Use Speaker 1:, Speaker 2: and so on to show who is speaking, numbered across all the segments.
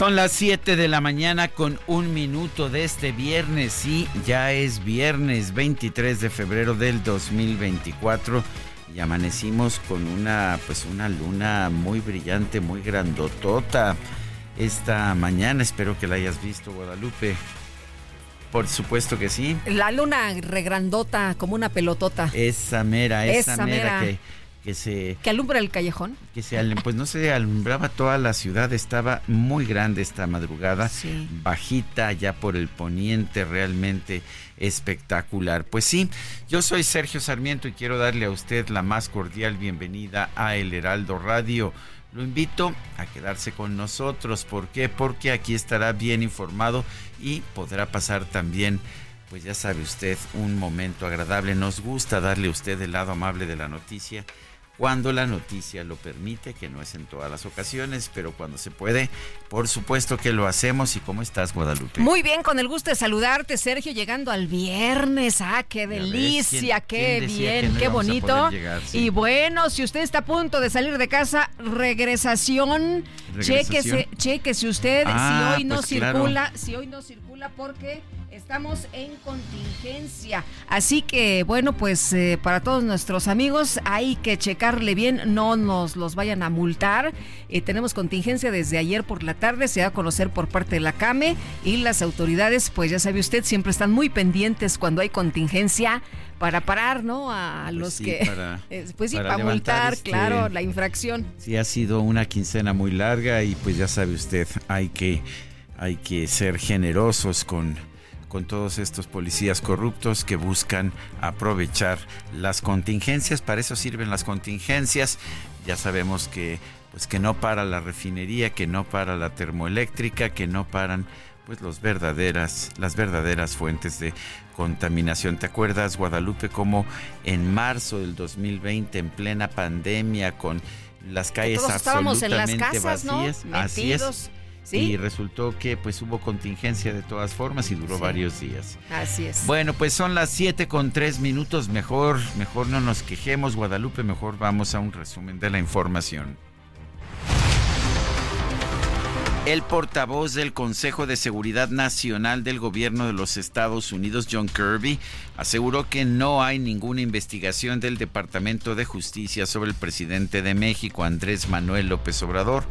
Speaker 1: Son las 7 de la mañana con un minuto de este viernes. Sí, ya es viernes 23 de febrero del 2024 y amanecimos con una pues una luna muy brillante, muy grandotota esta mañana. Espero que la hayas visto, Guadalupe. Por supuesto que sí.
Speaker 2: La luna regrandota como una pelotota.
Speaker 1: Esa mera, esa,
Speaker 2: Esa
Speaker 1: mera,
Speaker 2: mera.
Speaker 1: que que se
Speaker 2: Que alumbra el callejón.
Speaker 1: que se pues no se alumbraba toda la ciudad, estaba muy grande esta madrugada,
Speaker 2: Sí.
Speaker 1: bajita ya por el poniente, realmente espectacular. Pues sí, yo soy Sergio Sarmiento y quiero darle a usted la más cordial bienvenida a El Heraldo Radio. Lo invito a quedarse con nosotros. ¿Por qué? Porque aquí estará bien informado y podrá pasar también pues ya sabe usted, un momento agradable. Nos gusta darle a usted el lado amable de la noticia cuando la noticia lo permite, que no es en todas las ocasiones, pero cuando se puede, por supuesto que lo hacemos. ¿Y cómo estás, Guadalupe?
Speaker 2: Muy bien, con el gusto de saludarte, Sergio, llegando al viernes. Ah, qué
Speaker 1: ves,
Speaker 2: delicia,
Speaker 1: ¿quién-
Speaker 2: qué
Speaker 1: quién
Speaker 2: bien,
Speaker 1: no
Speaker 2: qué bonito.
Speaker 1: poder llegar? Sí.
Speaker 2: Y bueno, si usted está a punto de salir de casa, regresación,
Speaker 1: ¿Regresación?
Speaker 2: chéquese, chéquese usted
Speaker 1: Ah,
Speaker 2: si hoy no
Speaker 1: pues claro.
Speaker 2: circula, si hoy no circula porque estamos en contingencia. Así que bueno, pues eh, para todos nuestros amigos hay que checarle bien, no nos los vayan a multar. Eh, tenemos contingencia desde ayer por la tarde, se da a conocer por parte de la CAME y las autoridades, pues ya sabe usted, siempre están muy pendientes cuando hay contingencia para parar, ¿no? A
Speaker 1: Pues
Speaker 2: los
Speaker 1: sí,
Speaker 2: que...
Speaker 1: para-
Speaker 2: eh, pues sí,
Speaker 1: para
Speaker 2: multar,
Speaker 1: este-
Speaker 2: claro, la infracción.
Speaker 1: Sí, ha sido una quincena muy larga y pues ya sabe usted, hay que, hay que ser generosos con, con todos estos policías corruptos que buscan aprovechar las contingencias. Para eso sirven las contingencias. Ya sabemos que, pues que no para la refinería, que no para la termoeléctrica, que no paran pues los verdaderas, las verdaderas fuentes de contaminación. ¿Te acuerdas, Guadalupe, cómo en marzo del 2020, en plena pandemia, con las calles
Speaker 2: Todos estábamos en las
Speaker 1: absolutamente vacías? Así es.
Speaker 2: Sí,
Speaker 1: Y resultó que pues hubo contingencia de todas formas y duró
Speaker 2: Sí.
Speaker 1: varios días.
Speaker 2: así es.
Speaker 1: Bueno, pues son las 7 con 3 minutos. Mejor, mejor no nos quejemos, Guadalupe. Mejor vamos a un resumen de la información. El portavoz del Consejo de Seguridad Nacional del Gobierno de los Estados Unidos, John Kirby, aseguró que no hay ninguna investigación del Departamento de Justicia sobre el presidente de México, Andrés Manuel López Obrador,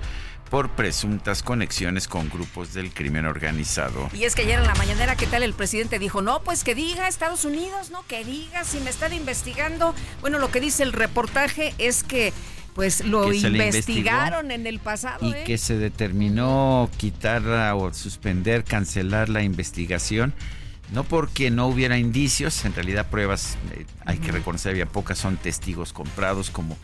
Speaker 1: por presuntas conexiones con grupos del crimen organizado.
Speaker 2: Y es que ayer en la mañanera, ¿qué tal? El presidente dijo, no, pues que diga Estados Unidos, ¿no? Que diga si me están investigando. Bueno, lo que dice el reportaje es que pues lo investigaron en el pasado.
Speaker 1: y
Speaker 2: ¿eh?
Speaker 1: que se determinó quitar o suspender, cancelar la investigación, no porque no hubiera indicios, en realidad pruebas, eh, hay que reconocer, había pocas, son testigos comprados como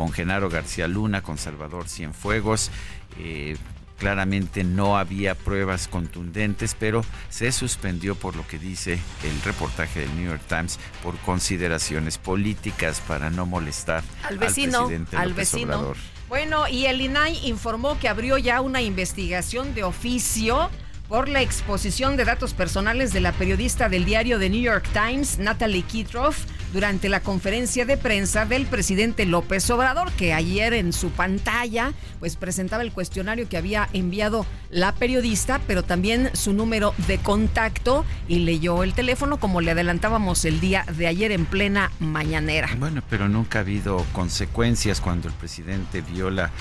Speaker 1: con Genaro García Luna, con Salvador Cienfuegos, eh, claramente no había pruebas contundentes, pero se suspendió por lo que dice el reportaje del New York Times por consideraciones políticas para no molestar
Speaker 2: al vecino,
Speaker 1: presidente
Speaker 2: al vecino.
Speaker 1: Obrador.
Speaker 2: Bueno, y el INAI informó que abrió ya una investigación de oficio por la exposición de datos personales de la periodista del diario The New York Times, Natalie Kitroff, durante la conferencia de prensa del presidente López Obrador, que ayer en su pantalla pues presentaba el cuestionario que había enviado la periodista, pero también su número de contacto y leyó el teléfono como le adelantábamos el día de ayer en plena mañanera.
Speaker 1: Bueno, pero nunca ha habido consecuencias cuando el presidente viola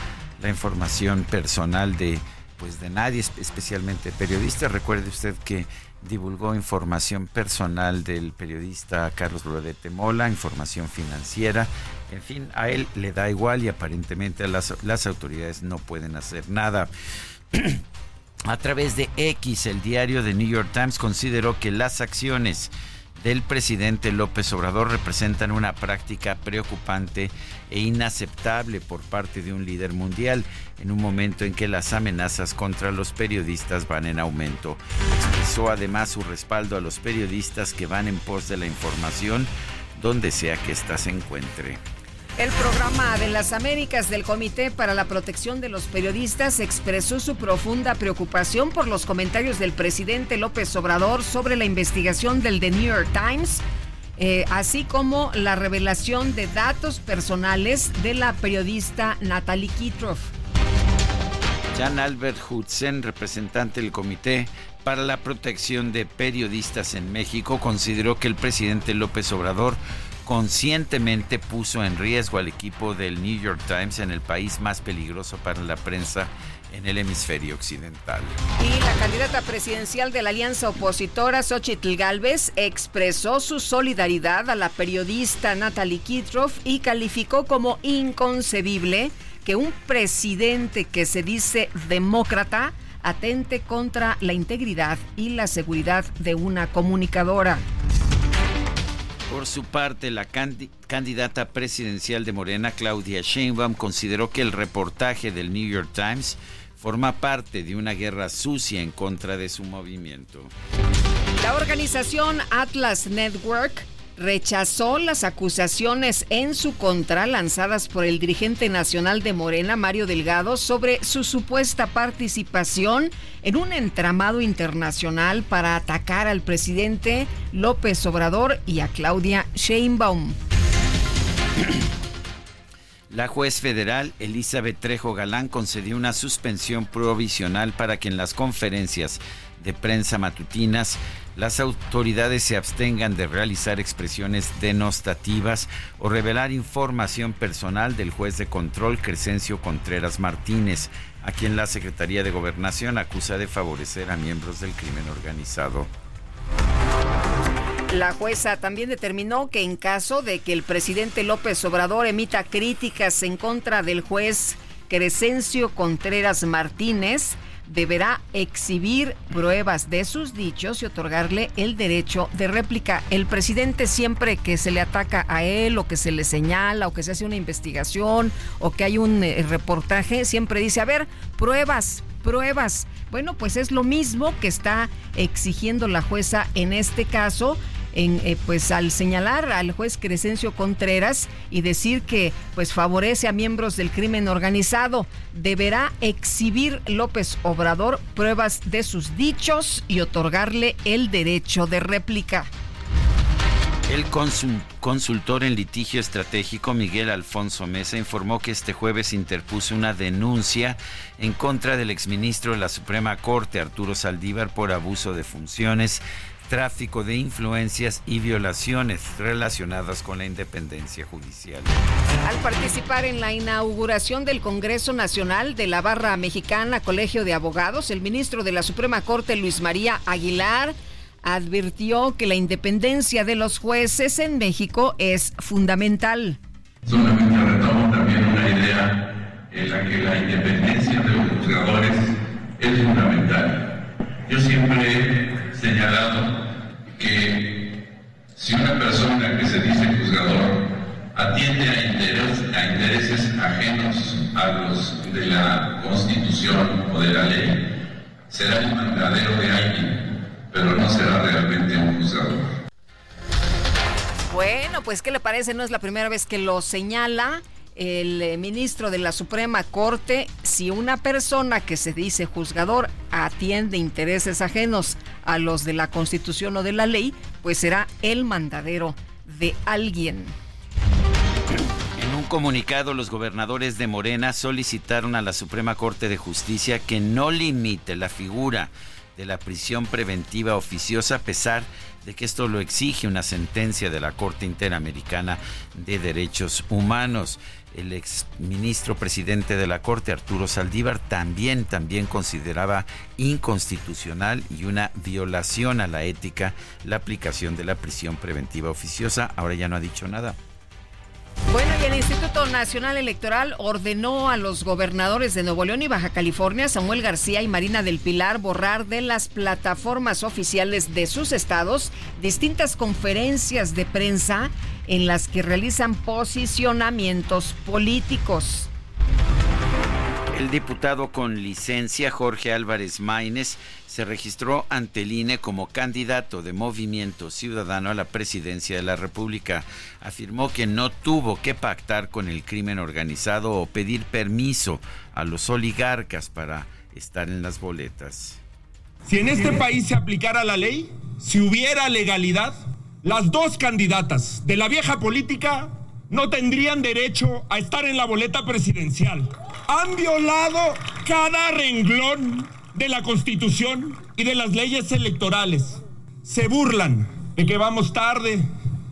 Speaker 1: la información personal de pues de nadie, especialmente periodistas. Recuerde usted que divulgó información personal del periodista Carlos Brodete Mola, información financiera. En fin, a él le da igual y aparentemente las, las autoridades no pueden hacer nada. a través de X, el diario de New York Times consideró que las acciones del presidente López Obrador representan una práctica preocupante e inaceptable por parte de un líder mundial en un momento en que las amenazas contra los periodistas van en aumento. Expresó además su respaldo a los periodistas que van en pos de la información donde sea que ésta se encuentre.
Speaker 2: El programa de las Américas del Comité para la Protección de los Periodistas expresó su profunda preocupación por los comentarios del presidente López Obrador sobre la investigación del The New York Times, eh, así como la revelación de datos personales de la periodista Natalie Kitroff.
Speaker 1: Jan Albert Hudson, representante del Comité para la Protección de Periodistas en México, consideró que el presidente López Obrador conscientemente puso en riesgo al equipo del New York Times en el país más peligroso para la prensa en el hemisferio occidental.
Speaker 2: Y la candidata presidencial de la alianza opositora, Xochitl Galvez, expresó su solidaridad a la periodista Natalie Kitroff y calificó como inconcebible que un presidente que se dice demócrata atente contra la integridad y la seguridad de una comunicadora.
Speaker 1: Por su parte, la candidata presidencial de Morena, Claudia Sheinbaum, consideró que el reportaje del New York Times forma parte de una guerra sucia en contra de su movimiento.
Speaker 2: La organización Atlas Network rechazó las acusaciones en su contra lanzadas por el dirigente nacional de Morena, Mario Delgado, sobre su supuesta participación en un entramado internacional para atacar al presidente López Obrador y a Claudia Sheinbaum.
Speaker 1: La juez federal Elizabeth Trejo Galán concedió una suspensión provisional para que en las conferencias de prensa matutinas las autoridades se abstengan de realizar expresiones denostativas o revelar información personal del juez de control Crescencio Contreras Martínez, a quien la Secretaría de Gobernación acusa de favorecer a miembros del crimen organizado.
Speaker 2: La jueza también determinó que en caso de que el presidente López Obrador emita críticas en contra del juez Crescencio Contreras Martínez, deberá exhibir pruebas de sus dichos y otorgarle el derecho de réplica. El presidente siempre que se le ataca a él o que se le señala o que se hace una investigación o que hay un eh, reportaje, siempre dice, a ver, pruebas, pruebas. Bueno, pues es lo mismo que está exigiendo la jueza en este caso eh, pues al señalar al juez Crescencio Contreras y decir que pues favorece a miembros del crimen organizado, deberá exhibir López Obrador pruebas de sus dichos y otorgarle el derecho de réplica.
Speaker 1: El consultor en litigio estratégico Miguel Alfonso Mesa informó que este jueves interpuso una denuncia en contra del exministro de la Suprema Corte Arturo Saldívar por abuso de funciones tráfico de influencias y violaciones relacionadas con la independencia judicial.
Speaker 2: Al participar en la inauguración del Congreso Nacional de la Barra Mexicana Colegio de Abogados, el ministro de la Suprema Corte, Luis María Aguilar, advirtió que la independencia de los jueces en México es fundamental.
Speaker 3: Solamente retomo también una idea en la que la independencia de los juzgadores es fundamental. Yo siempre señalado que si una persona que se dice juzgador atiende a, a intereses ajenos a los de la Constitución o de la ley, será el mandadero de alguien, pero no será realmente un juzgador.
Speaker 2: Bueno, pues ¿qué le parece? No es la primera vez que lo señala el eh, ministro de la Suprema Corte, si una persona que se dice juzgador atiende intereses ajenos a los de la Constitución o de la ley, pues será el mandadero de alguien.
Speaker 1: En un comunicado, los gobernadores de Morena solicitaron a la Suprema Corte de Justicia que no limite la figura de la prisión preventiva oficiosa a pesar de que esto lo exige una sentencia de la Corte Interamericana de Derechos Humanos. El ex ministro presidente de la Corte, Arturo Saldívar, también, también consideraba inconstitucional y una violación a la ética la aplicación de la prisión preventiva oficiosa. Ahora ya no ha dicho nada.
Speaker 2: Bueno, y el Instituto Nacional Electoral ordenó a los gobernadores de Nuevo León y Baja California, Samuel García y Marina del Pilar, borrar de las plataformas oficiales de sus estados distintas conferencias de prensa en las que realizan posicionamientos políticos.
Speaker 1: El diputado con licencia Jorge Álvarez Maínez se registró ante el INE como candidato de Movimiento Ciudadano a la presidencia de la República. Afirmó que no tuvo que pactar con el crimen organizado o pedir permiso a los oligarcas para estar en las boletas.
Speaker 4: Si en este país se aplicara la ley, si hubiera legalidad, las dos candidatas de la vieja política no tendrían derecho a estar en la boleta presidencial. Han violado cada renglón de la Constitución y de las leyes electorales. Se burlan de que vamos tarde,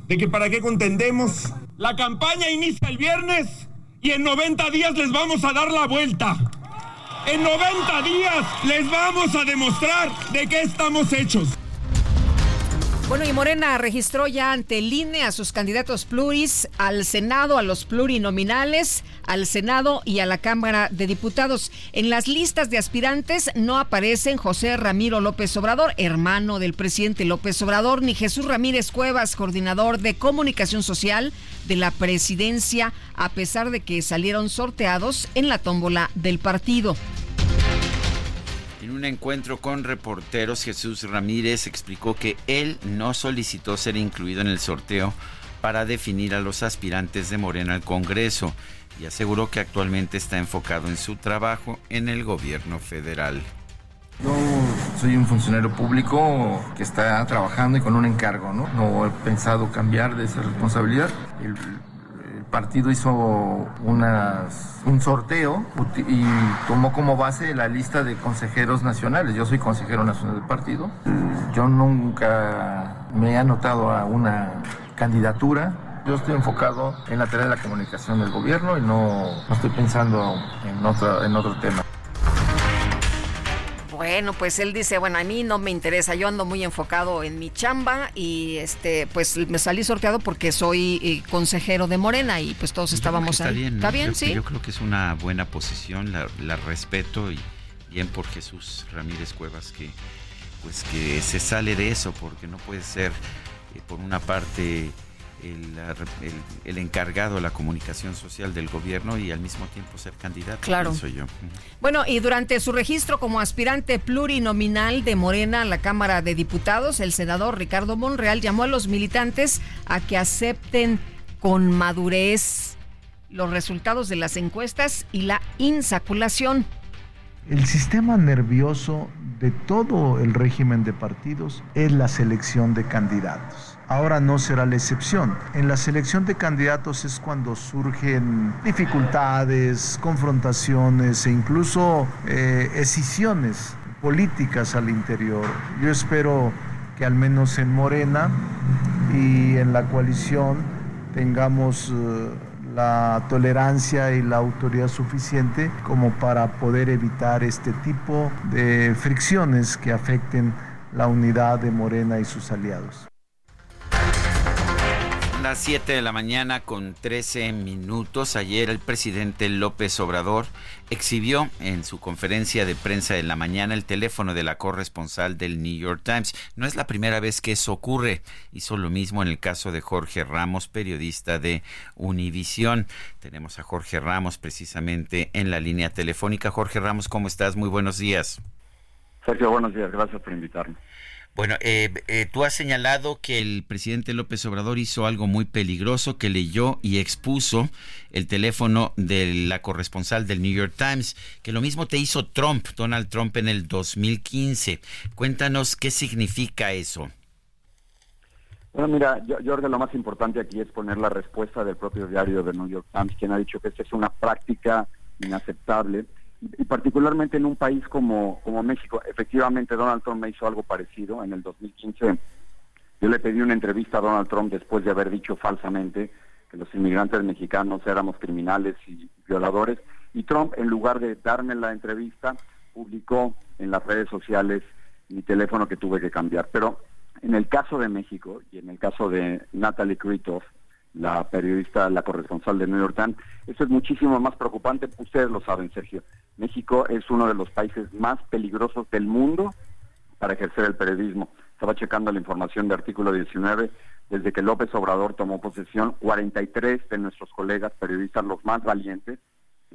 Speaker 4: de que para qué contendemos. La campaña inicia el viernes y en 90 días les vamos a dar la vuelta. En 90 días les vamos a demostrar de qué estamos hechos.
Speaker 2: Bueno, y Morena registró ya ante el INE a sus candidatos pluris al Senado, a los plurinominales, al Senado y a la Cámara de Diputados. En las listas de aspirantes no aparecen José Ramiro López Obrador, hermano del presidente López Obrador, ni Jesús Ramírez Cuevas, coordinador de comunicación social de la presidencia, a pesar de que salieron sorteados en la tómbola del partido.
Speaker 1: En un encuentro con reporteros, Jesús Ramírez explicó que él no solicitó ser incluido en el sorteo para definir a los aspirantes de Morena al Congreso y aseguró que actualmente está enfocado en su trabajo en el gobierno federal.
Speaker 5: Yo soy un funcionario público que está trabajando y con un encargo, ¿no? No he pensado cambiar de esa responsabilidad. Partido hizo unas, un sorteo y tomó como base la lista de consejeros nacionales. Yo soy consejero nacional del partido. Yo nunca me he anotado a una candidatura. Yo estoy enfocado en la tarea de la comunicación del gobierno y no, no estoy pensando en otro, en otro tema.
Speaker 2: Bueno, pues él dice, bueno, a mí no me interesa, yo ando muy enfocado en mi chamba y este, pues me salí sorteado porque soy eh, consejero de Morena y pues todos estábamos
Speaker 1: está
Speaker 2: ahí.
Speaker 1: Bien,
Speaker 2: ¿Está bien?
Speaker 1: yo,
Speaker 2: sí.
Speaker 1: Yo creo que es una buena posición, la, la respeto y bien por Jesús Ramírez Cuevas que pues que se sale de eso porque no puede ser eh, por una parte el, el, el, encargado de la comunicación social del gobierno y al mismo tiempo ser candidato.
Speaker 2: Claro.
Speaker 1: Soy yo.
Speaker 2: Bueno, y durante su registro como aspirante plurinominal de Morena a la Cámara de Diputados, el senador Ricardo Monreal llamó a los militantes a que acepten con madurez los resultados de las encuestas y la insaculación.
Speaker 6: El sistema nervioso de todo el régimen de partidos es la selección de candidatos. Ahora no será la excepción. En la selección de candidatos es cuando surgen dificultades, confrontaciones e incluso eh, escisiones políticas al interior. Yo espero que al menos en Morena y en la coalición tengamos uh, la tolerancia y la autoridad suficiente como para poder evitar este tipo de fricciones que afecten la unidad de Morena y sus aliados
Speaker 1: las 7 de la mañana con 13 minutos. Ayer el presidente López Obrador exhibió en su conferencia de prensa de la mañana el teléfono de la corresponsal del New York Times. No es la primera vez que eso ocurre. Hizo lo mismo en el caso de Jorge Ramos, periodista de Univisión. Tenemos a Jorge Ramos precisamente en la línea telefónica. Jorge Ramos, ¿cómo estás? Muy buenos días.
Speaker 7: Sergio, buenos días. Gracias por invitarme.
Speaker 1: Bueno, eh, eh, tú has señalado que el presidente López Obrador hizo algo muy peligroso, que leyó y expuso el teléfono de la corresponsal del New York Times, que lo mismo te hizo Trump, Donald Trump, en el 2015. Cuéntanos qué significa eso.
Speaker 7: Bueno, mira, que lo más importante aquí es poner la respuesta del propio diario de New York Times, quien ha dicho que esta es una práctica inaceptable, particularmente en un país como, como México. Efectivamente, Donald Trump me hizo algo parecido. En el 2015 yo le pedí una entrevista a Donald Trump después de haber dicho falsamente que los inmigrantes mexicanos éramos criminales y violadores, y Trump, en lugar de darme la entrevista, publicó en las redes sociales mi teléfono que tuve que cambiar. Pero en el caso de México y en el caso de Natalie Kritoff, la periodista, la corresponsal de New York Times, eso es muchísimo más preocupante. Ustedes lo saben, Sergio. México es uno de los países más peligrosos del mundo para ejercer el periodismo. Estaba checando la información de artículo 19. Desde que López Obrador tomó posesión, 43 de nuestros colegas periodistas, los más valientes,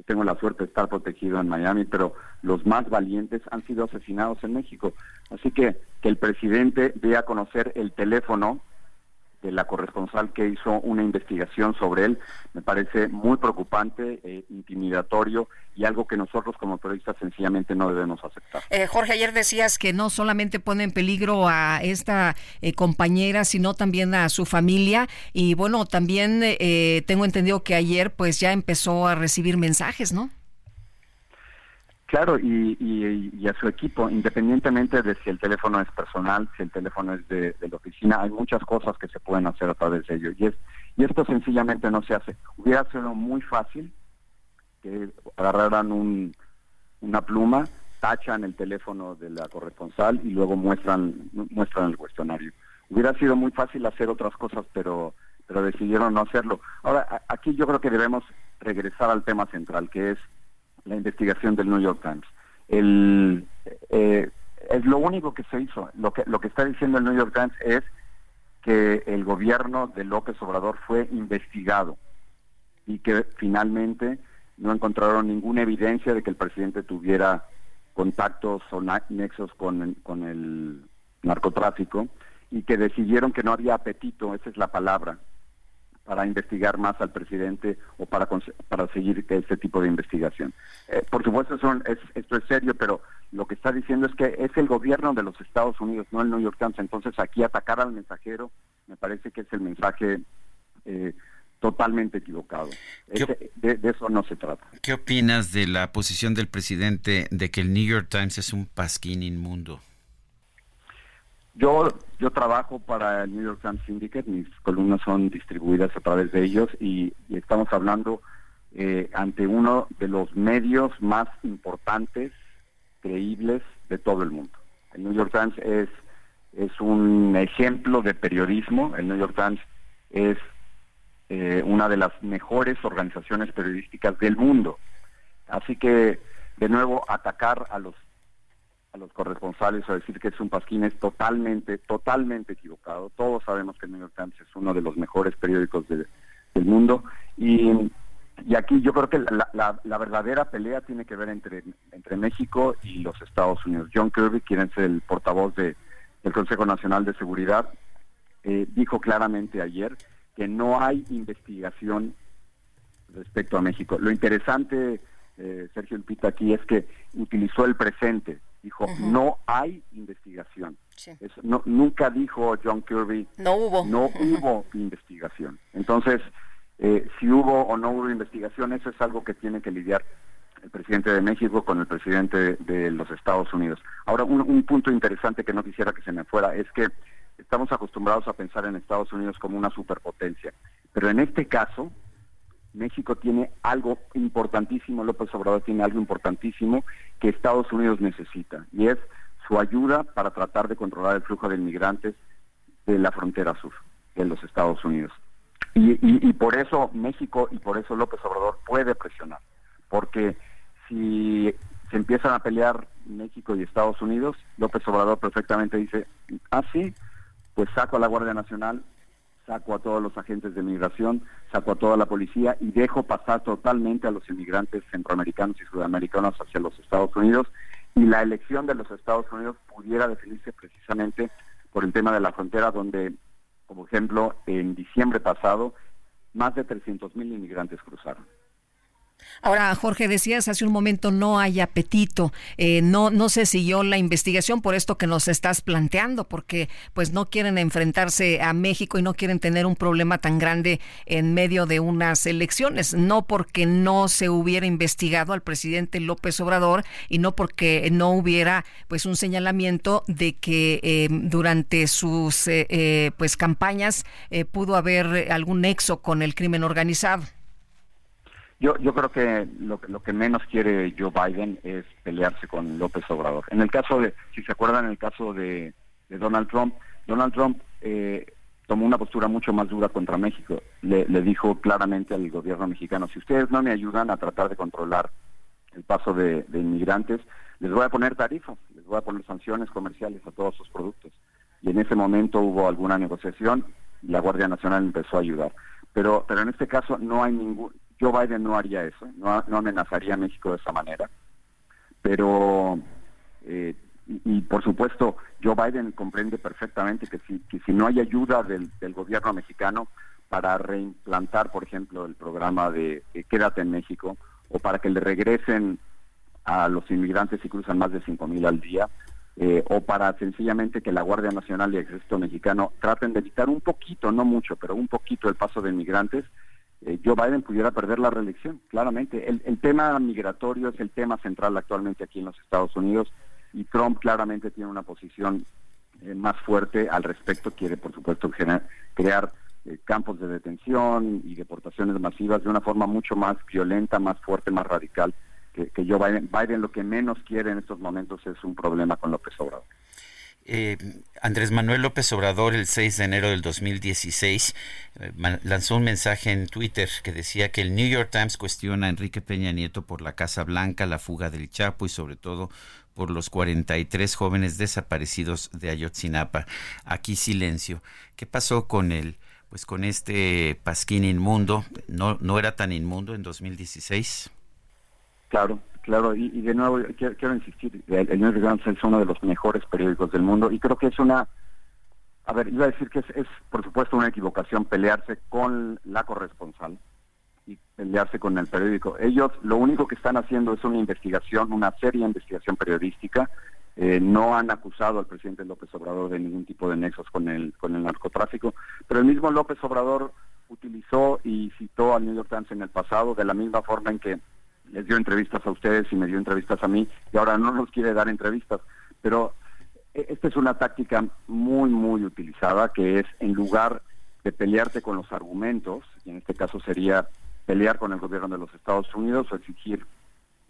Speaker 7: tengo la suerte de estar protegido en Miami, pero los más valientes han sido asesinados en México. Así que que el presidente dé a conocer el teléfono de la corresponsal que hizo una investigación sobre él me parece muy preocupante, eh, intimidatorio y algo que nosotros como periodistas sencillamente no debemos aceptar.
Speaker 2: Eh, Jorge, ayer decías que no solamente pone en peligro a esta eh, compañera, sino también a su familia y bueno, también tengo entendido que ayer pues ya empezó a recibir mensajes, ¿no?
Speaker 7: Claro, y, a su equipo, independientemente de si el teléfono es personal, si el teléfono es de, la oficina, hay muchas cosas que se pueden hacer a través de ello. Y, es, y esto sencillamente no se hace. Hubiera sido muy fácil que agarraran un, una pluma, tachan el teléfono de la corresponsal y luego muestran, muestran el cuestionario. Hubiera sido muy fácil hacer otras cosas, pero, pero decidieron no hacerlo. Ahora, aquí yo creo que debemos regresar al tema central, que es la investigación del New York Times. El, eh, es lo único que se hizo. Lo que, lo que está diciendo el New York Times es que el gobierno de López Obrador fue investigado y que finalmente no encontraron ninguna evidencia de que el presidente tuviera contactos o nexos con, con el narcotráfico y que decidieron que no había apetito, esa es la palabra, para investigar más al presidente o para, para seguir este tipo de investigación. Eh, por supuesto, son, es, esto es serio, pero lo que está diciendo es que es el gobierno de los Estados Unidos, no el New York Times. Entonces, aquí atacar al mensajero me parece que es el mensaje eh, totalmente equivocado. de, de, eso no se trata.
Speaker 1: ¿Qué opinas de la posición del presidente de que el New York Times es un pasquín inmundo?
Speaker 7: Yo, yo trabajo para el New York Times Syndicate, mis columnas son distribuidas a través de ellos y, estamos hablando eh, ante uno de los medios más importantes, creíbles de todo el mundo. El New York Times es, es un ejemplo de periodismo, el New York Times es eh, una de las mejores organizaciones periodísticas del mundo. Así que, de nuevo, atacar a los a los corresponsales a decir que es un pasquín es totalmente, totalmente equivocado. Todos sabemos que el New York Times es uno de los mejores periódicos del mundo y, aquí yo creo que la, verdadera pelea tiene que ver entre, entre México y los Estados Unidos. John Kirby, quien es el portavoz de, del Consejo Nacional de Seguridad, eh, dijo claramente ayer que no hay investigación respecto a México. Lo interesante, eh, Sergio Pita, aquí es que utilizó el presente dijo no hay investigación. no, nunca dijo John Kirby
Speaker 2: no hubo
Speaker 7: no hubo investigación. Entonces eh, si hubo o no hubo investigación eso es algo que tiene que lidiar el presidente de México con el presidente de, los Estados Unidos. Ahora un, un punto interesante que no quisiera que se me fuera es que estamos acostumbrados a pensar en Estados Unidos como una superpotencia, pero en este caso México tiene algo importantísimo, López Obrador tiene algo importantísimo que Estados Unidos necesita, y es su ayuda para tratar de controlar el flujo de inmigrantes de la frontera sur de los Estados Unidos. Y, por eso México y por eso López Obrador puede presionar, porque si se empiezan a pelear México y Estados Unidos, López Obrador perfectamente dice, ah, sí, pues saco a la Guardia Nacional, saco a todos los agentes de migración, saco a toda la policía y dejo pasar totalmente a los inmigrantes centroamericanos y sudamericanos hacia los Estados Unidos. Y la elección de los Estados Unidos pudiera definirse precisamente por el tema de la frontera, donde, como ejemplo, en diciembre pasado, más de 300 mil inmigrantes cruzaron.
Speaker 2: Ahora, Jorge, decías hace un momento no hay apetito, eh, no, no se siguió la investigación por esto que nos estás planteando, porque pues no quieren enfrentarse a México y no quieren tener un problema tan grande en medio de unas elecciones, no porque no se hubiera investigado al presidente López Obrador y no porque no hubiera pues un señalamiento de que eh, durante sus eh, pues campañas pudo haber algún nexo con el crimen organizado.
Speaker 7: Yo, yo creo que lo, lo que menos quiere Joe Biden es pelearse con López Obrador. En el caso de, si se acuerdan, en el caso de, Donald Trump, Donald Trump eh, tomó una postura mucho más dura contra México. Le, dijo claramente al gobierno mexicano, si ustedes no me ayudan a tratar de controlar el paso de, inmigrantes, les voy a poner tarifas, les voy a poner sanciones comerciales a todos sus productos. Y en ese momento hubo alguna negociación y la Guardia Nacional empezó a ayudar. Pero, pero en este caso no hay ningún, Joe Biden no haría eso, no, amenazaría a México de esa manera. Pero, eh, y, por supuesto, Joe Biden comprende perfectamente que si, no hay ayuda del, gobierno mexicano para reimplantar, por ejemplo, el programa de, Quédate en México, o para que le regresen a los inmigrantes si cruzan más de 5 mil al día, eh, o para sencillamente que la Guardia Nacional y el Ejército Mexicano traten de evitar un poquito, no mucho, pero un poquito el paso de inmigrantes, eh, Joe Biden pudiera perder la reelección, claramente. El, tema migratorio es el tema central actualmente aquí en los Estados Unidos y Trump claramente tiene una posición eh, más fuerte al respecto, quiere por supuesto crear eh, campos de detención y deportaciones masivas de una forma mucho más violenta, más fuerte, más radical que, que Joe Biden. Biden lo que menos quiere en estos momentos es un problema con López Obrador.
Speaker 1: Eh, Andrés Manuel López Obrador el 6 de enero del 2016 eh, lanzó un mensaje en Twitter que decía que el New York Times cuestiona a Enrique Peña Nieto por la Casa Blanca, la fuga del Chapo y sobre todo por los 43 jóvenes desaparecidos de Ayotzinapa. Aquí silencio. ¿Qué pasó con él? Pues con este Pasquín inmundo, ¿no, no era tan inmundo en 2016?
Speaker 7: Claro, Claro, y, de nuevo quiero, insistir, el, New York Times es uno de los mejores periódicos del mundo y creo que es una, a ver, iba a decir que es, por supuesto una equivocación pelearse con la corresponsal y pelearse con el periódico. Ellos lo único que están haciendo es una investigación, una seria investigación periodística. Eh, no han acusado al presidente López Obrador de ningún tipo de nexos con el, con el narcotráfico, pero el mismo López Obrador utilizó y citó al New York Times en el pasado de la misma forma en que les dio entrevistas a ustedes y me dio entrevistas a mí y ahora no nos quiere dar entrevistas. Pero e, esta es una táctica muy, muy utilizada que es en lugar de pelearte con los argumentos, y en este caso sería pelear con el gobierno de los Estados Unidos o exigir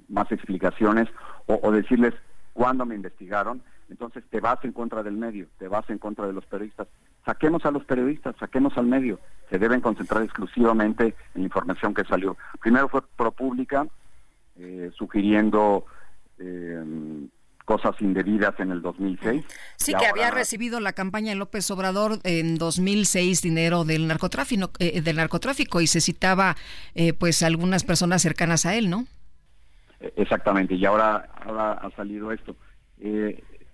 Speaker 7: más explicaciones o, decirles cuándo me investigaron, entonces te vas en contra del medio, te vas en contra de los periodistas. Saquemos a los periodistas, saquemos al medio. Se deben concentrar exclusivamente en la información que salió. Primero fue ProPública, eh, sugiriendo eh, cosas indebidas en el 2006.
Speaker 2: Sí, que había recibido la campaña de López Obrador en 2006 dinero del narcotráfico, eh, del narcotráfico y se citaba pues algunas personas cercanas a él, ¿no?
Speaker 7: Exactamente, y ahora, ahora ha salido esto.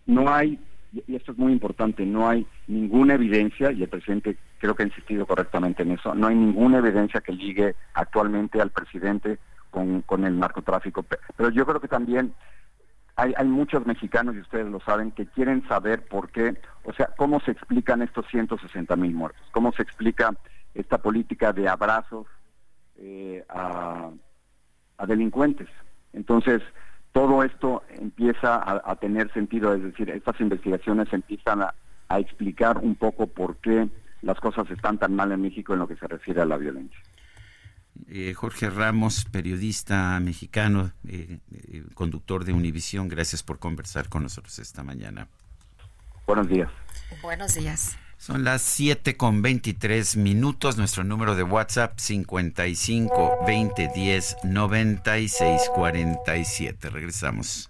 Speaker 7: no hay, y esto es muy importante, no hay ninguna evidencia, y el presidente creo que ha insistido correctamente en eso, no hay ninguna evidencia que ligue actualmente al presidente con, con el narcotráfico. Pero yo creo que también hay, hay, muchos mexicanos, y ustedes lo saben, que quieren saber por qué, o sea, cómo se explican estos 160 mil muertos, cómo se explica esta política de abrazos eh, a, delincuentes. Entonces, todo esto empieza a, tener sentido, es decir, estas investigaciones empiezan a, a explicar un poco por qué las cosas están tan mal en México en lo que se refiere a la violencia.
Speaker 1: Eh, Jorge Ramos, periodista mexicano, eh, eh, conductor de Univisión, gracias por conversar con nosotros esta mañana.
Speaker 7: Buenos días.
Speaker 2: Buenos días.
Speaker 1: Son las 7 con 23 minutos. Nuestro número de WhatsApp 55 20 10 96 47. Regresamos.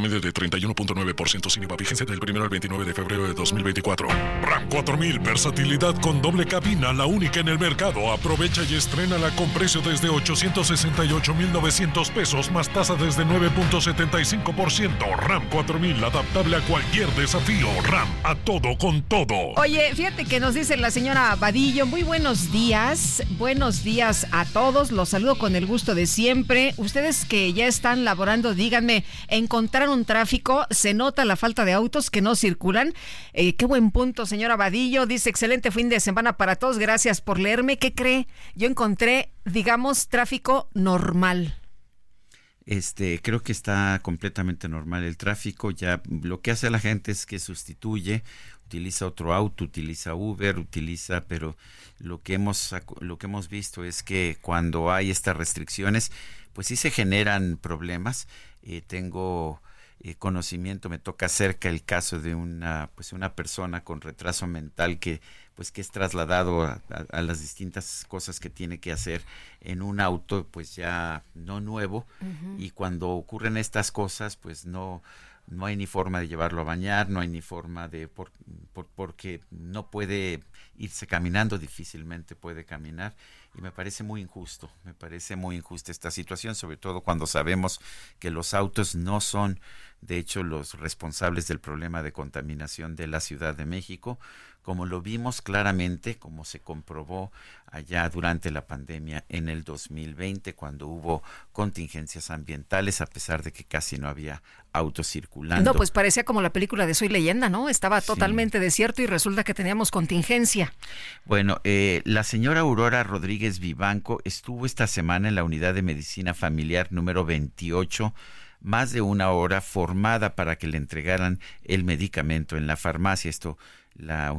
Speaker 8: Promedio de 31.9% sin IVA. Vigencia del 1 al 29 de febrero de 2024. RAM 4000, versatilidad con doble cabina, la única en el mercado. Aprovecha y estrena con precio desde 868,900 pesos más tasa desde 9.75%. RAM 4000, adaptable a cualquier desafío. RAM, a todo con todo.
Speaker 2: Oye, fíjate que nos dice la señora Vadillo, muy buenos días. Buenos días a todos. Los saludo con el gusto de siempre. Ustedes que ya están laborando, díganme, en encontraron tráfico, se nota la falta de autos que no circulan. Eh, qué buen punto, señora Vadillo. Dice, excelente fin de semana para todos. Gracias por leerme. ¿Qué cree? Yo encontré, digamos, tráfico normal.
Speaker 1: Este, creo que está completamente normal el tráfico. Ya lo que hace la gente es que sustituye, utiliza otro auto, utiliza Uber, utiliza, pero lo que hemos lo que hemos visto es que cuando hay estas restricciones, pues sí se generan problemas eh, tengo eh, conocimiento, me toca cerca el caso de una, pues una persona con retraso mental que pues que es trasladado a, las distintas cosas que tiene que hacer en un auto pues ya no nuevo. Y cuando ocurren estas cosas pues no no hay ni forma de llevarlo a bañar, no hay ni forma de por, porque no puede irse caminando, difícilmente puede caminar. Y me parece muy injusto, me parece muy injusta esta situación, sobre todo cuando sabemos que los autos no son, de hecho, los responsables del problema de contaminación de la Ciudad de México, como lo vimos claramente, como se comprobó allá durante la pandemia en el 2020, cuando hubo contingencias ambientales, a pesar de que casi no había autos circulando.
Speaker 2: No, pues parecía como la película de Soy leyenda, ¿no? Estaba totalmente desierto y resulta que teníamos contingencia.
Speaker 1: Bueno, eh, la señora Aurora Rodríguez Vivanco estuvo esta semana en la unidad de medicina familiar número 28 más de una hora formada para que le entregaran el medicamento en la farmacia. Esto la,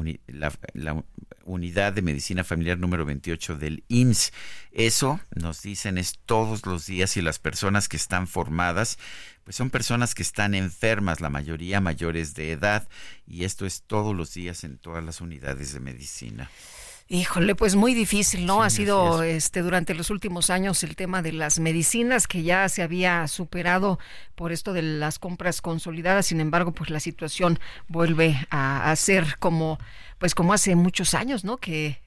Speaker 1: unidad de medicina familiar número 28 del IMSS. Eso, nos dicen, es todos los días y las personas que están formadas, pues son personas que están enfermas, la mayoría mayores de edad, y esto es todos los días en todas las unidades de medicina.
Speaker 2: Híjole, pues muy difícil, ¿no? ha sido este durante los últimos años el tema de las medicinas que ya se había superado por esto de las compras consolidadas, sin embargo, pues la situación vuelve a, a ser como pues como hace muchos años, ¿no? Que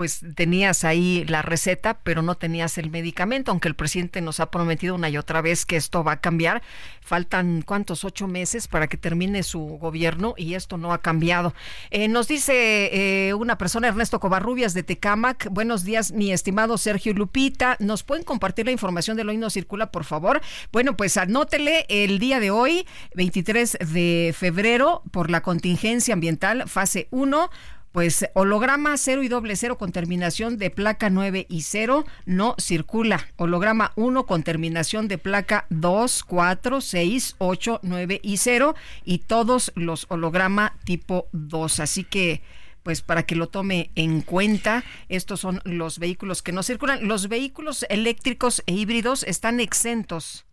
Speaker 2: pues tenías ahí la receta, pero no tenías el medicamento, aunque el presidente nos ha prometido una y otra vez que esto va a cambiar. Faltan cuántos ocho meses para que termine su gobierno y esto no ha cambiado. Eh, nos dice eh, una persona, Ernesto Covarrubias de Tecamac. Buenos días, mi estimado Sergio Lupita. ¿Nos pueden compartir la información del hoy no circula, por favor? Bueno, pues anótele el día de hoy, 23 de febrero, por la contingencia ambiental, fase 1 pues holograma 0 y doble 0 con terminación de placa 9 y 0 no circula. Holograma 1 con terminación de placa 2, 4, 6, 8, 9 y 0 y todos los holograma tipo 2. Así que pues para que lo tome en cuenta, estos son los vehículos que no circulan. Los vehículos eléctricos e híbridos están exentos.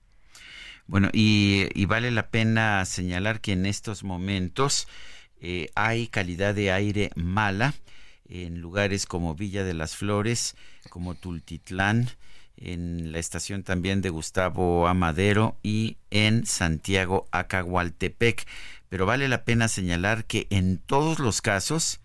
Speaker 1: Bueno, y, y vale la pena señalar que en estos momentos eh, hay calidad de aire mala en lugares como Villa de las Flores, como Tultitlán, en la estación también de Gustavo Amadero y en Santiago Acahualtepec. Pero vale la pena señalar que en todos los casos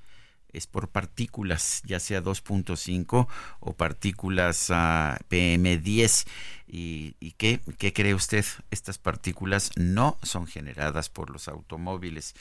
Speaker 1: es por partículas, ya sea 2.5 o partículas ah, PM10. ¿Y, qué cree usted? Estas partículas no son generadas por los automóviles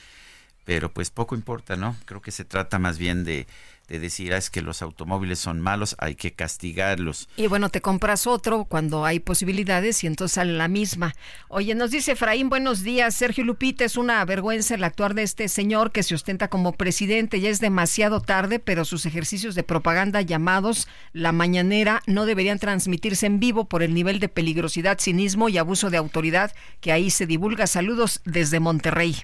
Speaker 1: pero pues poco importa, ¿no? Creo que se trata más bien de, de decir, ah, es que los automóviles son malos, hay que castigarlos.
Speaker 2: Y bueno, te compras otro cuando hay posibilidades y entonces sale la misma. Oye, nos dice Efraín, buenos días, Sergio Lupita, es una vergüenza el actuar de este señor que se ostenta como presidente, ya es demasiado tarde, pero sus ejercicios de propaganda llamados La Mañanera no deberían transmitirse en vivo por el nivel de peligrosidad, cinismo y abuso de autoridad que ahí se divulga. Saludos desde Monterrey.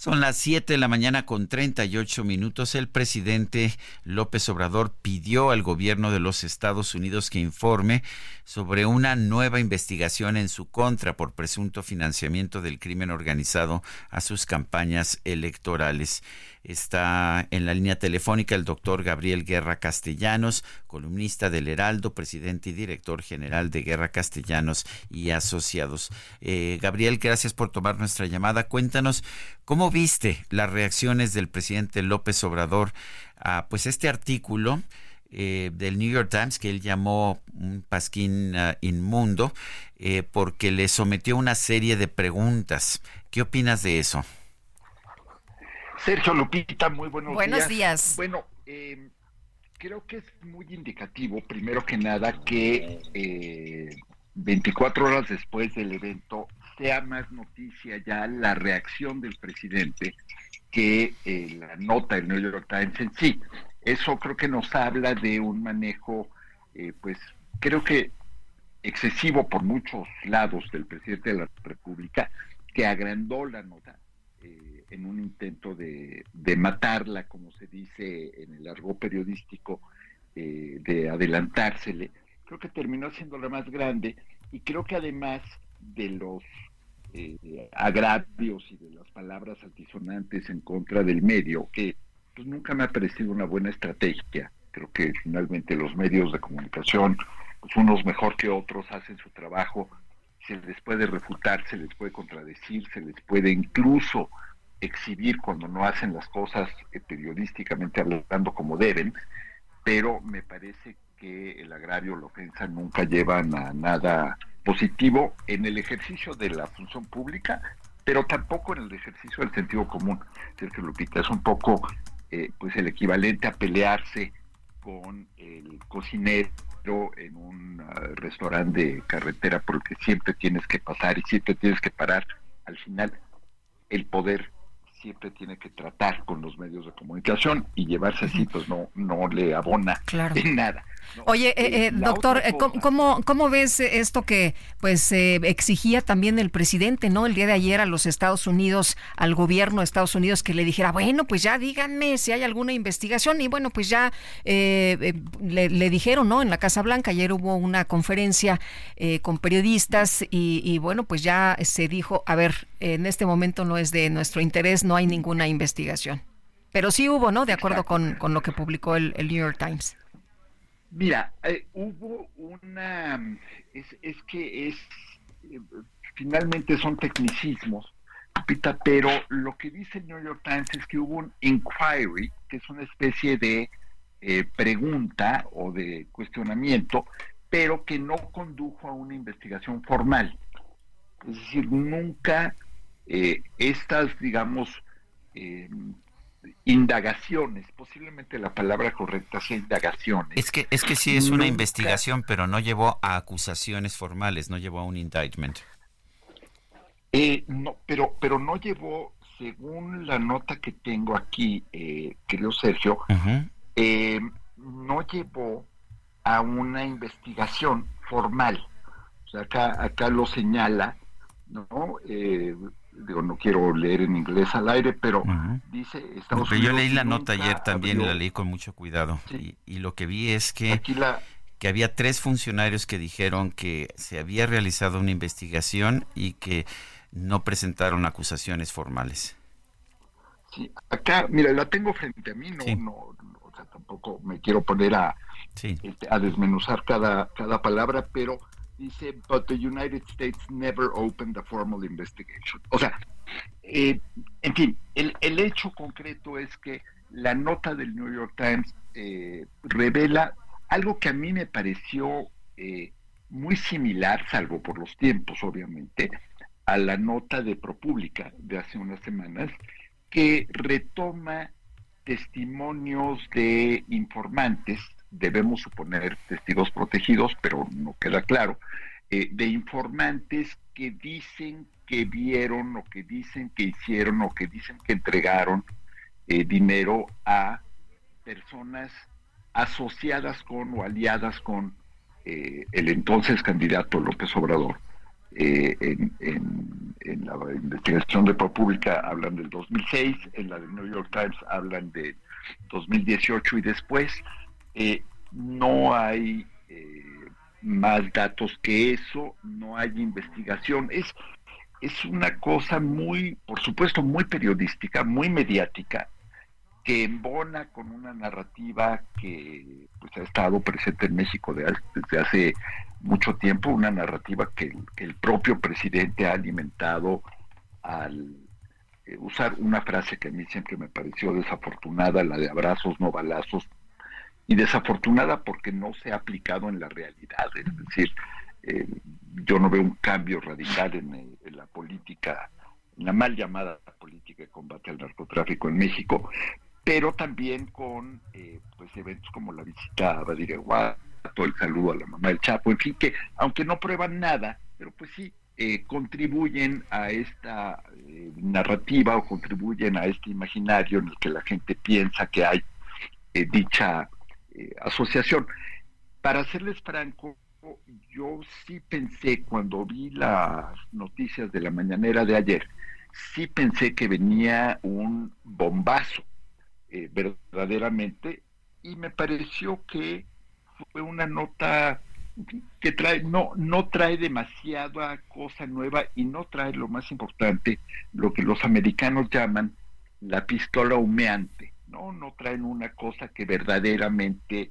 Speaker 1: Son las 7 de la mañana con 38 minutos. El presidente López Obrador pidió al gobierno de los Estados Unidos que informe sobre una nueva investigación en su contra por presunto financiamiento del crimen organizado a sus campañas electorales. Está en la línea telefónica el doctor Gabriel Guerra Castellanos, columnista del Heraldo, presidente y director general de Guerra Castellanos y Asociados. Eh, Gabriel, gracias por tomar nuestra llamada. Cuéntanos cómo viste las reacciones del presidente López Obrador a pues este artículo. Eh, del New York Times que él llamó un pasquín ah, inmundo eh, porque le sometió una serie de preguntas. ¿Qué opinas de eso?
Speaker 9: Sergio Lupita, muy buenos,
Speaker 2: buenos días.
Speaker 9: Bueno, em, creo que es muy indicativo, primero que nada, que 24 eh, horas después del evento sea más noticia ya la reacción del presidente que eh, la nota del New York Times en sí. Eso creo que nos habla de un manejo, eh, pues creo que excesivo por muchos lados del presidente de la República, que agrandó la nota en un intento de, matarla, como se dice en el argot periodístico, eh, de adelantársele, creo que terminó siendo la más grande y creo que además de los eh, agravios y de las palabras altisonantes en contra del medio, que pues nunca me ha parecido una buena estrategia. Creo que finalmente los medios de comunicación, pues unos mejor que otros, hacen su trabajo, se les puede refutar, se les puede contradecir, se les puede incluso exhibir cuando no hacen las cosas eh, periodísticamente hablando como deben, pero me parece que el agravio la ofensa nunca llevan a nada positivo en el ejercicio de la función pública, pero tampoco en el ejercicio del sentido común. Sergio Lupita es un poco eh, pues el equivalente a pelearse con el cocinero en un ah, restaurante de carretera porque siempre tienes que pasar y siempre tienes que parar. Al final, el poder siempre tiene que tratar con los medios de comunicación y llevarse así, pues no, no le abona en nada.
Speaker 2: Oye, eh, eh, doctor, eh, ¿cómo, ¿cómo ves esto que pues exigía también el presidente, no? El día de ayer a los Estados Unidos, al gobierno de Estados Unidos, que le dijera, bueno, pues ya díganme si hay alguna investigación. Y bueno, pues ya le, dijeron, ¿no? En la Casa Blanca, ayer hubo una conferencia con periodistas y, y bueno, pues ya se dijo, a ver, en este momento no es de nuestro interés, no hay ninguna investigación. Pero sí hubo, ¿no? De acuerdo con, con lo que publicó el, el New York Times.
Speaker 9: Mira, eh, hubo una, es, es que es, eh, finalmente son tecnicismos, pero lo que dice el New York Times es que hubo un inquiry, que es una especie de eh, pregunta o de cuestionamiento, pero que no condujo a una investigación formal. Es decir, nunca estas, digamos, indagaciones, posiblemente la palabra correcta sea indagaciones.
Speaker 1: Es que es que sí es una investigación, pero no llevó a acusaciones formales, no llevó a un indictment.
Speaker 9: Eh, no, pero pero no llevó, según la nota que tengo aquí, eh, querido Sergio, eh, no llevó a una investigación formal. O sea, acá acá lo señala, ¿no? Digo, no quiero leer en inglés al aire, pero dice Estados
Speaker 1: Yo leí la nota ayer también, la leí con mucho cuidado. Y, lo que vi es que, que había tres funcionarios que dijeron que se había realizado una investigación y que no presentaron acusaciones formales.
Speaker 9: Sí, acá, mira, la tengo frente a mí, no, no, o sea, tampoco me quiero poner a, este, a desmenuzar cada, cada palabra, pero dice, but the United States never opened a formal investigation. O sea, eh, en fin, el, el, hecho concreto es que la nota del New York Times eh, revela algo que a mí me pareció eh, muy similar, salvo por los tiempos, obviamente, a la nota de ProPublica de hace unas semanas, que retoma testimonios de informantes, debemos suponer testigos protegidos, pero no queda claro, eh, de informantes que dicen que vieron o que dicen que hicieron o que dicen que entregaron eh, dinero a personas asociadas con o aliadas con eh, el entonces candidato López Obrador. en, en, la investigación de ProPublica hablan del 2006, en la del New York Times hablan de 2018 y después. No hay más datos que eso, no hay investigación. Es, es una cosa muy, por supuesto, muy periodística, muy mediática, que embona con una narrativa que pues, ha estado presente en México desde hace mucho tiempo, una narrativa que, el propio presidente ha alimentado al eh, usar una frase que a mí siempre me pareció desafortunada, la de abrazos, no balazos, y desafortunada porque no se ha aplicado en la realidad. Es decir, eh, yo no veo un cambio radical en, la política, en la mal llamada política de combate al narcotráfico en México, pero también con eh, pues eventos como la visita a Badir todo el saludo a la mamá del Chapo, en fin, que aunque no prueban nada, pero pues sí eh, contribuyen a esta narrativa o contribuyen a este imaginario en el que la gente piensa que hay dicha asociación. Para serles franco, yo sí pensé cuando vi las noticias de la mañanera de ayer, sí pensé que venía un bombazo, eh, verdaderamente, y me pareció que fue una nota que trae, no, no trae demasiada cosa nueva y no trae lo más importante, lo que los americanos llaman la pistola humeante. ¿No? No traen una cosa que verdaderamente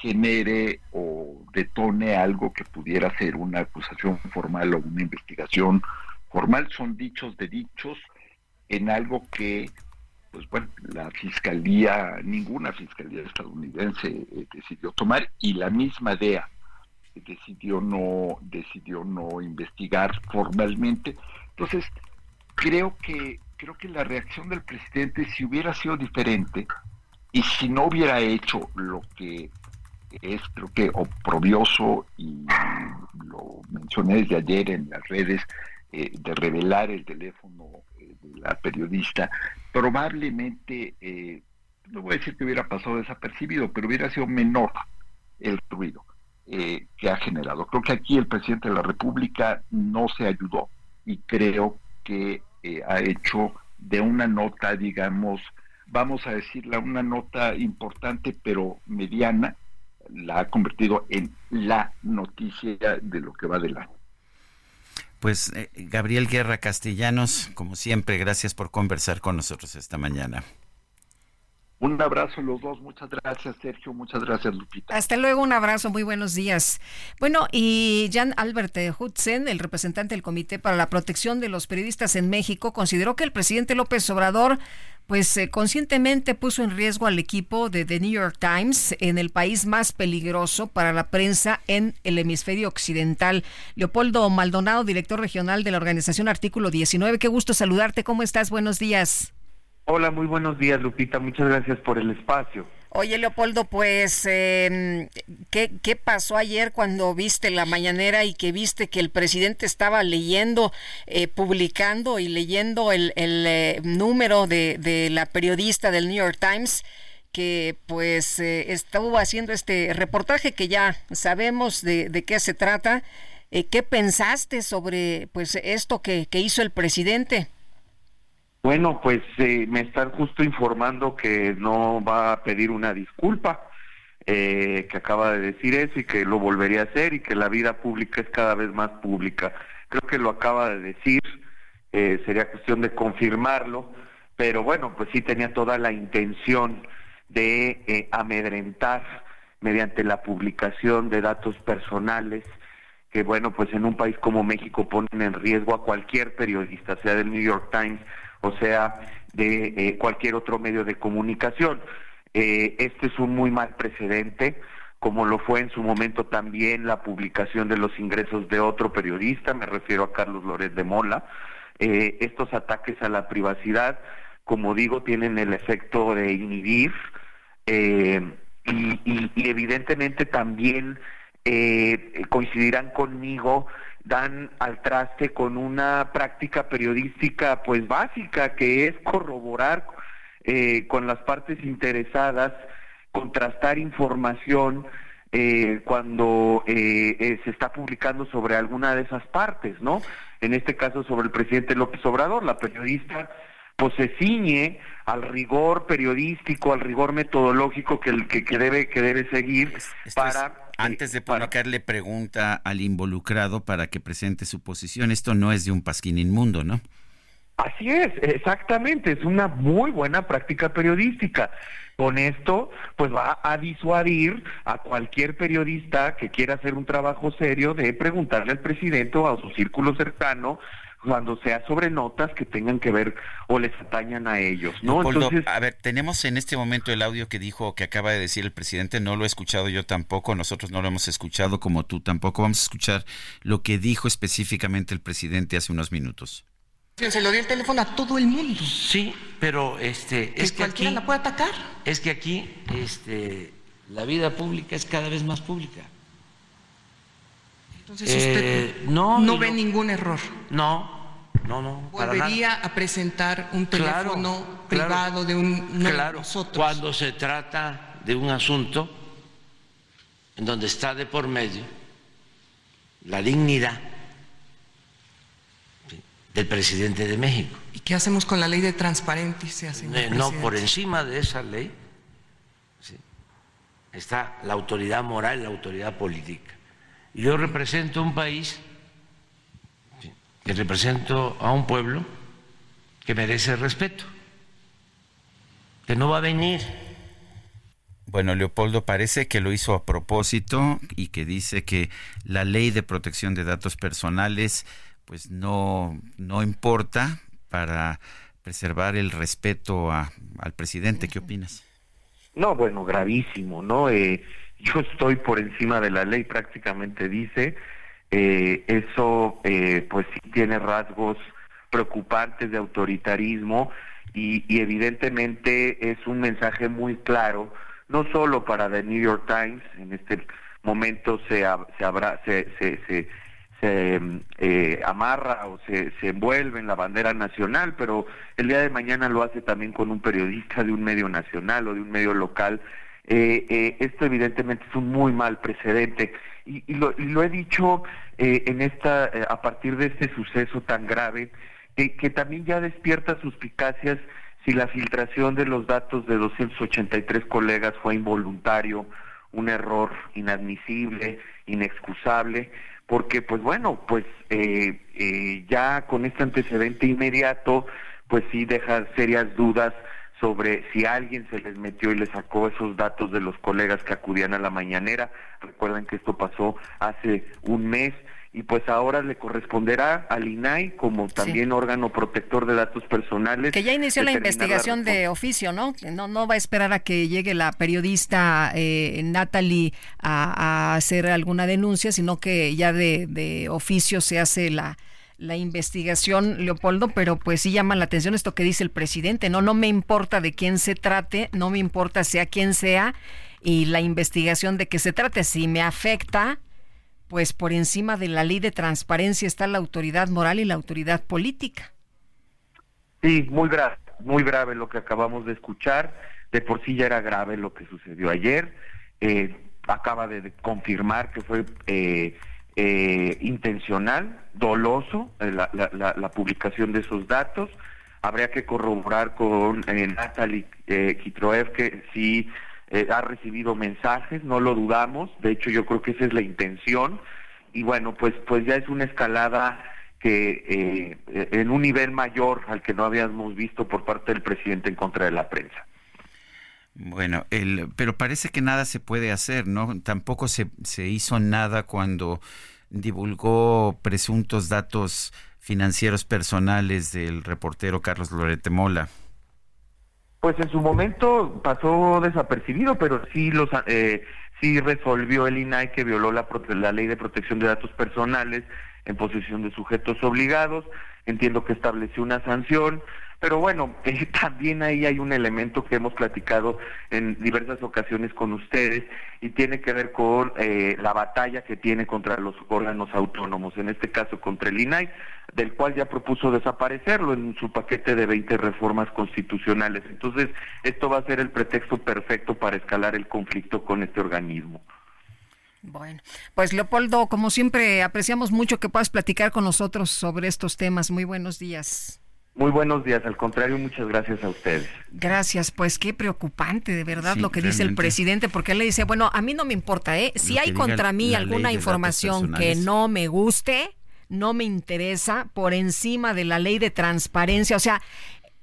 Speaker 9: genere o detone algo que pudiera ser una acusación formal o una investigación formal. Son dichos de dichos en algo que, pues bueno, la fiscalía, ninguna fiscalía estadounidense eh, decidió tomar y la misma DEA decidió no, decidió no investigar formalmente. Entonces, creo que creo que la reacción del presidente, si hubiera sido diferente y si no hubiera hecho lo que es, creo que oprobioso, y lo mencioné desde ayer en las redes, eh, de revelar el teléfono eh, de la periodista, probablemente, eh, no voy a decir que hubiera pasado desapercibido, pero hubiera sido menor el ruido que ha generado. Creo que aquí el presidente de la República no se ayudó y creo que ha hecho de una nota, digamos, vamos a decirla, una nota importante pero mediana, la ha convertido en la noticia de lo que va del año.
Speaker 1: Pues eh, Gabriel Guerra Castellanos, como siempre, gracias por conversar con nosotros esta mañana.
Speaker 9: Un abrazo los dos, muchas gracias Sergio, muchas gracias Lupita.
Speaker 2: Hasta luego, un abrazo, muy buenos días. Bueno, y Jan Albert Hudsen, el representante del Comité para la Protección de los Periodistas en México, consideró que el presidente López Obrador pues eh, conscientemente puso en riesgo al equipo de The New York Times en el país más peligroso para la prensa en el hemisferio occidental. Leopoldo Maldonado, director regional de la organización Artículo 19, qué gusto saludarte, ¿cómo estás? Buenos días.
Speaker 10: Hola, muy buenos días, Lupita. Muchas gracias por el espacio.
Speaker 2: Oye, Leopoldo, pues, em, ¿qué, ¿qué, pasó ayer cuando viste la mañanera y que viste que el presidente estaba leyendo, eh, publicando y leyendo el, el eh, número de, de, la periodista del New York Times? que pues eh, estuvo haciendo este reportaje que ya sabemos de, de qué se trata. ¿Qué pensaste sobre pues esto que, que hizo el presidente?
Speaker 10: Bueno, pues eh, me están justo informando que no va a pedir una disculpa, eh, que acaba de decir eso y que lo volvería a hacer y que la vida pública es cada vez más pública. Creo que lo acaba de decir, eh, sería cuestión de confirmarlo, pero bueno, pues sí tenía toda la intención de amedrentar mediante la publicación de datos personales que bueno, pues en un país como México ponen en riesgo a cualquier periodista, sea del New York Times, o sea, de eh, cualquier otro medio de comunicación. Eh, este es un muy mal precedente, como lo fue en su momento también la publicación de los ingresos de otro periodista, me refiero a Carlos Loret de Mola. Eh, estos ataques a la privacidad como digo, tienen el efecto de inhibir y, evidentemente también coincidirán conmigo dan al traste con una práctica periodística pues básica que es corroborar eh, con las partes interesadas, contrastar información eh, cuando eh, se está publicando sobre alguna de esas partes, ¿no? En este caso sobre el presidente López Obrador, la periodista pues se ciñe al rigor periodístico, al rigor metodológico que, que, debe que debe seguir para
Speaker 1: antes de publicarle pregunta al involucrado para que presente su posición. Esto no es de un pasquín inmundo, ¿no?
Speaker 10: Así es, exactamente, es una muy buena práctica periodística. Con esto, pues va a disuadir a cualquier periodista que quiera hacer un trabajo serio de preguntarle al presidente o a su círculo cercano cuando sea sobre notas que tengan que ver o les atañan a ellos, ¿no?
Speaker 1: Entonces, a ver, tenemos en este momento el audio que dijo, que acaba de decir el presidente, no lo he escuchado yo tampoco, nosotros no lo hemos escuchado como tú tampoco, vamos a escuchar lo que dijo específicamente el presidente hace unos minutos.
Speaker 11: Se lo dio el teléfono a todo el mundo.
Speaker 12: Sí, pero este
Speaker 11: es que cualquiera la puede atacar.
Speaker 12: Es que aquí este la vida pública es cada vez más pública.
Speaker 11: Entonces usted eh, no, ve ningún error.
Speaker 12: No, no, no.
Speaker 11: Volvería a presentar un teléfono privado de un
Speaker 12: claro, nosotros. Cuando se trata de un asunto en donde está de por medio la dignidad del presidente de México.
Speaker 11: ¿Y qué hacemos con la ley de transparencia,
Speaker 12: señor eh, No, por encima de esa ley está la autoridad moral, la autoridad política. Yo represento un país, que represento a un pueblo que merece respeto, que no va a venir.
Speaker 1: Bueno, Leopoldo parece que lo hizo a propósito y que dice que la ley de protección de datos personales pues no, no importa para preservar el respeto al presidente. ¿Qué opinas?
Speaker 10: No, bueno, gravísimo, ¿no? Eh, yo estoy por encima de la ley, prácticamente dice. Eh, eso, eh, pues sí tiene rasgos preocupantes de autoritarismo y, evidentemente es un mensaje muy claro, no solo para The New York Times, en este momento se, se, habrá, se, se, eh, amarra o se envuelve en la bandera nacional, pero el día de mañana lo hace también con un periodista de un medio nacional o de un medio local eh, eh, esto evidentemente es un muy mal precedente. Y, lo, he dicho eh, en esta a partir de este suceso tan grave que también ya despierta suspicacias si la filtración de los datos de 283 colegas fue involuntario, un error inadmisible, inexcusable, porque pues bueno, pues ya con este antecedente inmediato, pues sí deja serias dudas sobre si alguien se les metió y le sacó esos datos de los colegas que acudían a la mañanera. Recuerden que esto pasó hace un mes y pues ahora le corresponderá al INAI como también órgano protector de datos personales.
Speaker 2: Que ya inició la investigación de oficio, ¿no? No, no va a esperar a que llegue la periodista eh, Natalie a, hacer alguna denuncia, sino que ya de, de oficio se hace la la investigación, Leopoldo, pero pues sí llama la atención esto que dice el presidente, no, no me importa de quién se trate, no me importa sea quien sea y la investigación de que se trate, si me afecta, pues por encima de la ley de transparencia está la autoridad moral y la autoridad política.
Speaker 10: Sí, muy grave, muy grave lo que acabamos de escuchar, de por sí ya era grave lo que sucedió ayer, eh, acaba de confirmar que fue... Eh, eh, intencional, doloso, eh, la, publicación de esos datos. Habría que corroborar con eh, Natalie Kitroev que si ha recibido mensajes, no lo dudamos, de hecho yo creo que esa es la intención. Y bueno, pues, pues ya es una escalada que en un nivel mayor al que no habíamos visto por parte del presidente en contra de la prensa.
Speaker 1: Bueno, el, pero parece que nada se puede hacer, ¿no? Tampoco se, se hizo nada cuando divulgó presuntos datos financieros personales del reportero Carlos Lorete Mola.
Speaker 10: Pues en su momento pasó desapercibido, pero sí los eh, sí resolvió el INAI que violó la, la ley de protección de datos personales en posesión de sujetos obligados. Entiendo que estableció una sanción, Pero bueno, eh, también ahí hay un elemento que hemos platicado en diversas ocasiones con ustedes y tiene que ver con eh, la batalla que tiene contra los órganos autónomos, en este caso contra el INAI, del cual ya propuso desaparecerlo en su paquete de 20 reformas constitucionales. Entonces, esto va a ser el pretexto perfecto para escalar el conflicto con este organismo.
Speaker 2: Bueno, pues Leopoldo, como siempre, apreciamos mucho que puedas platicar con nosotros sobre estos temas. Muy buenos días.
Speaker 10: Muy buenos días, al contrario, muchas gracias a ustedes.
Speaker 2: Gracias, pues qué preocupante de verdad lo que dice el presidente, porque él le dice, bueno, a mí no me importa, ¿eh? Si hay contra mí alguna información que no me guste, no me interesa, por encima de la ley de transparencia, o sea,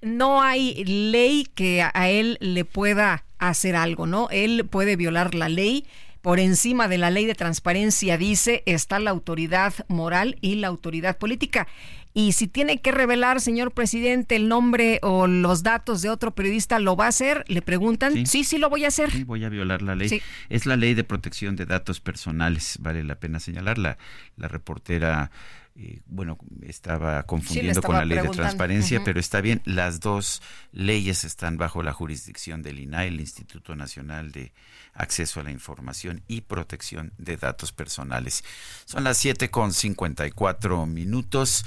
Speaker 2: no hay ley que a él le pueda hacer algo, ¿no? Él puede violar la ley por encima de la ley de transparencia, dice, está la autoridad moral y la autoridad política. Y si tiene que revelar, señor presidente, el nombre o los datos de otro periodista, ¿lo va a hacer? Le preguntan. Sí, sí, lo voy a hacer.
Speaker 1: Sí, voy a violar la ley. Es la ley de protección de datos personales, vale la pena señalarla. La reportera eh, bueno, estaba confundiendo con la ley de transparencia, pero está bien, las dos leyes están bajo la jurisdicción del INAI, el Instituto Nacional de Acceso a la Información y Protección de Datos Personales. Son las 7 con 54 minutos.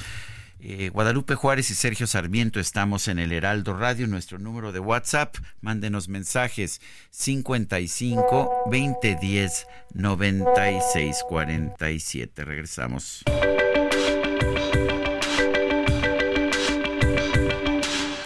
Speaker 1: Eh, Guadalupe Juárez y Sergio Sarmiento estamos en el Heraldo Radio, nuestro número de WhatsApp, mándenos mensajes 55 2010 96 47. Regresamos.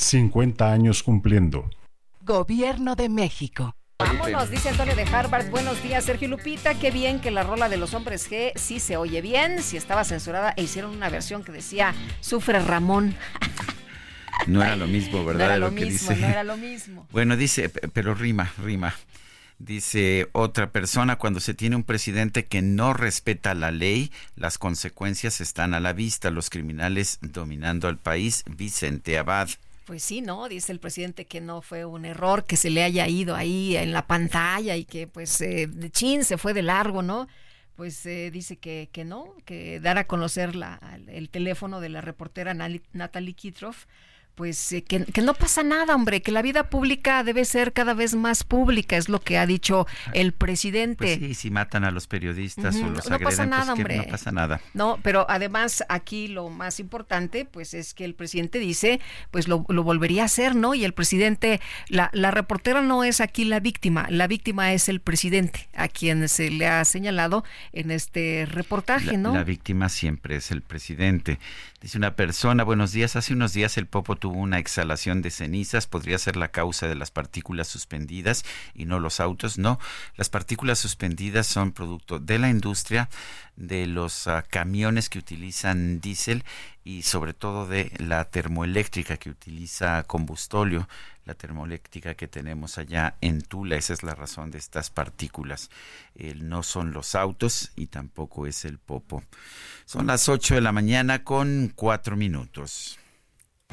Speaker 13: 50 años cumpliendo.
Speaker 14: Gobierno de México.
Speaker 2: Vámonos, dice Antonio de Harvard. Buenos días, Sergio Lupita. Qué bien que la rola de los hombres G sí se oye bien. Si estaba censurada e hicieron una versión que decía Sufre Ramón.
Speaker 1: No era lo mismo, ¿verdad?
Speaker 2: No era lo, mismo, no era lo mismo.
Speaker 1: Bueno, dice, pero rima, rima. Dice otra persona, cuando se tiene un presidente que no respeta la ley, las consecuencias están a la vista. Los criminales dominando al país, Vicente Abad.
Speaker 2: Pues sí, ¿no? Dice el presidente que no fue un error que se le haya ido ahí en la pantalla y que pues eh, de chin se fue de largo, ¿no? Pues eh, dice que, que no, que dar a conocer la, el teléfono de la reportera Natalie Kitroff pues eh, que, no pasa nada, hombre, que la vida pública debe ser cada vez más pública, es lo que ha dicho el presidente.
Speaker 1: Pues sí, si matan a los periodistas o los no agreden, pasa nada, pues, hombre. no pasa nada.
Speaker 2: No, pero además aquí lo más importante, pues es que el presidente dice, pues lo, volvería a hacer, ¿no? Y el presidente, la, la reportera no es aquí la víctima, la víctima es el presidente, a quien se le ha señalado en este reportaje, ¿no?
Speaker 1: La víctima siempre es el presidente. Dice una persona, buenos días, hace unos días el Popo tuvo una exhalación de cenizas, podría ser la causa de las partículas suspendidas y no los autos. No, las partículas suspendidas son producto de la industria, de los ah, camiones que utilizan diésel y sobre todo de la termoeléctrica que utiliza combustóleo, la termoeléctrica que tenemos allá en Tula. Esa es la razón de estas partículas. no son los autos y tampoco es el popo. Son las 8 de la mañana con 4 minutos.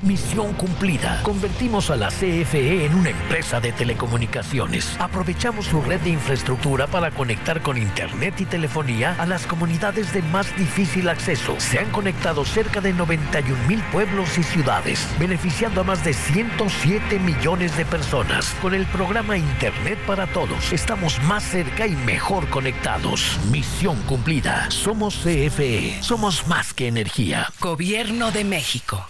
Speaker 15: Misión cumplida. Convertimos a la CFE en una empresa de telecomunicaciones. Aprovechamos su red de infraestructura para conectar con Internet y telefonía a las comunidades de más difícil acceso. Se han conectado cerca de 91 mil pueblos y ciudades, beneficiando a más de 107 millones de personas. Con el programa Internet para Todos, estamos más cerca y mejor conectados. Misión cumplida. Somos CFE. Somos más que energía.
Speaker 14: Gobierno de México.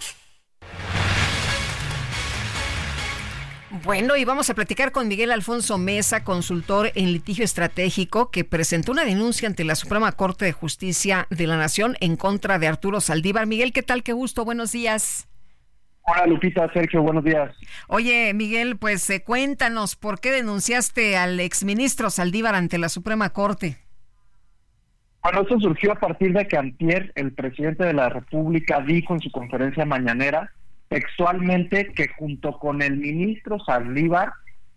Speaker 2: Bueno, y vamos a platicar con Miguel Alfonso Mesa, consultor en litigio estratégico, que presentó una denuncia ante la Suprema Corte de Justicia de la Nación en contra de Arturo Saldívar. Miguel, ¿qué tal? Qué gusto, buenos días.
Speaker 16: Hola Lupita, Sergio, buenos días.
Speaker 2: Oye, Miguel, pues eh, cuéntanos, ¿por qué denunciaste al exministro Saldívar ante la Suprema Corte?
Speaker 16: Bueno, esto surgió a partir de que Antier, el presidente de la República, dijo en su conferencia mañanera textualmente que junto con el ministro Saldívar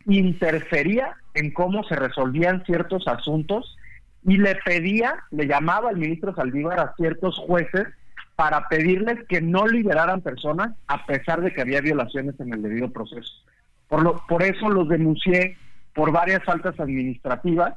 Speaker 16: interfería en cómo se resolvían ciertos asuntos y le pedía, le llamaba al ministro Saldívar a ciertos jueces para pedirles que no liberaran personas a pesar de que había violaciones en el debido proceso. Por, lo, por eso los denuncié por varias faltas administrativas.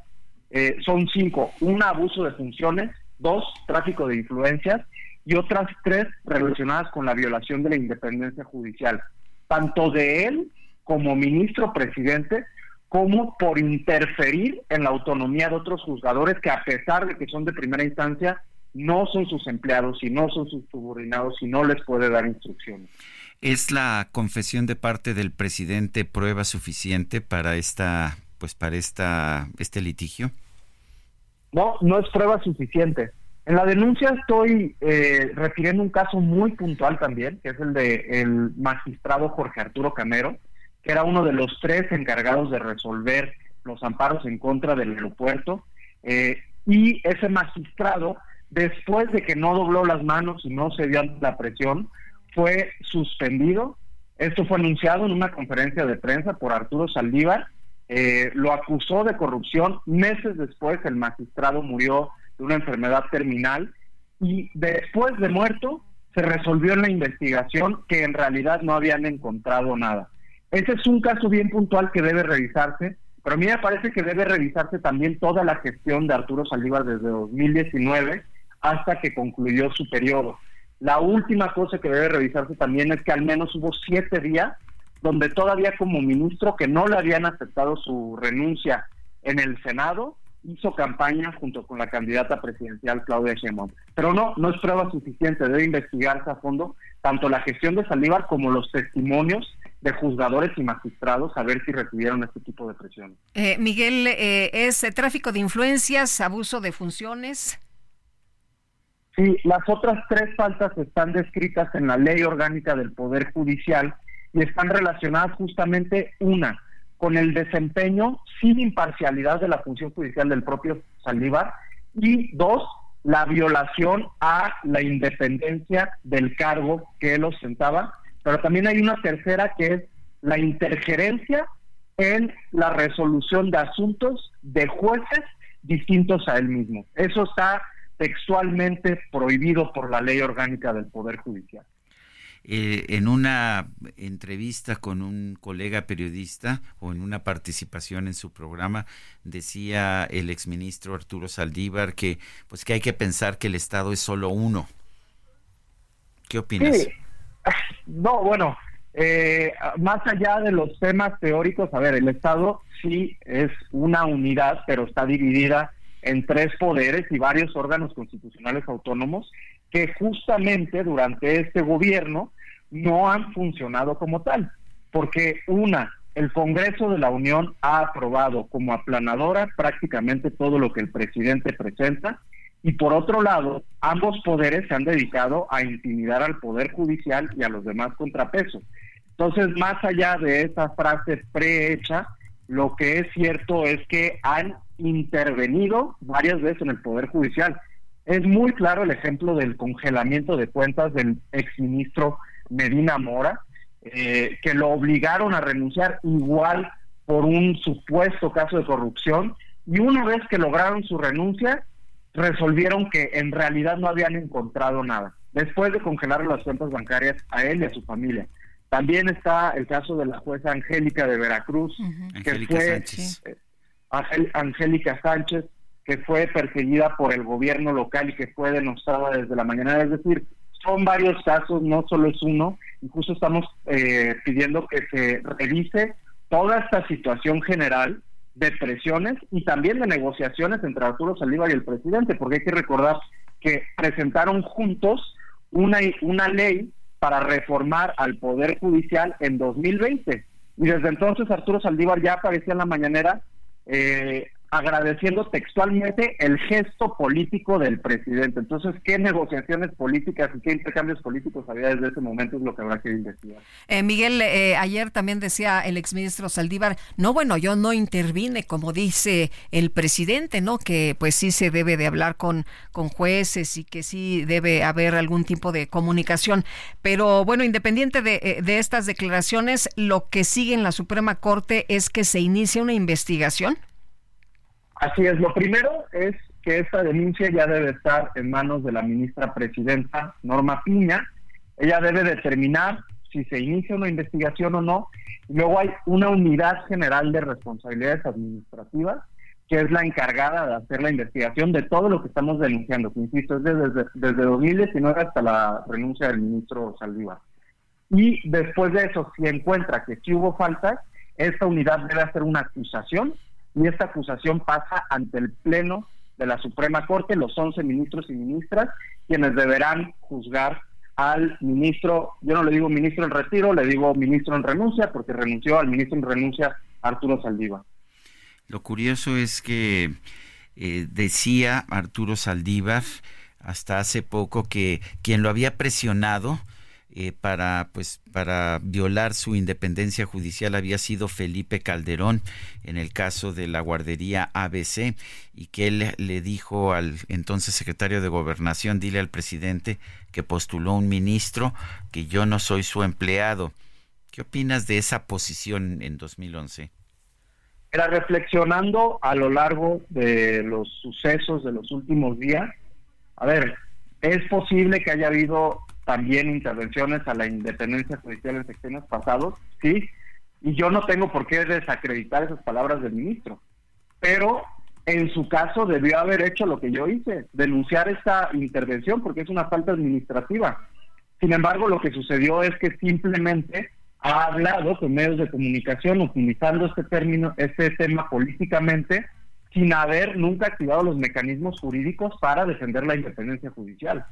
Speaker 16: Eh, son cinco. Un abuso de funciones, dos, tráfico de influencias y otras tres relacionadas con la violación de la independencia judicial, tanto de él como ministro presidente, como por interferir en la autonomía de otros juzgadores que a pesar de que son de primera instancia, no son sus empleados y no son sus subordinados y no les puede dar instrucciones.
Speaker 1: ¿Es la confesión de parte del presidente prueba suficiente para esta pues para esta este litigio?
Speaker 16: No, no es prueba suficiente. En la denuncia estoy eh, refiriendo un caso muy puntual también, que es el de el magistrado Jorge Arturo Camero, que era uno de los tres encargados de resolver los amparos en contra del aeropuerto. Eh, y ese magistrado, después de que no dobló las manos y no se dio la presión, fue suspendido. Esto fue anunciado en una conferencia de prensa por Arturo Saldívar. Eh, lo acusó de corrupción. Meses después el magistrado murió de una enfermedad terminal y después de muerto se resolvió en la investigación que en realidad no habían encontrado nada. Ese es un caso bien puntual que debe revisarse, pero a mí me parece que debe revisarse también toda la gestión de Arturo Saldívar desde 2019 hasta que concluyó su periodo. La última cosa que debe revisarse también es que al menos hubo siete días donde todavía como ministro que no le habían aceptado su renuncia en el Senado hizo campaña junto con la candidata presidencial Claudia Sheinbaum. Pero no, no es prueba suficiente, debe investigarse a fondo tanto la gestión de Saldívar como los testimonios de juzgadores y magistrados a ver si recibieron este tipo de presión.
Speaker 2: Eh, Miguel, eh, ¿es tráfico de influencias, abuso de funciones?
Speaker 16: Sí, las otras tres faltas están descritas en la ley orgánica del Poder Judicial y están relacionadas justamente una con el desempeño sin imparcialidad de la función judicial del propio Saldívar y dos, la violación a la independencia del cargo que él ostentaba, pero también hay una tercera que es la interferencia en la resolución de asuntos de jueces distintos a él mismo. Eso está textualmente prohibido por la ley orgánica del Poder Judicial.
Speaker 1: Eh, en una entrevista con un colega periodista o en una participación en su programa decía el exministro Arturo Saldívar que pues que hay que pensar que el Estado es solo uno. ¿Qué opinas?
Speaker 16: No, bueno, eh, más allá de los temas teóricos, a ver, el Estado sí es una unidad, pero está dividida en tres poderes y varios órganos constitucionales autónomos que justamente durante este gobierno no han funcionado como tal, porque una, el Congreso de la Unión ha aprobado como aplanadora prácticamente todo lo que el presidente presenta y por otro lado, ambos poderes se han dedicado a intimidar al Poder Judicial y a los demás contrapesos. Entonces, más allá de esa frase prehecha, lo que es cierto es que han intervenido varias veces en el Poder Judicial es muy claro el ejemplo del congelamiento de cuentas del exministro Medina Mora, eh, que lo obligaron a renunciar igual por un supuesto caso de corrupción, y una vez que lograron su renuncia, resolvieron que en realidad no habían encontrado nada, después de congelar las cuentas bancarias a él y a su familia. También está el caso de la jueza Angélica de Veracruz, que fue eh, Angélica Sánchez, que fue perseguida por el gobierno local y que fue denostada desde la mañana. Es decir, son varios casos, no solo es uno, incluso estamos eh, pidiendo que se revise toda esta situación general de presiones y también de negociaciones entre Arturo Saldívar y el presidente, porque hay que recordar que presentaron juntos una, una ley para reformar al Poder Judicial en 2020 Y desde entonces Arturo Saldívar ya aparecía en la mañanera eh, agradeciendo textualmente el gesto político del presidente. Entonces, ¿qué negociaciones políticas y qué intercambios políticos había desde ese momento? Es lo que habrá que investigar.
Speaker 2: Eh, Miguel, eh, ayer también decía el exministro Saldívar, no, bueno, yo no intervine, como dice el presidente, ¿no? Que pues sí se debe de hablar con, con jueces y que sí debe haber algún tipo de comunicación. Pero bueno, independiente de, eh, de estas declaraciones, lo que sigue en la Suprema Corte es que se inicie una investigación.
Speaker 16: Así es, lo primero es que esta denuncia ya debe estar en manos de la ministra presidenta Norma Piña. Ella debe determinar si se inicia una investigación o no. luego hay una unidad general de responsabilidades administrativas que es la encargada de hacer la investigación de todo lo que estamos denunciando, que insisto, es desde, desde 2019 hasta la renuncia del ministro Saldívar. Y después de eso, si encuentra que sí hubo faltas, esta unidad debe hacer una acusación y esta acusación pasa ante el Pleno de la Suprema Corte, los 11 ministros y ministras, quienes deberán juzgar al ministro, yo no le digo ministro en retiro, le digo ministro en renuncia, porque renunció al ministro en renuncia Arturo Saldívar.
Speaker 1: Lo curioso es que eh, decía Arturo Saldívar hasta hace poco que quien lo había presionado eh, para pues para violar su independencia judicial había sido Felipe Calderón en el caso de la guardería ABC y que él le dijo al entonces secretario de gobernación dile al presidente que postuló un ministro que yo no soy su empleado ¿qué opinas de esa posición en 2011?
Speaker 16: Era reflexionando a lo largo de los sucesos de los últimos días a ver es posible que haya habido también intervenciones a la independencia judicial en secciones pasados, sí, y yo no tengo por qué desacreditar esas palabras del ministro, pero en su caso debió haber hecho lo que yo hice, denunciar esta intervención porque es una falta administrativa. Sin embargo, lo que sucedió es que simplemente ha hablado con medios de comunicación utilizando este término, este tema políticamente, sin haber nunca activado los mecanismos jurídicos para defender la independencia judicial.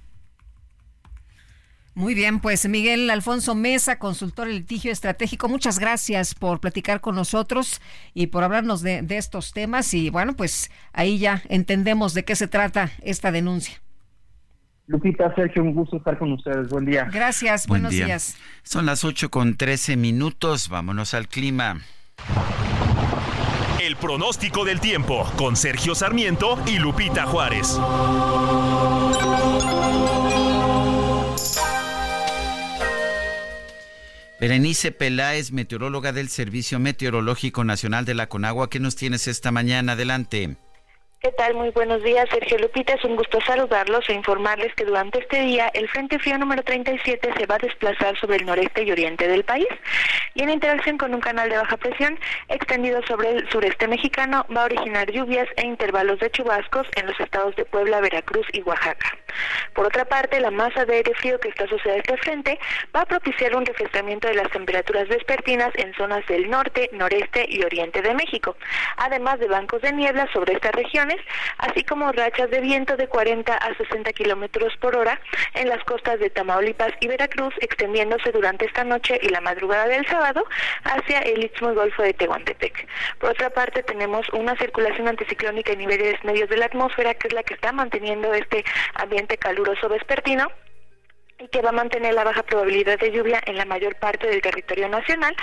Speaker 2: Muy bien, pues Miguel Alfonso Mesa, consultor de litigio estratégico, muchas gracias por platicar con nosotros y por hablarnos de, estos temas. Y bueno, pues ahí ya entendemos de qué se trata esta denuncia.
Speaker 16: Lupita, Sergio, un gusto estar con ustedes. Buen día.
Speaker 2: Gracias, buenos días.
Speaker 1: Son las 8 con 13 minutos. Vámonos al clima.
Speaker 17: El pronóstico del tiempo con Sergio Sarmiento y Lupita Juárez.
Speaker 1: Berenice Peláez, meteoróloga del Servicio Meteorológico Nacional de la Conagua, ¿qué nos tienes esta mañana? Adelante.
Speaker 18: ¿Qué tal? Muy buenos días, Sergio Lupita. Es un gusto saludarlos e informarles que durante este día el Frente Frío número 37 se va a desplazar sobre el noreste y oriente del país y en interacción con un canal de baja presión extendido sobre el sureste mexicano va a originar lluvias e intervalos de chubascos en los estados de Puebla, Veracruz y Oaxaca. Por otra parte, la masa de aire frío que está asociada a este frente va a propiciar un refrescamiento de las temperaturas vespertinas en zonas del norte, noreste y oriente de México, además de bancos de niebla sobre estas regiones así como rachas de viento de 40 a 60 kilómetros por hora en las costas de Tamaulipas y Veracruz, extendiéndose durante esta noche y la madrugada del sábado hacia el Istmo y Golfo de Tehuantepec. Por otra parte, tenemos una circulación anticiclónica en niveles medios de la atmósfera, que es la que está manteniendo este ambiente caluroso vespertino que va a mantener la baja probabilidad de lluvia en la mayor parte del territorio nacional,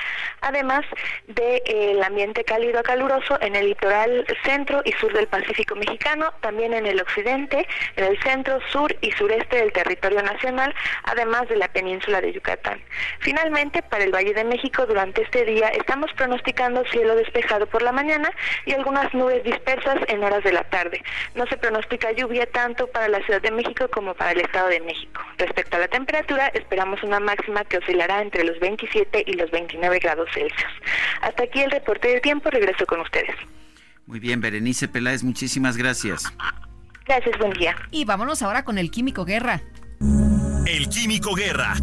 Speaker 18: además del eh, ambiente cálido a caluroso en el litoral centro y sur del Pacífico mexicano, también en el occidente, en el centro, sur y sureste del territorio nacional, además de la península de Yucatán. Finalmente, para el Valle de México, durante este día estamos pronosticando cielo despejado por la mañana y algunas nubes dispersas en horas de la tarde. No se pronostica lluvia tanto para la Ciudad de México como para el Estado de México. Respecto a la temperatura, esperamos una máxima que oscilará entre los 27 y los 29 grados Celsius. Hasta aquí el reporte del tiempo, regreso con ustedes.
Speaker 1: Muy bien, Berenice Peláez, muchísimas gracias.
Speaker 18: Gracias, buen día.
Speaker 2: Y vámonos ahora con el Químico Guerra.
Speaker 17: El Químico Guerra,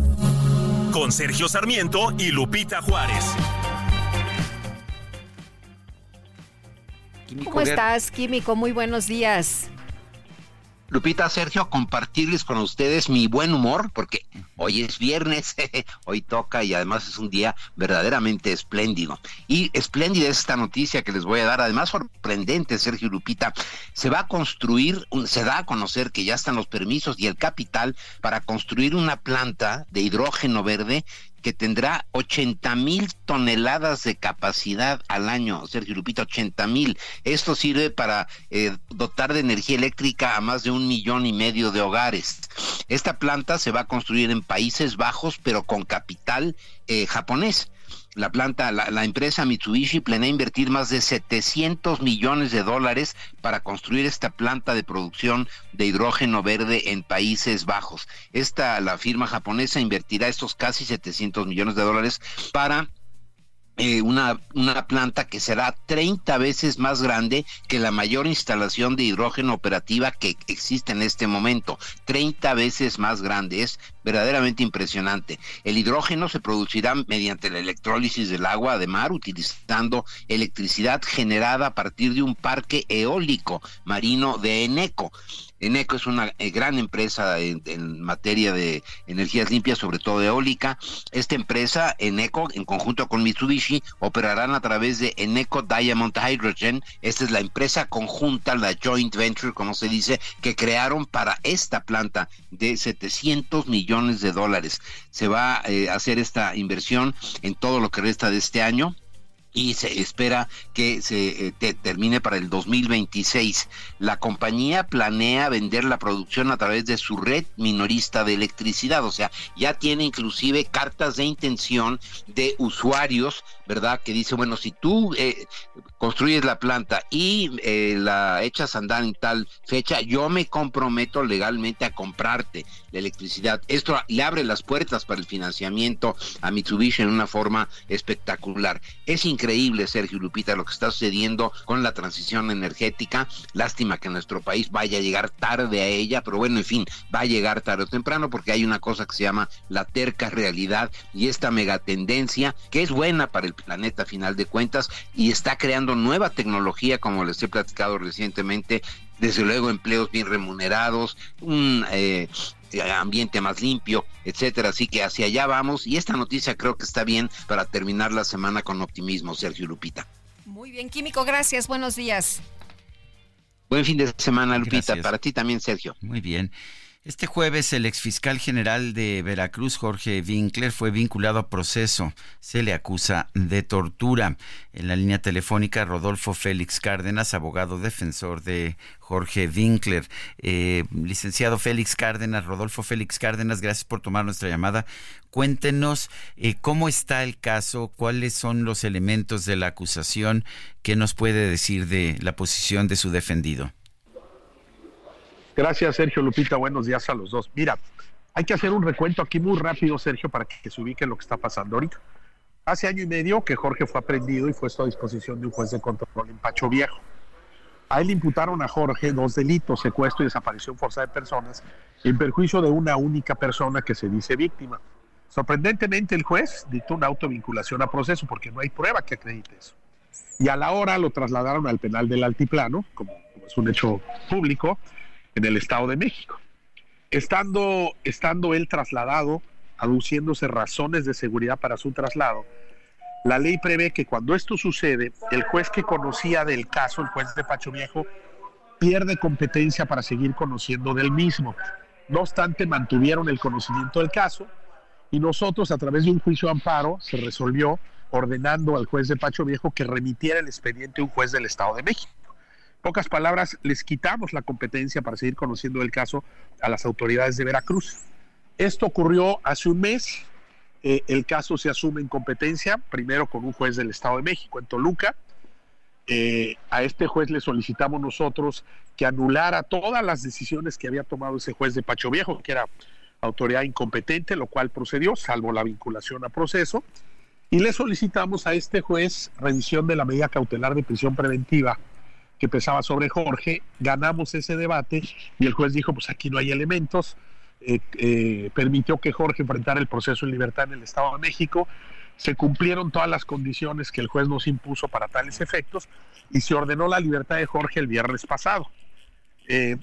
Speaker 17: con Sergio Sarmiento y Lupita Juárez.
Speaker 2: ¿Cómo estás, Químico? Muy buenos días.
Speaker 19: Lupita, Sergio, compartirles con ustedes mi buen humor, porque hoy es viernes, hoy toca y además es un día verdaderamente espléndido. Y espléndida es esta noticia que les voy a dar, además sorprendente, Sergio Lupita. Se va a construir, se da a conocer que ya están los permisos y el capital para construir una planta de hidrógeno verde que tendrá 80 mil toneladas de capacidad al año, Sergio Lupita, 80 mil. Esto sirve para eh, dotar de energía eléctrica a más de un millón y medio de hogares. Esta planta se va a construir en Países Bajos, pero con capital eh, japonés la planta, la, empresa Mitsubishi planea invertir más de 700 millones de dólares para construir esta planta de producción de hidrógeno verde en Países Bajos. Esta, la firma japonesa invertirá estos casi 700 millones de dólares para eh, una, una planta que será 30 veces más grande que la mayor instalación de hidrógeno operativa que existe en este momento. 30 veces más grande. Es verdaderamente impresionante. El hidrógeno se producirá mediante la electrólisis del agua de mar utilizando electricidad generada a partir de un parque eólico marino de Eneco. Eneco es una eh, gran empresa en, materia de energías limpias, sobre todo eólica. Esta empresa, Eneco, en conjunto con Mitsubishi, operarán a través de Eneco Diamond Hydrogen. Esta es la empresa conjunta, la joint venture, como se dice, que crearon para esta planta de 700 millones de dólares. Se va eh, a hacer esta inversión en todo lo que resta de este año y se espera que se eh, termine para el 2026. La compañía planea vender la producción a través de su red minorista de electricidad, o sea, ya tiene inclusive cartas de intención de usuarios, ¿verdad? Que dice, bueno, si tú eh, construyes la planta y eh, la echas a andar en tal fecha, yo me comprometo legalmente a comprarte la electricidad. Esto le abre las puertas para el financiamiento a Mitsubishi en una forma espectacular. Es increíble Sergio Lupita, lo que está sucediendo con la transición energética. Lástima que nuestro país vaya a llegar tarde a ella, pero bueno, en fin, va a llegar tarde o temprano porque hay una cosa que se llama la terca realidad y esta megatendencia que es buena para el planeta a final de cuentas y está creando nueva tecnología, como les he platicado recientemente, desde luego empleos bien remunerados, un eh, ambiente más limpio, etcétera. Así que hacia allá vamos y esta noticia creo que está bien para terminar la semana con optimismo, Sergio Lupita.
Speaker 2: Muy bien, Químico, gracias. Buenos días.
Speaker 19: Buen fin de semana, Lupita. Para ti también, Sergio.
Speaker 1: Muy bien. Este jueves el exfiscal general de Veracruz, Jorge Winkler, fue vinculado a proceso. Se le acusa de tortura. En la línea telefónica, Rodolfo Félix Cárdenas, abogado defensor de Jorge Winkler. Eh, licenciado Félix Cárdenas, Rodolfo Félix Cárdenas, gracias por tomar nuestra llamada. Cuéntenos eh, cómo está el caso, cuáles son los elementos de la acusación, qué nos puede decir de la posición de su defendido.
Speaker 20: Gracias, Sergio Lupita. Buenos días a los dos. Mira, hay que hacer un recuento aquí muy rápido, Sergio, para que se ubique lo que está pasando ahorita. Hace año y medio que Jorge fue aprendido y fue a disposición de un juez de control en Pacho Viejo. A él imputaron a Jorge dos delitos, secuestro y desaparición forzada de personas, en perjuicio de una única persona que se dice víctima. Sorprendentemente, el juez dictó una autovinculación a proceso porque no hay prueba que acredite eso. Y a la hora lo trasladaron al penal del Altiplano, como es un hecho público, en el Estado de México. Estando, estando él trasladado, aduciéndose razones de seguridad para su traslado, la ley prevé que cuando esto sucede, el juez que conocía del caso, el juez de Pacho Viejo, pierde competencia para seguir conociendo del mismo. No obstante, mantuvieron el conocimiento del caso y nosotros, a través de un juicio de amparo, se resolvió ordenando al juez de Pacho Viejo que remitiera el expediente a un juez del Estado de México pocas palabras, les quitamos la competencia para seguir conociendo el caso a las autoridades de Veracruz. Esto ocurrió hace un mes. Eh, el caso se asume en competencia, primero con un juez del Estado de México, en Toluca. Eh, a este juez le solicitamos nosotros que anulara todas las decisiones que había tomado ese juez de Pacho Viejo, que era autoridad incompetente, lo cual procedió, salvo la vinculación a proceso. Y le solicitamos a este juez revisión de la medida cautelar de prisión preventiva que pesaba sobre Jorge, ganamos ese debate y el juez dijo, pues aquí no hay elementos, eh, eh, permitió que Jorge enfrentara el proceso en libertad en el Estado de México, se cumplieron todas las condiciones que el juez nos impuso para tales efectos y se ordenó la libertad de Jorge el viernes pasado. Eh,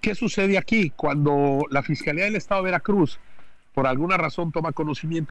Speaker 20: ¿qué sucede aquí? Cuando la Fiscalía del Estado de Veracruz, por alguna razón, toma conocimiento.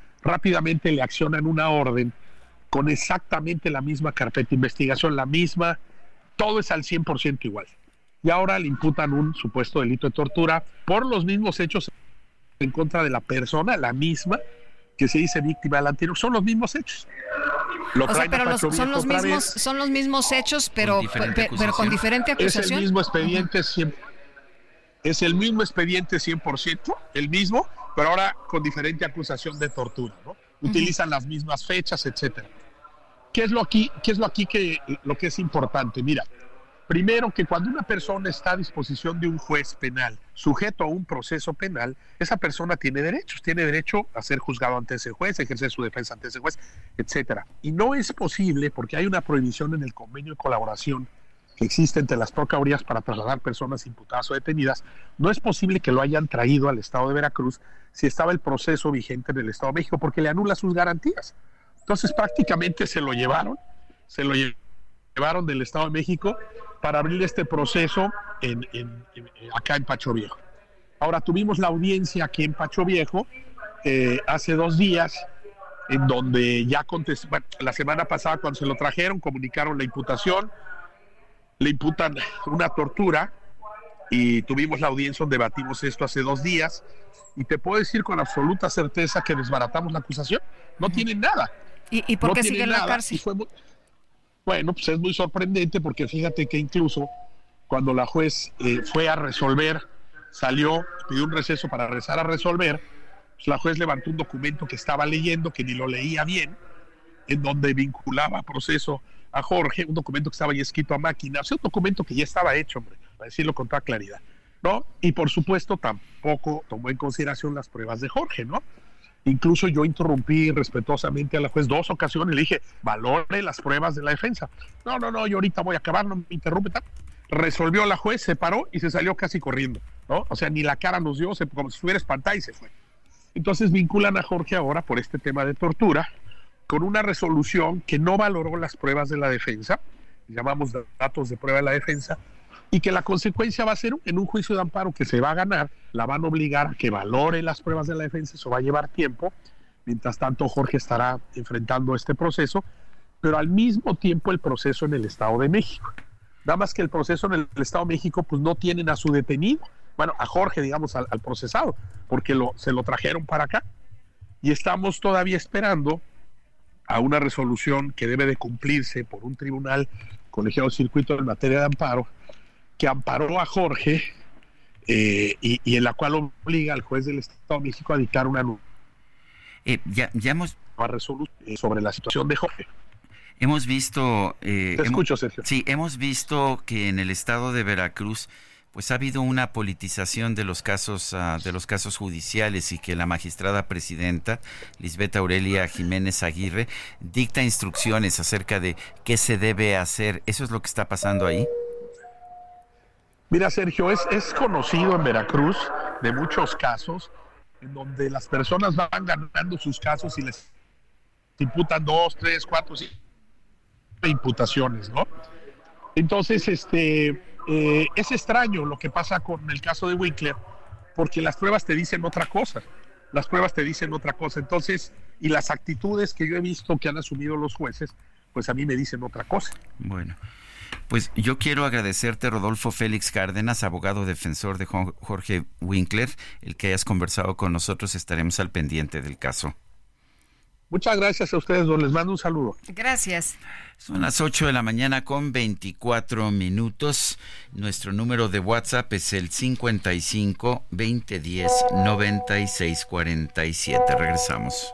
Speaker 20: rápidamente le accionan una orden con exactamente la misma carpeta de investigación, la misma, todo es al 100% igual. Y ahora le imputan un supuesto delito de tortura por los mismos hechos en contra de la persona, la misma, que se dice víctima del anterior, son los mismos hechos.
Speaker 2: o sea, pero son los mismos, son los mismos hechos, pero con pero con diferente acusación.
Speaker 20: Es el mismo expediente, es el mismo expediente 100%, el mismo, pero ahora con diferente acusación de tortura, ¿no? Utilizan las mismas fechas, etcétera. ¿Qué es lo aquí, qué es lo aquí que lo que es importante? Mira, primero que cuando una persona está a disposición de un juez penal, sujeto a un proceso penal, esa persona tiene derechos, tiene derecho a ser juzgado ante ese juez, ejercer su defensa ante ese juez, etcétera. Y no es posible porque hay una prohibición en el convenio de colaboración que existe entre las procuradurías para trasladar personas imputadas o detenidas, no es posible que lo hayan traído al Estado de Veracruz si estaba el proceso vigente en el Estado de México, porque le anula sus garantías. Entonces prácticamente se lo llevaron, se lo llevaron del Estado de México para abrir este proceso acá en Pacho Viejo. Ahora tuvimos la audiencia aquí en Pacho Viejo eh, hace dos días, en donde ya contestó, la semana pasada cuando se lo trajeron, comunicaron la imputación, le imputan una tortura y tuvimos la audiencia donde debatimos esto hace dos días y te puedo decir con absoluta certeza que desbaratamos la acusación. No tienen nada.
Speaker 2: ¿Y, por qué sigue en la cárcel?
Speaker 20: bueno, pues es muy sorprendente porque fíjate que incluso cuando la juez eh, fue a resolver, salió, pidió un receso para rezar a resolver, pues la juez levantó un documento que estaba leyendo, que ni lo leía bien, en donde vinculaba proceso a Jorge, un documento que estaba ya escrito a máquina, o sea, un documento que ya estaba hecho, hombre, para decirlo con toda claridad, ¿no? Y por supuesto tampoco tomó en consideración las pruebas de Jorge, ¿no? Incluso yo interrumpí respetuosamente a la juez dos ocasiones, le dije, valore las pruebas de la defensa. No, no, no, yo ahorita voy a acabar, no me interrumpe. Resolvió la juez, se paró y se salió casi corriendo, ¿no? O sea, ni la cara nos dio, se, como si estuviera espantada y se fue. Entonces vinculan a Jorge ahora por este tema de tortura, con una resolución que no valoró las pruebas de la defensa, llamamos datos de prueba de la defensa, y que la consecuencia va a ser en un juicio de amparo que se va a ganar, la van a obligar a que valore las pruebas de la defensa, eso va a llevar tiempo, mientras tanto Jorge estará enfrentando este proceso, pero al mismo tiempo el proceso en el Estado de México. Nada más que el proceso en el Estado de México, pues no tienen a su detenido, bueno, a Jorge, digamos, al, procesado, porque se lo trajeron para acá. Y estamos todavía esperando a una resolución que debe de cumplirse por un tribunal colegiado circuito en materia de amparo, que amparó a Jorge eh, y, en la cual obliga al juez del Estado de México a dictar una
Speaker 1: eh, ya, ya hemos
Speaker 20: resolución eh, sobre la situación de Jorge.
Speaker 1: Hemos visto,
Speaker 20: eh, Te escucho, Sergio.
Speaker 1: Sí, hemos visto que en el estado de Veracruz pues ha habido una politización de los casos ah, de los casos judiciales y que la magistrada presidenta Lisbeth Aurelia Jiménez Aguirre dicta instrucciones acerca de qué se debe hacer. ¿Eso es lo que está pasando ahí?
Speaker 20: Mira, Sergio, es, es conocido en Veracruz de muchos casos en donde las personas van ganando sus casos y les imputan dos, tres, cuatro, cinco imputaciones, ¿no? Entonces, este, eh, es extraño lo que pasa con el caso de Winkler, porque las pruebas te dicen otra cosa. Las pruebas te dicen otra cosa. Entonces, y las actitudes que yo he visto que han asumido los jueces, pues a mí me dicen otra cosa.
Speaker 1: Bueno. Pues yo quiero agradecerte, Rodolfo Félix Cárdenas, abogado defensor de Jorge Winkler, el que hayas conversado con nosotros. Estaremos al pendiente del caso.
Speaker 20: Muchas gracias a ustedes, les mando un saludo.
Speaker 2: Gracias.
Speaker 1: Son las 8 de la mañana con 24 minutos. Nuestro número de WhatsApp es el 55 2010 9647. Regresamos.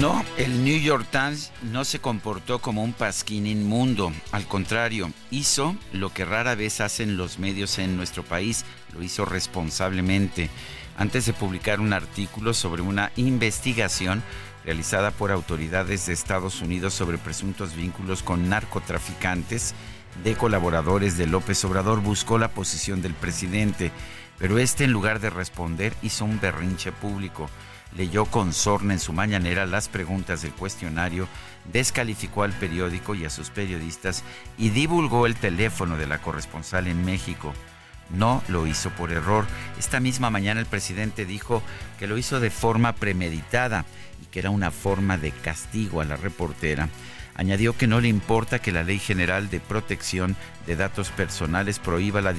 Speaker 1: No, el New York Times no se comportó como un pasquín inmundo. Al contrario, hizo lo que rara vez hacen los medios en nuestro país. Lo hizo responsablemente. Antes de publicar un artículo sobre una investigación realizada por autoridades de Estados Unidos sobre presuntos vínculos con narcotraficantes de colaboradores de López Obrador buscó la posición del presidente, pero este en lugar de responder hizo un berrinche público. Leyó con sorna en su mañanera las preguntas del cuestionario, descalificó al periódico y a sus periodistas y divulgó el teléfono de la corresponsal en México. No lo hizo por error. Esta misma mañana el presidente dijo que lo hizo de forma premeditada que era una forma de castigo a la reportera. Añadió que no le importa que la Ley General de Protección de Datos Personales prohíba la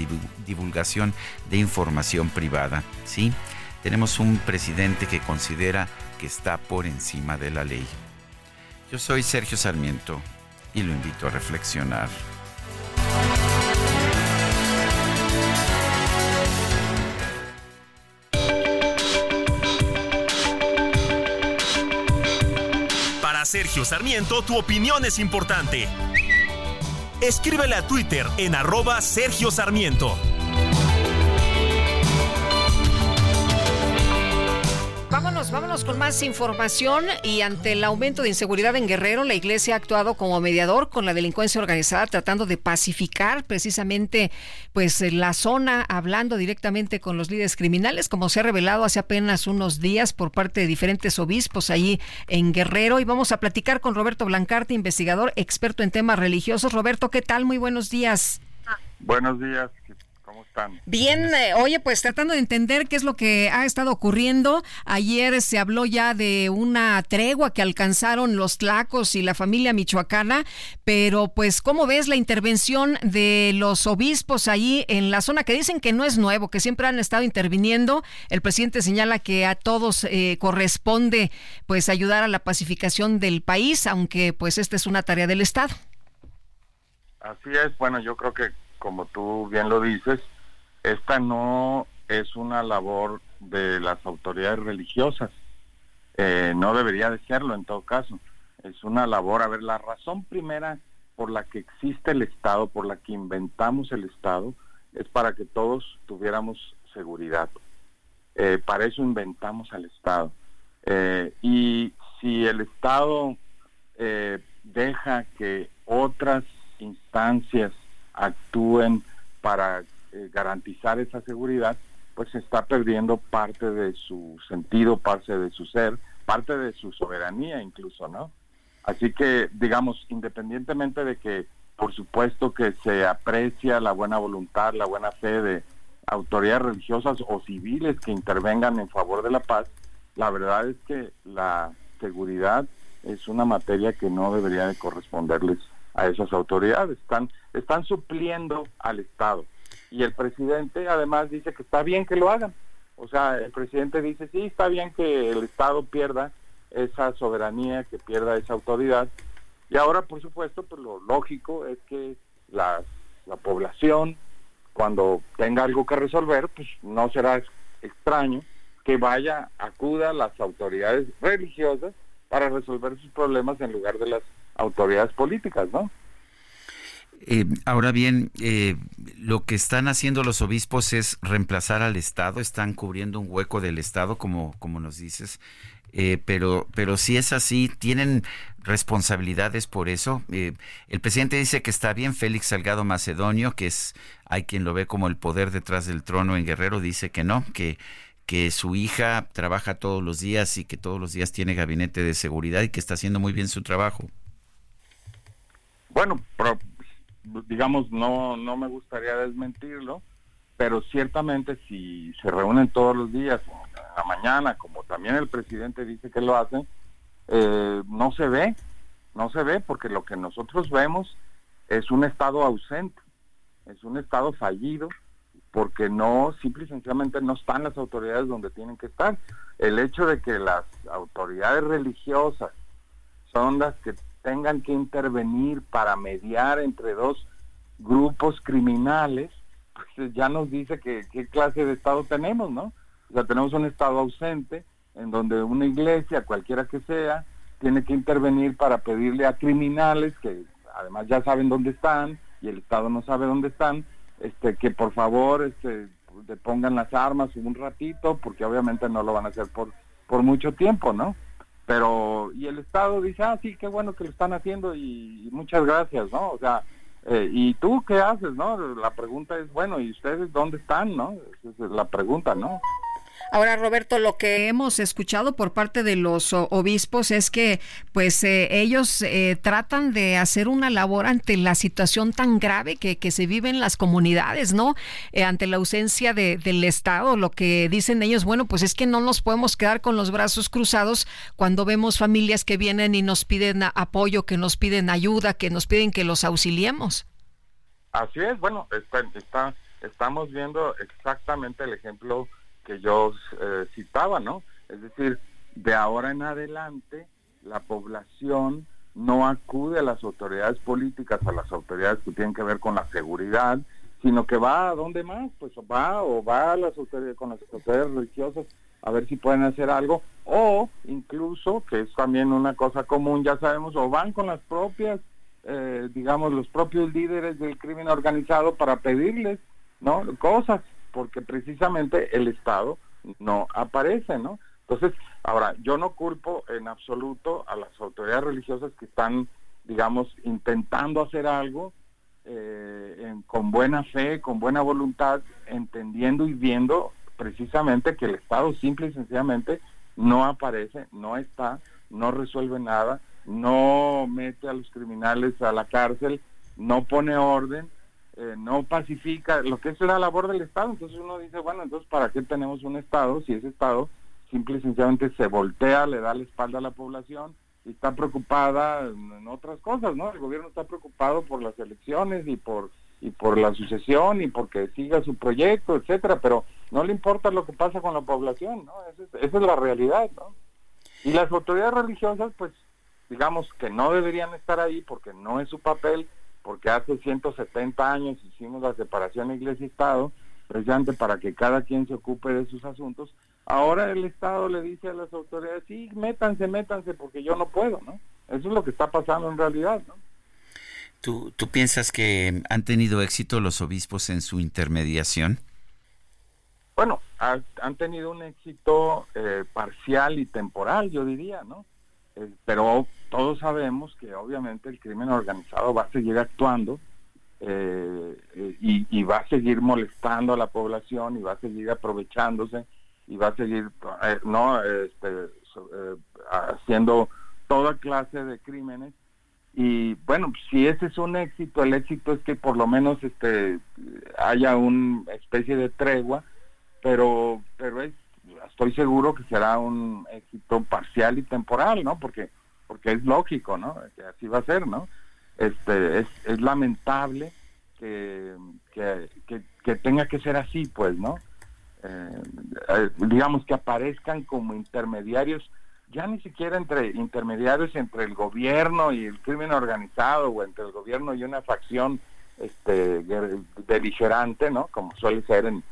Speaker 1: divulgación de información privada. Sí, tenemos un presidente que considera que está por encima de la ley. Yo soy Sergio Sarmiento y lo invito a reflexionar.
Speaker 17: Sergio Sarmiento, tu opinión es importante. Escríbele a Twitter en arroba Sergio Sarmiento.
Speaker 2: Vámonos, vámonos con más información y ante el aumento de inseguridad en Guerrero, la iglesia ha actuado como mediador con la delincuencia organizada tratando de pacificar precisamente pues la zona hablando directamente con los líderes criminales como se ha revelado hace apenas unos días por parte de diferentes obispos allí en Guerrero y vamos a platicar con Roberto Blancarte, investigador experto en temas religiosos. Roberto, ¿qué tal? Muy buenos días.
Speaker 21: Buenos días,
Speaker 2: Bien, eh, oye, pues tratando de entender qué es lo que ha estado ocurriendo. Ayer se habló ya de una tregua que alcanzaron los Tlacos y la familia michoacana, pero pues ¿cómo ves la intervención de los obispos ahí en la zona que dicen que no es nuevo, que siempre han estado interviniendo? El presidente señala que a todos eh, corresponde pues ayudar a la pacificación del país, aunque pues esta es una tarea del Estado.
Speaker 21: Así es, bueno, yo creo que como tú bien lo dices, esta no es una labor de las autoridades religiosas, eh, no debería de serlo en todo caso, es una labor, a ver, la razón primera por la que existe el Estado, por la que inventamos el Estado, es para que todos tuviéramos seguridad. Eh, para eso inventamos al Estado. Eh, y si el Estado deja que otras instancias actúen para eh, garantizar esa seguridad, pues está perdiendo parte de su sentido, parte de su ser, parte de su soberanía incluso, ¿no? Así que, digamos, independientemente de que, por supuesto, que se aprecia la buena voluntad, la buena fe de autoridades religiosas o civiles que intervengan en favor de la paz, la verdad es que la seguridad es una materia que no debería de corresponderles a esas autoridades. Están, están supliendo al Estado. Y el presidente además dice que está bien que lo hagan. O sea, el presidente dice, sí, está bien que el Estado pierda esa soberanía, que pierda esa autoridad. Y ahora, por supuesto, pues lo lógico es que la, la población, cuando tenga algo que resolver, pues no será extraño que vaya, acuda a las autoridades religiosas para resolver sus problemas en lugar de las autoridades políticas, ¿no?
Speaker 1: Eh, ahora bien, eh, lo que están haciendo los obispos es reemplazar al Estado, están cubriendo un hueco del Estado, como, como nos dices, eh, pero, pero si es así, tienen responsabilidades por eso. el presidente dice que está bien, Félix Salgado Macedonio, que es, hay quien lo ve como el poder detrás del trono en Guerrero, dice que no, que que su hija trabaja todos los días y que todos los días tiene gabinete de seguridad y que está haciendo muy bien su trabajo.
Speaker 21: Bueno, digamos, no, no me gustaría desmentirlo, pero ciertamente si se reúnen todos los días, en la mañana, como también el presidente dice que lo hace, eh, no se ve, no se ve porque lo que nosotros vemos es un Estado ausente, es un Estado fallido, porque no, simple y sencillamente no están las autoridades donde tienen que estar. El hecho de que las autoridades religiosas son las que tengan que intervenir para mediar entre dos grupos criminales, pues ya nos dice que qué clase de Estado tenemos, ¿no? O sea, tenemos un Estado ausente en donde una iglesia, cualquiera que sea, tiene que intervenir para pedirle a criminales que además ya saben dónde están y el Estado no sabe dónde están, este, que por favor este, le pongan las armas un ratito, porque obviamente no lo van a hacer por, por mucho tiempo, ¿no? Pero y el Estado dice, ah, sí, qué bueno que lo están haciendo y, muchas gracias, ¿no? O sea, eh, ¿y tú qué haces, no? La pregunta es, bueno, ¿y ustedes dónde están, no? Esa es la pregunta, ¿no?
Speaker 2: Ahora, Roberto, lo que hemos escuchado por parte de los obispos es que, pues, eh, ellos eh, tratan de hacer una labor ante la situación tan grave que, que se vive en las comunidades, ¿no? Eh, ante la ausencia de, del Estado, lo que dicen ellos, bueno, pues es que no nos podemos quedar con los brazos cruzados cuando vemos familias que vienen y nos piden apoyo, que nos piden ayuda, que nos piden que los auxiliemos.
Speaker 21: Así es, bueno, está, está estamos viendo exactamente el ejemplo que yo eh, citaba, ¿no? Es decir, de ahora en adelante la población no acude a las autoridades políticas, a las autoridades que tienen que ver con la seguridad, sino que va a dónde más, pues va o va a las autoridades, con las autoridades religiosas a ver si pueden hacer algo, o incluso, que es también una cosa común, ya sabemos, o van con las propias, eh, digamos, los propios líderes del crimen organizado para pedirles, ¿no? Cosas porque precisamente el Estado no aparece, ¿no? Entonces, ahora, yo no culpo en absoluto a las autoridades religiosas que están, digamos, intentando hacer algo eh, con buena fe, con buena voluntad, entendiendo y viendo precisamente que el Estado simple y sencillamente no aparece, no está, no resuelve nada, no mete a los criminales a la cárcel, no pone orden eh, no pacifica lo que es la labor del Estado. Entonces uno dice, bueno, entonces ¿para qué tenemos un Estado si ese Estado simple y sencillamente se voltea, le da la espalda a la población y está preocupada en, otras cosas, ¿no? El gobierno está preocupado por las elecciones y por y por la sucesión y porque siga su proyecto, etcétera, pero no le importa lo que pasa con la población, ¿no? Esa es, esa es la realidad, ¿no? Y las autoridades religiosas, pues, digamos que no deberían estar ahí porque no es su papel, porque hace 170 años hicimos la separación Iglesia-Estado, precisamente para que cada quien se ocupe de sus asuntos. Ahora el Estado le dice a las autoridades, sí, métanse, métanse, porque yo no puedo, ¿no? Eso es lo que está pasando en realidad, ¿no?
Speaker 1: ¿Tú, tú piensas que han tenido éxito los obispos en su intermediación?
Speaker 21: Bueno, han tenido un éxito eh, parcial y temporal, yo diría, ¿no? Eh, pero todos sabemos que obviamente el crimen organizado va a seguir actuando eh, eh, y, va a seguir molestando a la población y va a seguir aprovechándose y va a seguir no este, haciendo toda clase de crímenes. Y bueno si ese es un éxito el éxito es que por lo menos este haya una especie de tregua pero pero es estoy seguro que será un éxito parcial y temporal, ¿no? Porque porque es lógico, ¿no? Que así va a ser, ¿no? Este es, es lamentable que, que, tenga que ser así, pues, ¿no? Eh, eh, digamos que aparezcan como intermediarios, ya ni siquiera entre intermediarios entre el gobierno y el crimen organizado o entre el gobierno y una facción este beligerante, ¿no? Como suele ser en,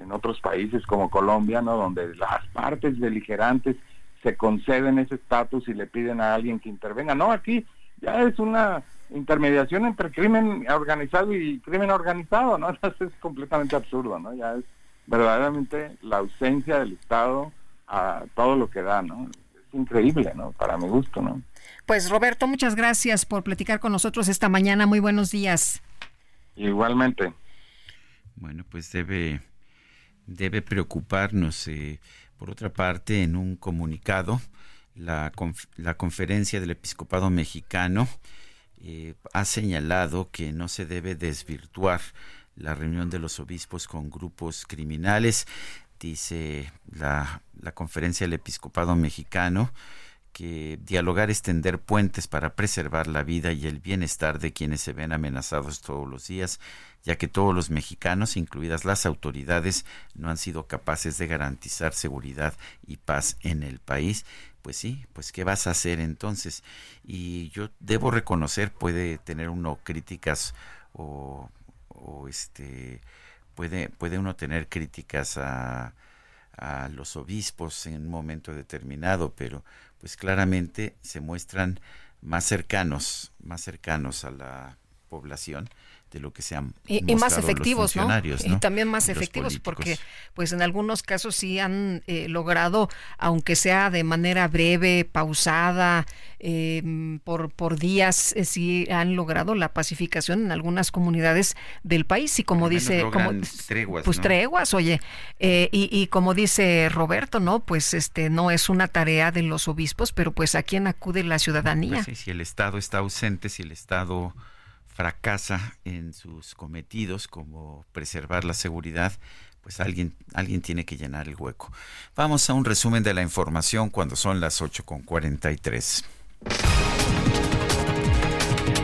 Speaker 21: en otros países como Colombia, ¿no? Donde las partes beligerantes se conceden ese estatus y le piden a alguien que intervenga. No, aquí ya es una intermediación entre crimen organizado y crimen organizado, ¿no? Es completamente absurdo, ¿no? Ya es verdaderamente la ausencia del Estado a todo lo que da, ¿no? Es increíble, ¿no? Para mi gusto, ¿no?
Speaker 2: Pues Roberto, muchas gracias por platicar con nosotros esta mañana. Muy buenos días.
Speaker 21: Igualmente.
Speaker 1: Bueno, pues debe, debe preocuparnos. Eh, por otra parte, en un comunicado, la, la conferencia del episcopado mexicano eh, ha señalado que no se debe desvirtuar la reunión de los obispos con grupos criminales. Dice la, la conferencia del episcopado mexicano que dialogar es tender puentes para preservar la vida y el bienestar de quienes se ven amenazados todos los días, ya que todos los mexicanos, incluidas las autoridades, no han sido capaces de garantizar seguridad y paz en el país. Pues sí, pues ¿qué vas a hacer entonces? Y yo debo reconocer, puede tener uno críticas o, o este puede, puede uno tener críticas a, a los obispos en un momento determinado, pero pues claramente se muestran más cercanos, más cercanos a la población de lo que sean
Speaker 2: y, más efectivos, ¿no? Y también más efectivos porque pues en algunos casos sí han eh, logrado, aunque sea de manera breve, pausada, eh, por, por días, eh, sí han logrado la pacificación en algunas comunidades del país y como dice, como,
Speaker 1: treguas,
Speaker 2: pues treguas, oye, y, y como dice Roberto, ¿no? Pues este no es una tarea de los obispos, pero pues a quién acude la ciudadanía.
Speaker 1: Pues si el Estado está ausente, si el Estado fracasa en sus cometidos como preservar la seguridad, pues alguien, alguien tiene que llenar el hueco. Vamos a un resumen de la información cuando son las 8.43.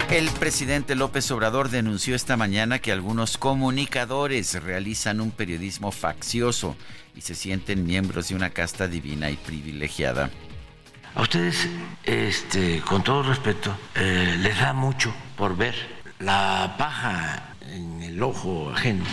Speaker 1: El presidente López Obrador denunció esta mañana que algunos comunicadores realizan un periodismo faccioso y se sienten miembros de una casta divina y privilegiada.
Speaker 22: A ustedes, este, con todo respeto, eh, les da mucho por ver la paja en el ojo ajeno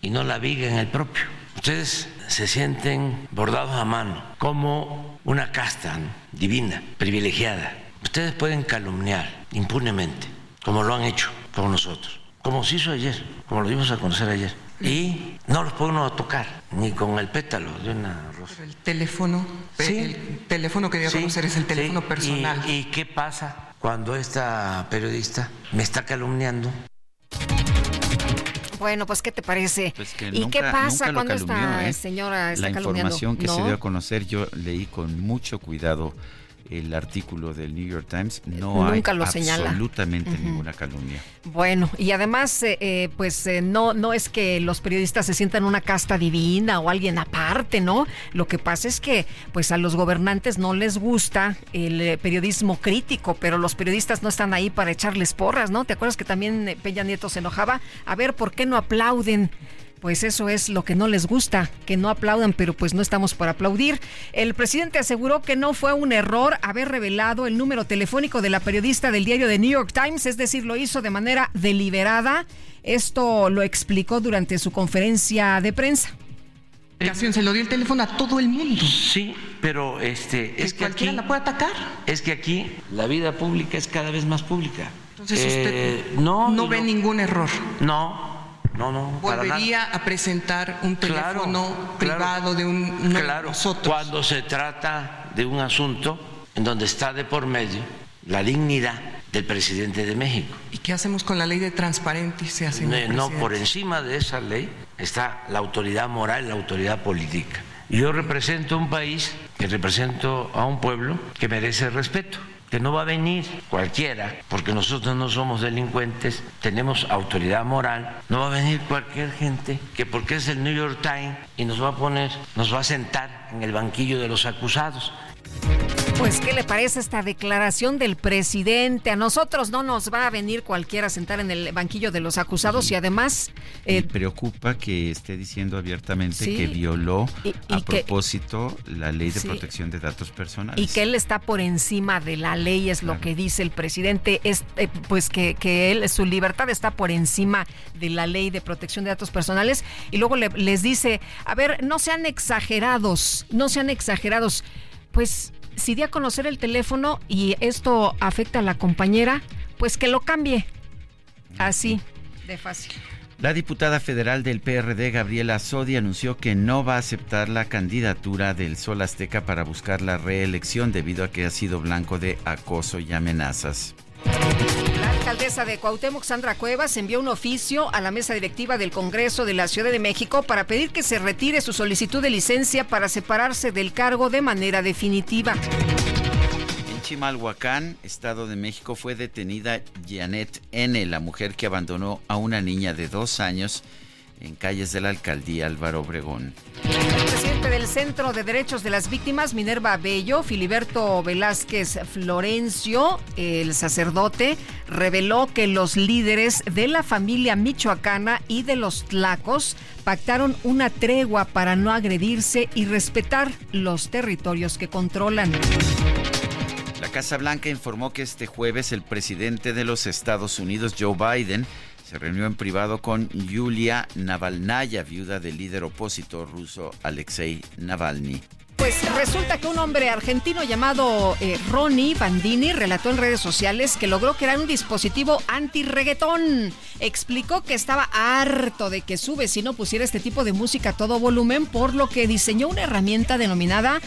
Speaker 22: y no la viga en el propio. Ustedes se sienten bordados a mano como una casta divina, privilegiada. Ustedes pueden calumniar impunemente, como lo han hecho con nosotros, como se hizo ayer, como lo dimos a conocer ayer. Y no los puede uno tocar, ni con el pétalo de una rosa.
Speaker 23: el teléfono, el teléfono que dio a conocer es el teléfono personal.
Speaker 22: ¿Y qué pasa cuando esta periodista me está calumniando.
Speaker 2: Bueno, pues ¿qué te parece? Pues ¿Y qué pasa cuando esta ¿eh? señora está
Speaker 1: La información que se dio a conocer yo leí con mucho cuidado el artículo del New York Times, no hay absolutamente ninguna calumnia.
Speaker 2: Bueno, y además, eh, eh, pues eh, no, no es que los periodistas se sientan una casta divina o alguien aparte, ¿no? Lo que pasa es que, pues a los gobernantes no les gusta el periodismo crítico, pero los periodistas no están ahí para echarles porras, ¿no? ¿Te acuerdas que también Peña Nieto se enojaba? A ver, ¿por qué no aplauden? Pues eso es lo que no les gusta, que no aplaudan, pero pues no estamos para aplaudir. El presidente aseguró que no fue un error haber revelado el número telefónico de la periodista del diario The New York Times, es decir, lo hizo de manera deliberada. Esto lo explicó durante su conferencia de prensa.
Speaker 23: Se lo dio el teléfono a todo el mundo.
Speaker 22: Sí, pero este es que
Speaker 23: cualquiera la puede atacar.
Speaker 22: Es que aquí la vida pública es cada vez más pública.
Speaker 23: Entonces usted eh, no, no ve ningún error.
Speaker 22: No, no, no.
Speaker 23: Volvería a presentar un teléfono privado de un
Speaker 22: claro, nosotros. Cuando se trata de un asunto en donde está de por medio la dignidad del presidente de México.
Speaker 23: ¿Y qué hacemos con la ley de transparencia, señor
Speaker 22: No, por encima de esa ley está la autoridad moral, la autoridad política. Yo represento un país y represento a un pueblo que merece respeto que no va a venir cualquiera, porque nosotros no somos delincuentes, tenemos autoridad moral, no va a venir cualquier gente que porque es el New York Times y nos va a poner, nos va a sentar en el banquillo de los acusados.
Speaker 2: Pues, ¿qué le parece esta declaración del presidente? A nosotros no nos va a venir cualquiera a sentar en el banquillo de los acusados y además...
Speaker 1: Eh, preocupa que esté diciendo abiertamente que violó a propósito la ley de protección de datos personales.
Speaker 2: Y que él está por encima de la ley, es lo que dice el presidente. Es, eh, pues que, que, él, su libertad está por encima de la ley de protección de datos personales. Y luego les dice, a ver, no sean exagerados, no sean exagerados. Pues si di a conocer el teléfono y esto afecta a la compañera, pues que lo cambie. Así de fácil.
Speaker 1: La diputada federal del PRD, Gabriela Sodi, anunció que no va a aceptar la candidatura del Sol Azteca para buscar la reelección debido a que ha sido blanco de acoso y amenazas.
Speaker 2: Alcaldesa de Cuauhtémoc, Sandra Cuevas, envió un oficio a la mesa directiva del Congreso de la Ciudad de México para pedir que se retire su solicitud de licencia para separarse del cargo de manera definitiva.
Speaker 1: En Chimalhuacán, Estado de México, fue detenida Janet N., la mujer que abandonó a una niña de dos años en calles de la alcaldía Álvaro Obregón.
Speaker 2: El presidente del Centro de Derechos de las Víctimas, Minerva Bello, Filiberto Velázquez Florencio, el sacerdote, reveló que los líderes de la familia michoacana y de los tlacos pactaron una tregua para no agredirse y respetar los territorios que controlan.
Speaker 1: La Casa Blanca informó que este jueves el presidente de los Estados Unidos, Joe Biden, se reunió en privado con Yulia Navalnaya, viuda del líder opositor ruso Alexei Navalny.
Speaker 2: Pues resulta que un hombre argentino llamado eh, Ronnie Bandini relató en redes sociales que logró crear un dispositivo anti-reggaetón. Explicó que estaba harto de que su vecino pusiera este tipo de música a todo volumen, por lo que diseñó una herramienta denominada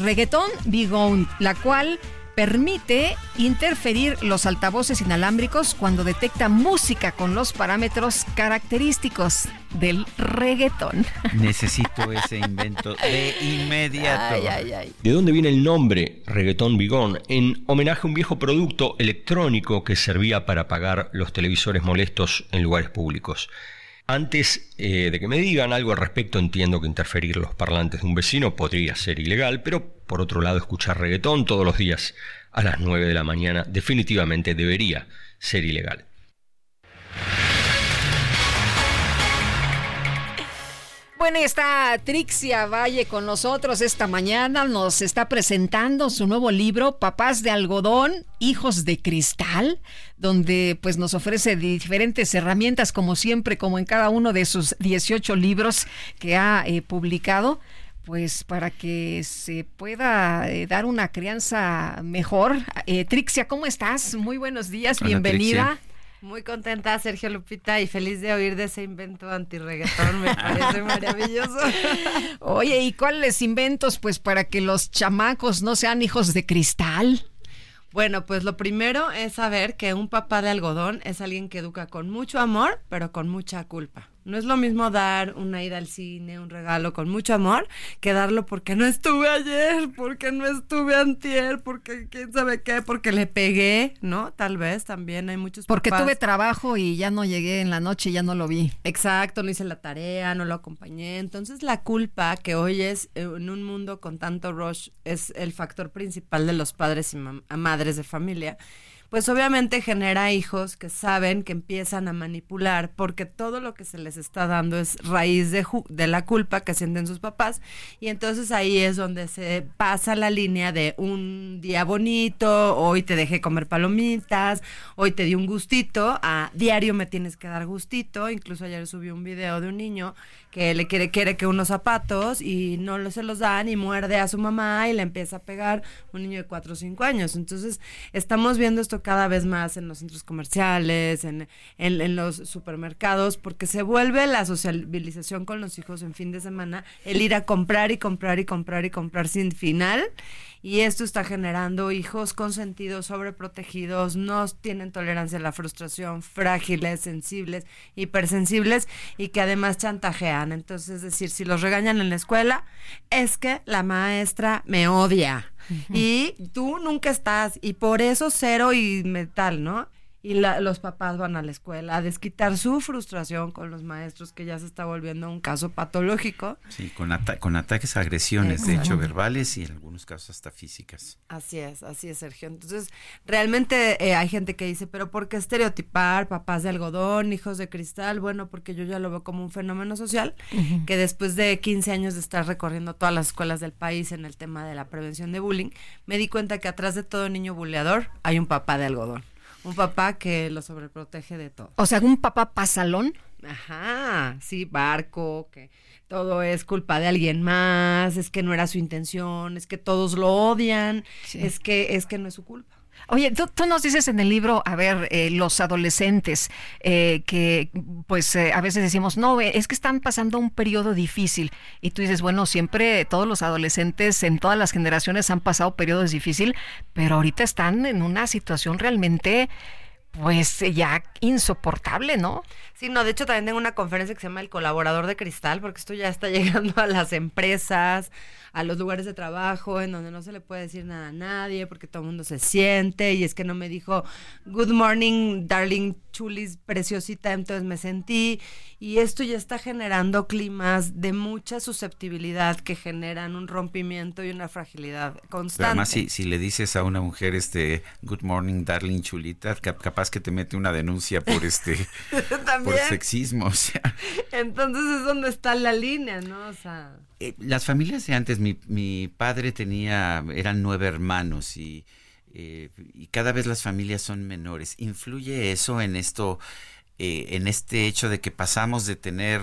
Speaker 2: Reggaetón Bigone, la cual permite interferir los altavoces inalámbricos cuando detecta música con los parámetros característicos del reggaetón.
Speaker 1: Necesito ese invento de inmediato.
Speaker 2: Ay, ay, ay.
Speaker 24: ¿De dónde viene el nombre Reggaetón Bigón? En homenaje a un viejo producto electrónico que servía para apagar los televisores molestos en lugares públicos. Antes eh, de que me digan algo al respecto, entiendo que interferir los parlantes de un vecino podría ser ilegal, pero por otro lado, escuchar reggaetón todos los días a las 9 de la mañana definitivamente debería ser ilegal.
Speaker 2: Bueno, está Trixia Valle con nosotros esta mañana. Nos está presentando su nuevo libro, Papás de Algodón, Hijos de Cristal, donde pues nos ofrece diferentes herramientas, como siempre, como en cada uno de sus 18 libros que ha eh, publicado pues para que se pueda eh, dar una crianza mejor. Eh, Trixia, ¿cómo estás? Muy buenos días,
Speaker 1: Hola,
Speaker 2: bienvenida.
Speaker 1: Trixia.
Speaker 25: Muy contenta, Sergio Lupita, y feliz de oír de ese invento antirreggaetón, me parece maravilloso.
Speaker 2: Oye, ¿y cuáles inventos pues para que los chamacos no sean hijos de cristal?
Speaker 25: Bueno, pues lo primero es saber que un papá de algodón es alguien que educa con mucho amor, pero con mucha culpa. No es lo mismo dar una ida al cine, un regalo con mucho amor, que darlo porque no estuve ayer, porque no estuve antier, porque quién sabe qué, porque le pegué, ¿no? Tal vez también hay muchos
Speaker 2: Porque
Speaker 25: papás.
Speaker 2: tuve trabajo y ya no llegué en la noche y ya no lo vi.
Speaker 25: Exacto, no hice la tarea, no lo acompañé. Entonces la culpa que hoy es eh, en un mundo con tanto rush es el factor principal de los padres y madres de familia. Pues obviamente genera hijos que saben que empiezan a manipular porque todo lo que se les está dando es raíz de, ju- de la culpa que sienten sus papás. Y entonces ahí es donde se pasa la línea de un día bonito, hoy te dejé comer palomitas, hoy te di un gustito, a diario me tienes que dar gustito, incluso ayer subí un video de un niño que le quiere, quiere que unos zapatos y no se los dan y muerde a su mamá y le empieza a pegar un niño de 4 o 5 años. Entonces, estamos viendo esto cada vez más en los centros comerciales, en, en, en los supermercados, porque se vuelve la sociabilización con los hijos en fin de semana, el ir a comprar y comprar y comprar y comprar sin final. Y esto está generando hijos consentidos, sobreprotegidos, no tienen tolerancia a la frustración, frágiles, sensibles, hipersensibles y que además chantajean. Entonces, es decir, si los regañan en la escuela, es que la maestra me odia y tú nunca estás y por eso cero y metal, ¿no? Y la- los papás van a la escuela a desquitar su frustración con los maestros, que ya se está volviendo un caso patológico.
Speaker 1: Sí, con, ata- con ataques, agresiones, de hecho, verbales y en algunos casos hasta físicas.
Speaker 25: Así es, así es, Sergio. Entonces, realmente eh, hay gente que dice, pero ¿por qué estereotipar papás de algodón, hijos de cristal? Bueno, porque yo ya lo veo como un fenómeno social, que después de 15 años de estar recorriendo todas las escuelas del país en el tema de la prevención de bullying, me di cuenta que atrás de todo niño buleador hay un papá de algodón. Un papá que lo sobreprotege de todo.
Speaker 2: O sea, un papá pasalón.
Speaker 25: Ajá, sí, barco, que todo es culpa de alguien más, es que no era su intención, es que todos lo odian,
Speaker 2: Sí.
Speaker 25: es que es que no es su culpa.
Speaker 2: Oye, tú, nos dices en el libro, a ver, eh, los adolescentes, eh, que pues eh, a veces decimos, no, es que están pasando un periodo difícil. Y tú dices, bueno, siempre todos los adolescentes en todas las generaciones han pasado periodos difíciles, pero ahorita están en una situación realmente pues ya insoportable, ¿no?
Speaker 25: Sí, no, de hecho también tengo una conferencia que se llama El colaborador de cristal, porque esto ya está llegando a las empresas, a los lugares de trabajo, en donde no se le puede decir nada a nadie, porque todo el mundo se siente, y es que no me dijo, good morning, darling chulis, preciosita, entonces me sentí, y esto ya está generando climas de mucha susceptibilidad que generan un rompimiento y una fragilidad constante.
Speaker 1: además, si, si le dices a una mujer, este, good morning, darling chulita, capaz que te mete una denuncia por este, por sexismo, o sea.
Speaker 25: Entonces es donde está la línea, ¿no? O sea.
Speaker 1: Eh, las familias de antes, mi, mi padre tenía, eran nueve hermanos y, eh, y cada vez las familias son menores. ¿Influye eso en esto? Eh, en este hecho de que pasamos de tener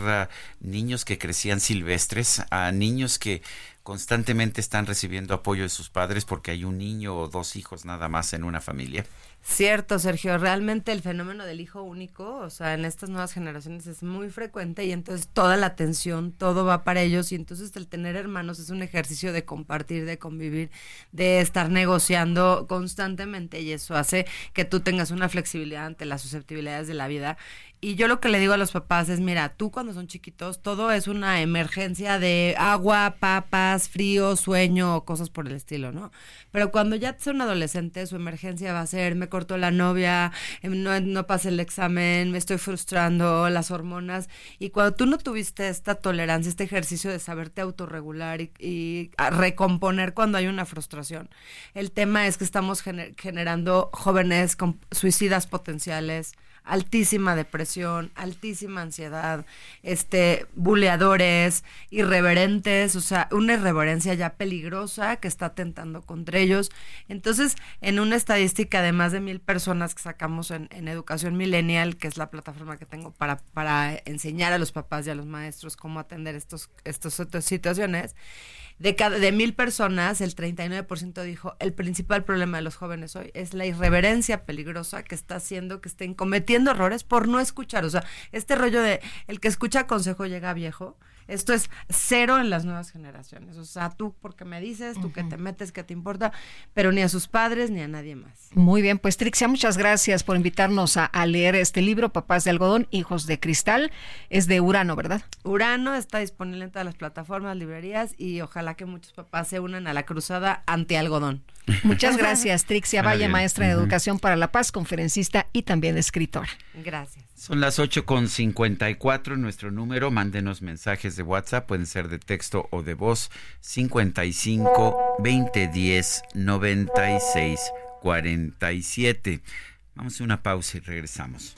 Speaker 1: niños que crecían silvestres a niños que constantemente están recibiendo apoyo de sus padres porque hay un niño o dos hijos nada más en una familia.
Speaker 25: Cierto, Sergio, realmente el fenómeno del hijo único, o sea, en estas nuevas generaciones es muy frecuente y entonces toda la atención, todo va para ellos y entonces el tener hermanos es un ejercicio de compartir, de convivir, de estar negociando constantemente y eso hace que tú tengas una flexibilidad ante las susceptibilidades de la vida y yo lo que le digo a los papás es, mira, tú cuando son chiquitos, todo es una emergencia de agua, papas, frío, sueño cosas por el estilo, ¿no? Pero cuando ya son adolescentes, su emergencia va a ser, me cortó la novia, em, no, no pasé el examen, me estoy frustrando, las hormonas. Y cuando tú no tuviste esta tolerancia, este ejercicio de saberte autorregular y, recomponer cuando hay una frustración, el tema es que estamos generando jóvenes con suicidas potenciales, altísima depresión, altísima ansiedad, este, buleadores, irreverentes, o sea, una irreverencia ya peligrosa que está atentando contra ellos. Entonces, en una estadística de más de mil personas que sacamos en, Educación Millennial, que es la plataforma que tengo para, para enseñar a los papás y a los maestros cómo atender estos, estas situaciones, de, cada, de mil personas, el 39% dijo, el principal problema de los jóvenes hoy es la irreverencia peligrosa que está haciendo que estén cometiendo errores por no escuchar. O sea, este rollo de el que escucha consejo llega viejo esto es cero en las nuevas generaciones. O sea, tú porque me dices, tú que te metes, que te importa, pero ni a sus padres ni a nadie más.
Speaker 2: Muy bien, pues Trixia, muchas gracias por invitarnos a, leer este libro, Papás de Algodón, Hijos de Cristal. Es de Urano, ¿verdad?
Speaker 25: Urano está disponible en todas las plataformas, librerías y ojalá que muchos papás se unan a la cruzada anti-algodón.
Speaker 2: Muchas gracias, Trixia Valle, maestra de Educación para la Paz, conferencista y también escritora.
Speaker 25: Gracias.
Speaker 1: Son las 8.54, nuestro número, mándenos mensajes de WhatsApp, pueden ser de texto o de voz, 55 2010 96 47. Vamos a una pausa y regresamos.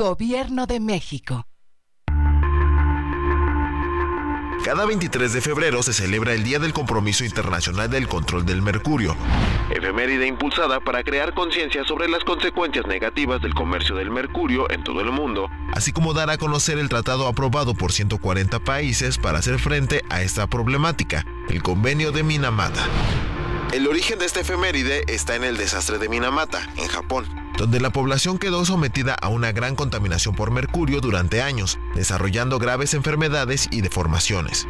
Speaker 14: Gobierno de México.
Speaker 26: Cada 23 de febrero se celebra el Día del Compromiso Internacional del Control del Mercurio, efeméride impulsada para crear conciencia sobre las consecuencias negativas del comercio del mercurio en todo el mundo, así como dar a conocer el tratado aprobado por 140 países para hacer frente a esta problemática, el Convenio de Minamata. El origen de esta efeméride está en el desastre de Minamata, en Japón, donde la población quedó sometida a una gran contaminación por mercurio durante años, desarrollando graves enfermedades y deformaciones.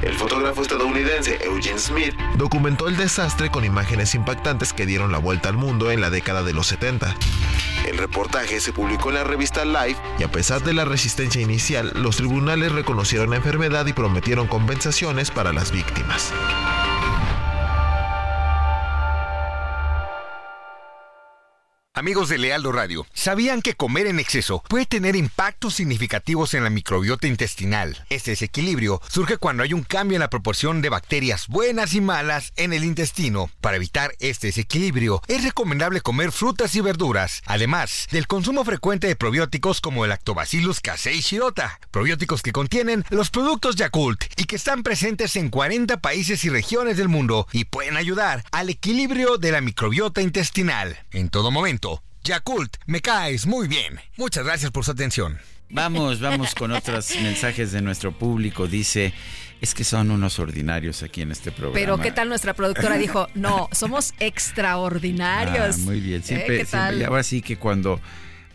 Speaker 26: El fotógrafo estadounidense Eugene Smith documentó el desastre con imágenes impactantes que dieron la vuelta al mundo en la década de los 70. El reportaje se publicó en la revista Life y a pesar de la resistencia inicial, los tribunales reconocieron la enfermedad y prometieron compensaciones para las víctimas.
Speaker 27: Amigos de Lealdo Radio, ¿sabían que comer en exceso puede tener impactos significativos en la microbiota intestinal? Este desequilibrio surge cuando hay un cambio en la proporción de bacterias buenas y malas en el intestino. Para evitar este desequilibrio, es recomendable comer frutas y verduras, además del consumo frecuente de probióticos como el Lactobacillus casei shirota, probióticos que contienen los productos Yakult y que están presentes en 40 países y regiones del mundo y pueden ayudar al equilibrio de la microbiota intestinal. En todo momento, Yakult, me caes muy bien. Muchas gracias por su atención.
Speaker 1: Vamos, vamos con otros mensajes de nuestro público. Dice, es que son unos ordinarios aquí en este programa.
Speaker 2: Pero ¿qué tal nuestra productora dijo? No, somos extraordinarios.
Speaker 1: Ah, muy bien,
Speaker 2: ¿Eh?
Speaker 1: siempre,
Speaker 2: ¿Qué tal?
Speaker 1: siempre- ahora sí que cuando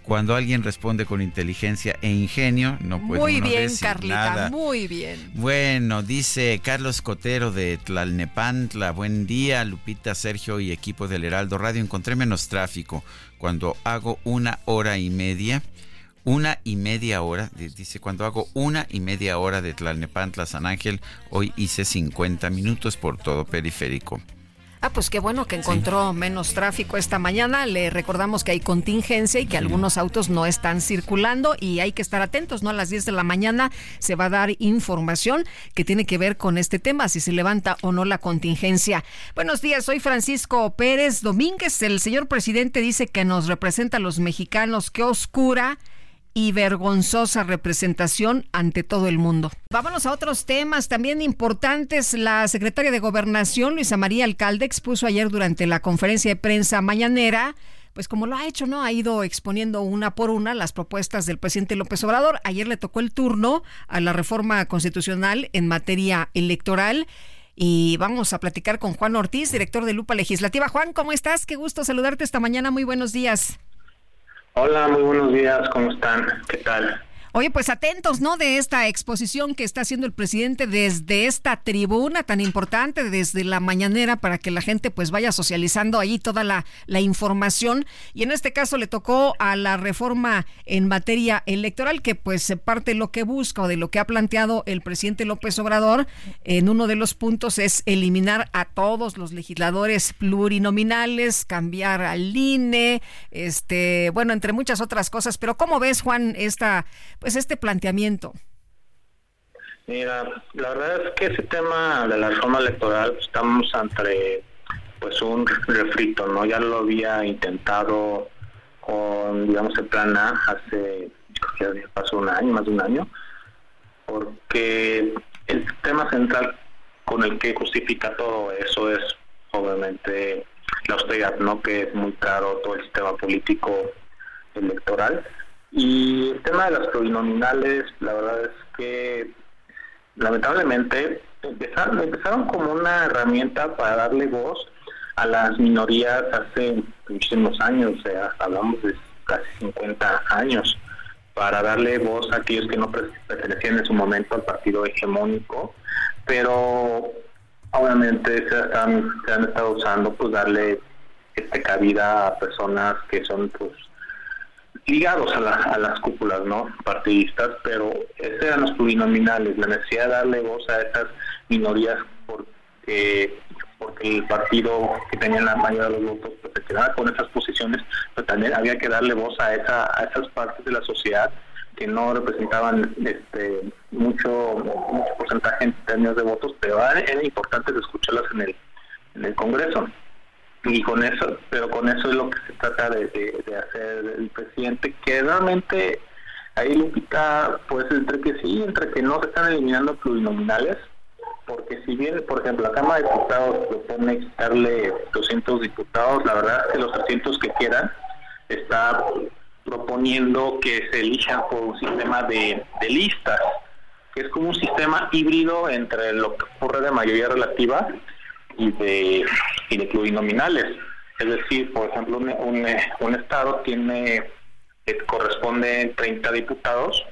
Speaker 1: cuando alguien responde con inteligencia e ingenio, no puede
Speaker 2: Muy
Speaker 1: uno
Speaker 2: bien,
Speaker 1: decir
Speaker 2: Carlita,
Speaker 1: nada.
Speaker 2: muy bien.
Speaker 1: Bueno, dice Carlos Cotero de Tlalnepantla. Buen día, Lupita, Sergio y equipo del Heraldo Radio. Encontré menos tráfico cuando hago una hora y media. Una y media hora, di- dice, cuando hago una y media hora de Tlalnepantla San Ángel, hoy hice 50 minutos por todo periférico.
Speaker 2: Ah, pues qué bueno que encontró menos tráfico esta mañana. Le recordamos que hay contingencia y que algunos autos no están circulando y hay que estar atentos, ¿no? A las 10 de la mañana se va a dar información que tiene que ver con este tema, si se levanta o no la contingencia. Buenos días, soy Francisco Pérez Domínguez. El señor presidente dice que nos representa a los mexicanos. Qué oscura y vergonzosa representación ante todo el mundo. Vámonos a otros temas también importantes. La secretaria de Gobernación, Luisa María Alcalde, expuso ayer durante la conferencia de prensa mañanera pues como lo ha hecho, ¿no? Ha ido exponiendo una por una las propuestas del presidente López Obrador. Ayer le tocó el turno a la reforma constitucional en materia electoral. Y vamos a platicar con Juan Ortiz, director de Lupa Legislativa. Juan, ¿cómo estás? Qué gusto saludarte esta mañana. Muy buenos días.
Speaker 28: Hola, muy buenos días, ¿cómo están? ¿Qué tal?
Speaker 2: Oye, pues atentos, ¿no? De esta exposición que está haciendo el presidente desde esta tribuna tan importante, desde la mañanera, para que la gente pues vaya socializando ahí toda la, información. Y en este caso le tocó a la reforma en materia electoral, que pues se parte lo que busca o de lo que ha planteado el presidente López Obrador. En uno de los puntos es eliminar a todos los legisladores plurinominales, cambiar al INE, este, bueno, entre muchas otras cosas. Pero ¿cómo ves, Juan, esta pues este planteamiento?
Speaker 28: Mira, la verdad es que ese tema de la reforma electoral estamos ante pues un refrito, ¿no? Ya lo había intentado con, digamos, el plan A hace, creo que pasó un año, más de un año, porque el tema central con el que justifica todo eso es obviamente la austeridad, ¿no? Que es muy caro todo el sistema político electoral. Y el tema de las plurinominales, la verdad es que lamentablemente empezaron, empezaron como una herramienta para darle voz a las minorías hace muchísimos años, o sea, hablamos de casi 50 años, para darle voz a aquellos que no pertenecían en su momento al partido hegemónico, pero obviamente se han, se han estado usando pues darle este cabida a personas que son pues ligados a, la- a las cúpulas no partidistas, pero esos eran los plurinominales, la necesidad de darle voz a esas minorías porque, porque el partido que tenía la mayoría de los votos pues, se quedaba con esas posiciones, pero también había que darle voz a, esa, a esas partes de la sociedad que no representaban este mucho mucho porcentaje en términos de votos, pero era, era importante escucharlas en el, en el Congreso y con eso pero con eso es lo que se trata de, de- de hacer el presidente que realmente ahí Lupita pues entre que sí entre que no se están eliminando plurinominales porque si bien por ejemplo la Cámara de Diputados propone quitarle 200 diputados la verdad es que los 300 que quieran está proponiendo que se elija por un sistema de, de listas que es como un sistema híbrido entre lo que ocurre de mayoría relativa y de, y de plurinominales. Es decir, por ejemplo, un, un, estado tiene, eh, corresponde 30 diputados.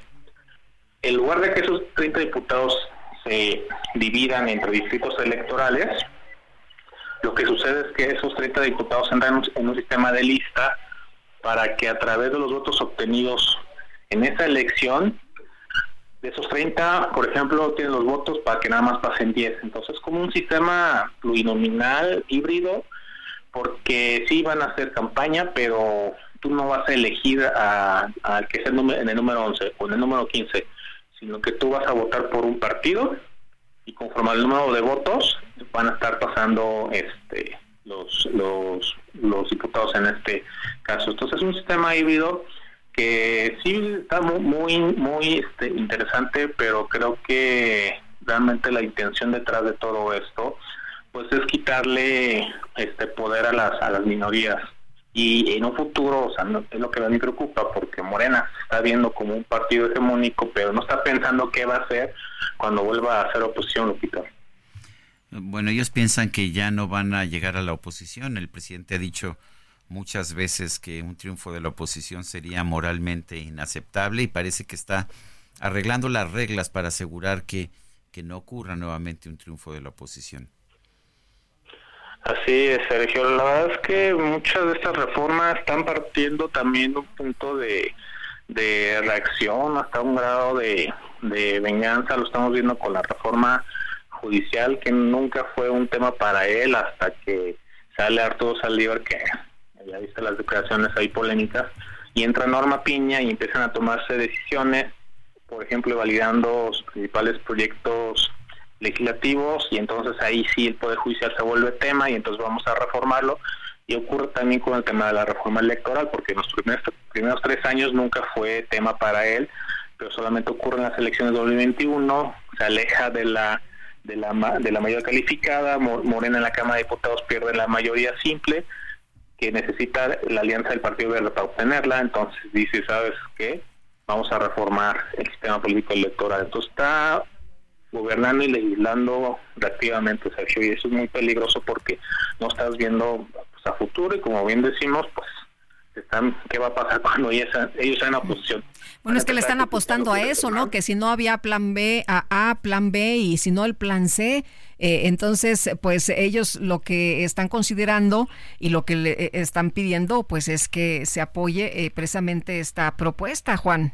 Speaker 28: En lugar de que esos 30 diputados se dividan entre distritos electorales, lo que sucede es que esos 30 diputados entran en un sistema de lista para que a través de los votos obtenidos en esa elección, de esos 30, por ejemplo, tienen los votos para que nada más pasen 10. Entonces, como un sistema plurinominal híbrido, porque sí van a hacer campaña, pero tú no vas a elegir al que es en el número 11 o en el número 15, sino que tú vas a votar por un partido y conforme al número de votos van a estar pasando este los los los diputados en este caso. Entonces es un sistema híbrido que sí está muy muy, este, interesante, pero creo que realmente la intención detrás de todo esto pues es quitarle este poder a las a las minorías y en un futuro, o sea, es lo que a me preocupa porque Morena se está viendo como un partido hegemónico, pero no está pensando qué va a hacer cuando vuelva a hacer oposición, Lupita.
Speaker 1: Bueno, ellos piensan que ya no van a llegar a la oposición. El presidente ha dicho muchas veces que un triunfo de la oposición sería moralmente inaceptable y parece que está arreglando las reglas para asegurar que, que no ocurra nuevamente un triunfo de la oposición.
Speaker 28: Así es, Sergio. La verdad es que muchas de estas reformas están partiendo también un punto de, de reacción hasta un grado de, de venganza. Lo estamos viendo con la reforma judicial, que nunca fue un tema para él hasta que sale Arturo Saldívar, que ya viste las declaraciones ahí polémicas, y entra Norma Piña y empiezan a tomarse decisiones, por ejemplo, validando sus principales proyectos legislativos y entonces ahí sí el Poder Judicial se vuelve tema y entonces vamos a reformarlo. Y ocurre también con el tema de la reforma electoral, porque en los primeros, primeros tres años nunca fue tema para él, pero solamente ocurre en las elecciones de 2021, se aleja de la de la, de la mayoría calificada, Morena en la Cámara de Diputados pierde la mayoría simple, que necesita la alianza del Partido Verde para obtenerla, entonces dice, ¿sabes qué? Vamos a reformar el sistema político electoral. Entonces está gobernando y legislando reactivamente, Sergio, y eso es muy peligroso porque no estás viendo pues, a futuro y como bien decimos, pues están, ¿qué va a pasar cuando ellos, ellos sean oposición?
Speaker 2: Bueno, es que le están apostando a eso, ¿no? Que si no había plan B, a A, plan B y si no el plan C, eh, entonces, pues ellos lo que están considerando y lo que le eh, están pidiendo, pues es que se apoye eh, precisamente esta propuesta, Juan.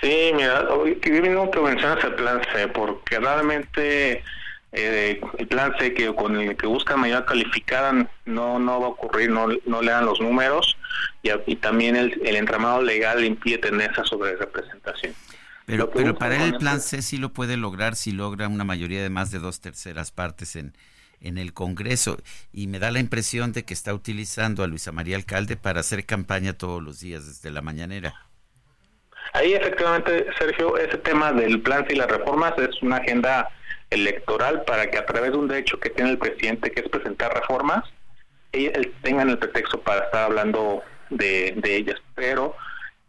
Speaker 28: Sí, mira, que bien que mencionas el plan C, porque realmente eh, el plan C que con el que busca mayoría calificada no no va a ocurrir, no, no le dan los números y, también el, entramado legal impide tener esa sobre representación.
Speaker 1: Pero, pero para él el plan C sí lo puede lograr si logra una mayoría de más de dos terceras partes en, en el Congreso y me da la impresión de que está utilizando a Luisa María Alcalde para hacer campaña todos los días desde la mañanera.
Speaker 28: Ahí efectivamente, Sergio, ese tema del plan y las reformas es una agenda electoral para que a través de un derecho que tiene el presidente, que es presentar reformas, tengan el pretexto para estar hablando de, ellas. Pero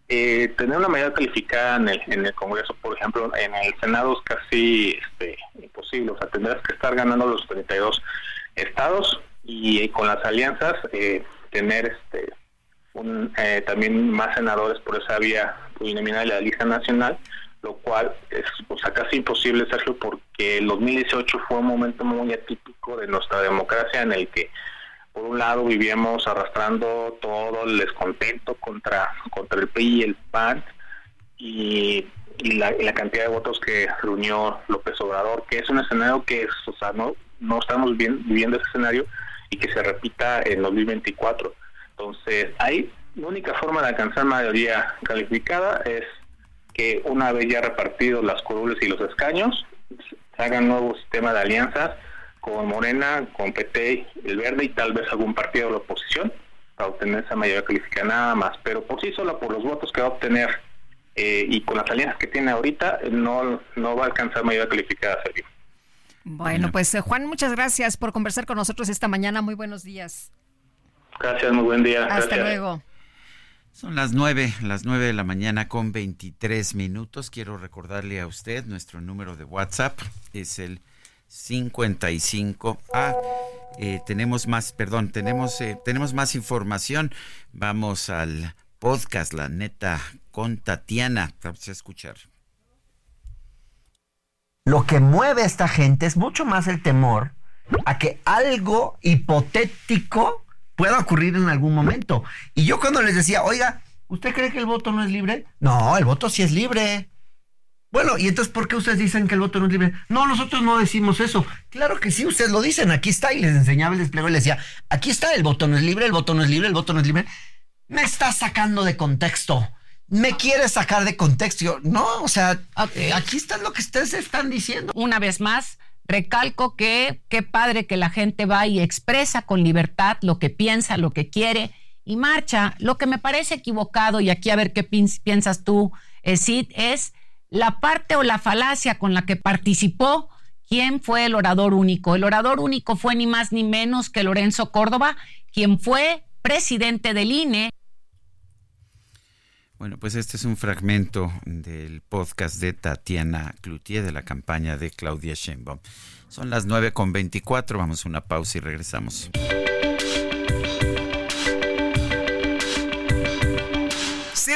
Speaker 28: eh, tener una mayoría calificada en el, en el Congreso, por ejemplo, en el Senado es casi este, imposible. O sea, tendrás que estar ganando los 32 estados y, con las alianzas eh, tener este eh, también más senadores por esa vía uninominal de la lista nacional, lo cual es o sea, casi imposible, Sergio, porque el 2018 fue un momento muy atípico de nuestra democracia en el que por un lado vivíamos arrastrando todo el descontento contra, contra el PRI y el PAN y, la, cantidad de votos que reunió López Obrador, que es un escenario que es, o sea, no, no estamos viviendo ese escenario y que se repita en 2024. Entonces, hay la única forma de alcanzar mayoría calificada es que una vez ya repartidos las curules y los escaños, se haga un nuevo sistema de alianzas con Morena, con PT, el Verde y tal vez algún partido de la oposición para obtener esa mayoría calificada nada más. Pero por sí sola, por los votos que va a obtener eh, y con las alianzas que tiene ahorita, no, no va a alcanzar mayoría calificada, Sergio.
Speaker 2: Bueno, pues eh, Juan, muchas gracias por conversar con nosotros esta mañana. Muy buenos días.
Speaker 28: Gracias, muy buen día.
Speaker 2: Hasta luego.
Speaker 1: Son las nueve, las nueve de la mañana con 23 minutos. Quiero recordarle a usted, nuestro número de WhatsApp es el 55. Ah, eh, tenemos más, perdón, tenemos, eh, tenemos más información. Vamos al podcast, la neta, con Tatiana. Vamos a escuchar.
Speaker 29: Lo que mueve a esta gente es mucho más el temor a que algo hipotético pueda ocurrir en algún momento. Y yo cuando les decía, oiga, ¿usted cree que el voto no es libre? No, el voto sí es libre. Bueno, ¿y entonces por qué ustedes dicen que el voto no es libre? No, nosotros no decimos eso. Claro que sí, ustedes lo dicen, aquí está, y les enseñaba el despliegue y les decía, aquí está, el voto no es libre, el voto no es libre, el voto no es libre. Me está sacando de contexto. Me quiere sacar de contexto. no, o sea, aquí está lo que ustedes están diciendo.
Speaker 30: Una vez más, recalco que qué padre que la gente va y expresa con libertad lo que piensa, lo que quiere y marcha. Lo que me parece equivocado, y aquí a ver qué piensas tú, Sid, es la parte o la falacia con la que participó quién fue el orador único. El orador único fue ni más ni menos que Lorenzo Córdoba, quien fue presidente del INE.
Speaker 1: Bueno, pues este es un fragmento del podcast de Tatiana Cloutier de la campaña de Claudia Sheinbaum. Son las 9.24, vamos a una pausa y regresamos.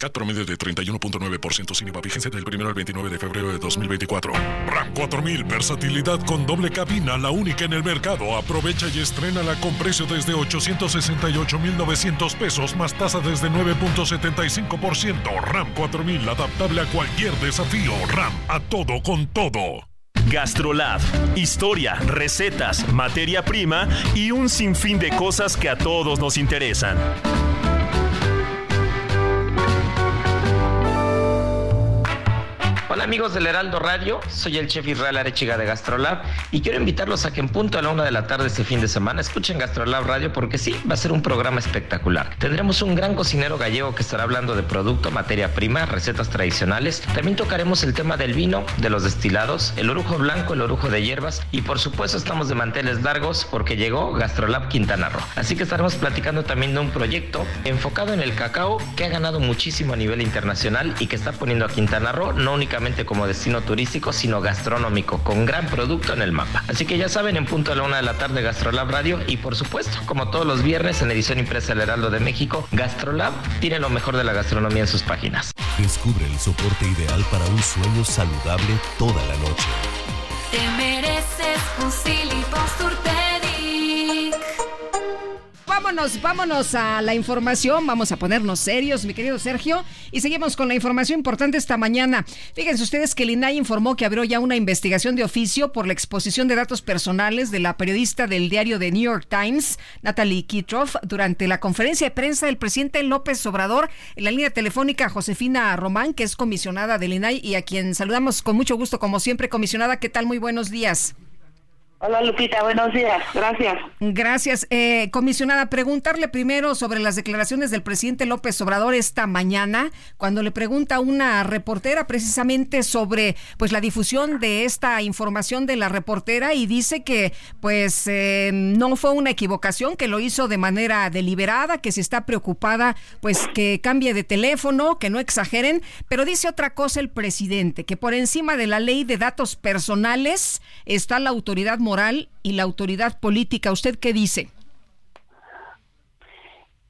Speaker 31: CAT promedio de 31.9% sin IVA vigencia del 1 al 29 de febrero de 2024. RAM 4000, versatilidad con doble cabina, la única en el mercado. Aprovecha y estrénala con precio desde 868,900 pesos más tasa desde 9.75%. RAM 4000, adaptable a cualquier desafío. RAM, a todo con todo.
Speaker 17: Gastrolab. Historia, recetas, materia prima y un sinfín de cosas que a todos nos interesan.
Speaker 32: Hola amigos del Heraldo Radio, soy el chef Israel Arechiga de Gastrolab y quiero invitarlos a que en punto a la una de la tarde este fin de semana escuchen Gastrolab Radio porque sí, va a ser un programa espectacular. Tendremos un gran cocinero gallego que estará hablando de producto, materia prima, recetas tradicionales. También tocaremos el tema del vino, de los destilados, el orujo blanco, el orujo de hierbas y por supuesto estamos de manteles largos porque llegó Gastrolab Quintana Roo. Así que estaremos platicando también de un proyecto enfocado en el cacao que ha ganado muchísimo a nivel internacional y que está poniendo a Quintana Roo no únicamente como destino turístico, sino gastronómico, con gran producto en el mapa. Así que ya saben, en punto a la una de la tarde, Gastrolab Radio y por supuesto, como todos los viernes en edición impresa del Heraldo de México, Gastrolab tiene lo mejor de la gastronomía en sus páginas.
Speaker 33: Descubre el soporte ideal para un sueño saludable toda la noche.
Speaker 34: Te mereces un
Speaker 2: vámonos, vámonos a la información. Vamos a ponernos serios, mi querido Sergio. Y seguimos con la información importante esta mañana. Fíjense ustedes que el INAI informó que abrió ya una investigación de oficio por la exposición de datos personales de la periodista del diario The New York Times, Natalie Kitroff, durante la conferencia de prensa del presidente López Obrador en la línea telefónica Josefina Román, que es comisionada del INAI y a quien saludamos con mucho gusto, como siempre, comisionada. ¿Qué tal? Muy buenos días.
Speaker 35: Hola Lupita, buenos días, gracias.
Speaker 2: Gracias. Eh, comisionada, preguntarle primero sobre las declaraciones del presidente López Obrador esta mañana, cuando le pregunta a una reportera precisamente sobre pues la difusión de esta información de la reportera y dice que pues eh, no fue una equivocación, que lo hizo de manera deliberada, que si está preocupada pues que cambie de teléfono, que no exageren, pero dice otra cosa el presidente, que por encima de la ley de datos personales está la autoridad moral y la autoridad política. ¿Usted qué dice?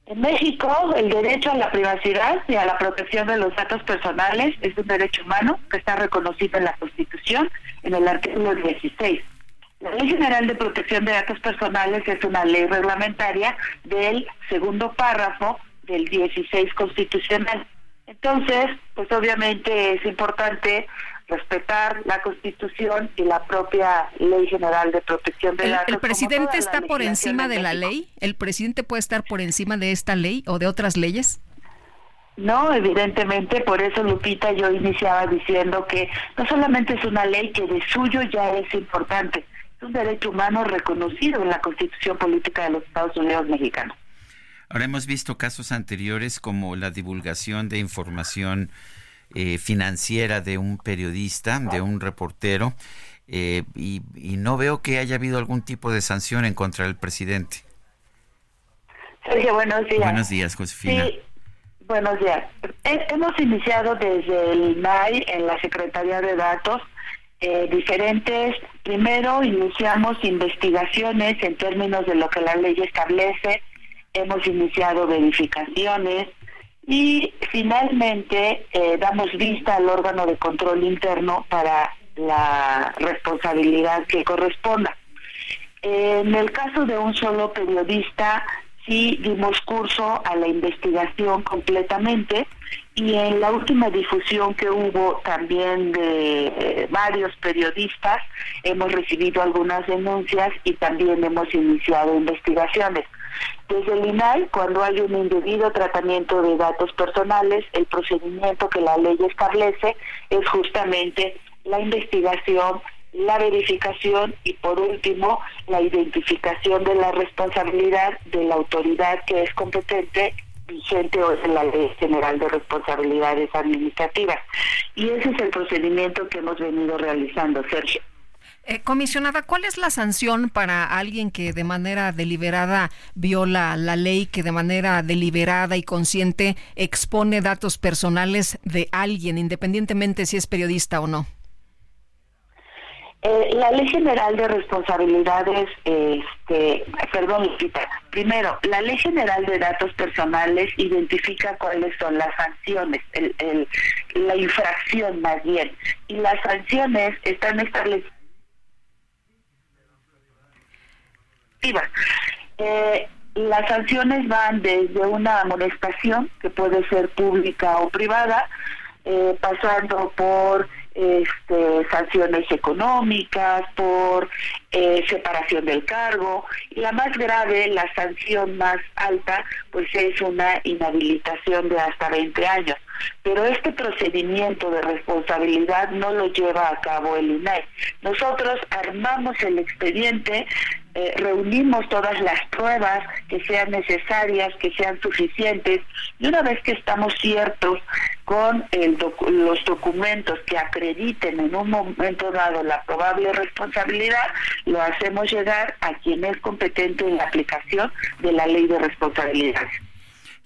Speaker 35: En México, el derecho a la privacidad y a la protección de los datos personales es un derecho humano que está reconocido en la Constitución, en el artículo 16. La Ley General de Protección de Datos Personales es una ley reglamentaria del segundo párrafo del 16 constitucional. Entonces, pues obviamente es importante respetar la Constitución y la propia Ley General de Protección de Datos.
Speaker 2: ¿El, presidente está por encima de la ley? ¿El presidente puede estar por encima de esta ley o de otras leyes?
Speaker 35: No, evidentemente, por eso Lupita yo iniciaba diciendo que no solamente es una ley que de suyo ya es importante, es un derecho humano reconocido en la Constitución Política de los Estados Unidos Mexicanos.
Speaker 1: Ahora hemos visto casos anteriores como la divulgación de información eh, financiera de un periodista, de un reportero, eh, y, no veo que haya habido algún tipo de sanción en contra del presidente.
Speaker 35: Sergio, buenos días.
Speaker 1: Buenos días, Josefina.
Speaker 35: Sí, buenos días. hemos iniciado desde el INAI en la Secretaría de Datos eh, diferentes. Primero iniciamos investigaciones en términos de lo que la ley establece. Hemos iniciado verificaciones y finalmente eh, damos vista al órgano de control interno para la responsabilidad que corresponda. En el caso de un solo periodista, sí dimos curso a la investigación completamente y en la última difusión que hubo también de eh, varios periodistas hemos recibido algunas denuncias y también hemos iniciado investigaciones. Desde el INAI, cuando hay un indebido tratamiento de datos personales, el procedimiento que la ley establece es justamente la investigación, la verificación y por último la identificación de la responsabilidad de la autoridad que es competente vigente hoy en la Ley General de Responsabilidades Administrativas. Y ese es el procedimiento que hemos venido realizando, Sergio.
Speaker 2: Eh, comisionada, ¿cuál es la sanción para alguien que de manera deliberada viola la ley, que de manera deliberada y consciente expone datos personales de alguien, independientemente si es periodista o no?
Speaker 35: Eh, la Ley General de Responsabilidades, este, perdón, primero, la Ley General de Datos Personales identifica cuáles son las sanciones, el, la infracción más bien, y las sanciones están establecidas. Eh, las sanciones van desde una amonestación, que puede ser pública o privada, eh, pasando por este, sanciones económicas, por eh, separación del cargo. Y la más grave, la sanción más alta, pues es una inhabilitación de hasta 20 años. Pero este procedimiento de responsabilidad no lo lleva a cabo el INAI. Nosotros armamos el expediente, eh, reunimos todas las pruebas que sean necesarias, que sean suficientes, y una vez que estamos ciertos con los documentos que acrediten en un momento dado la probable responsabilidad, lo hacemos llegar a quien es competente en la aplicación de la ley de responsabilidad.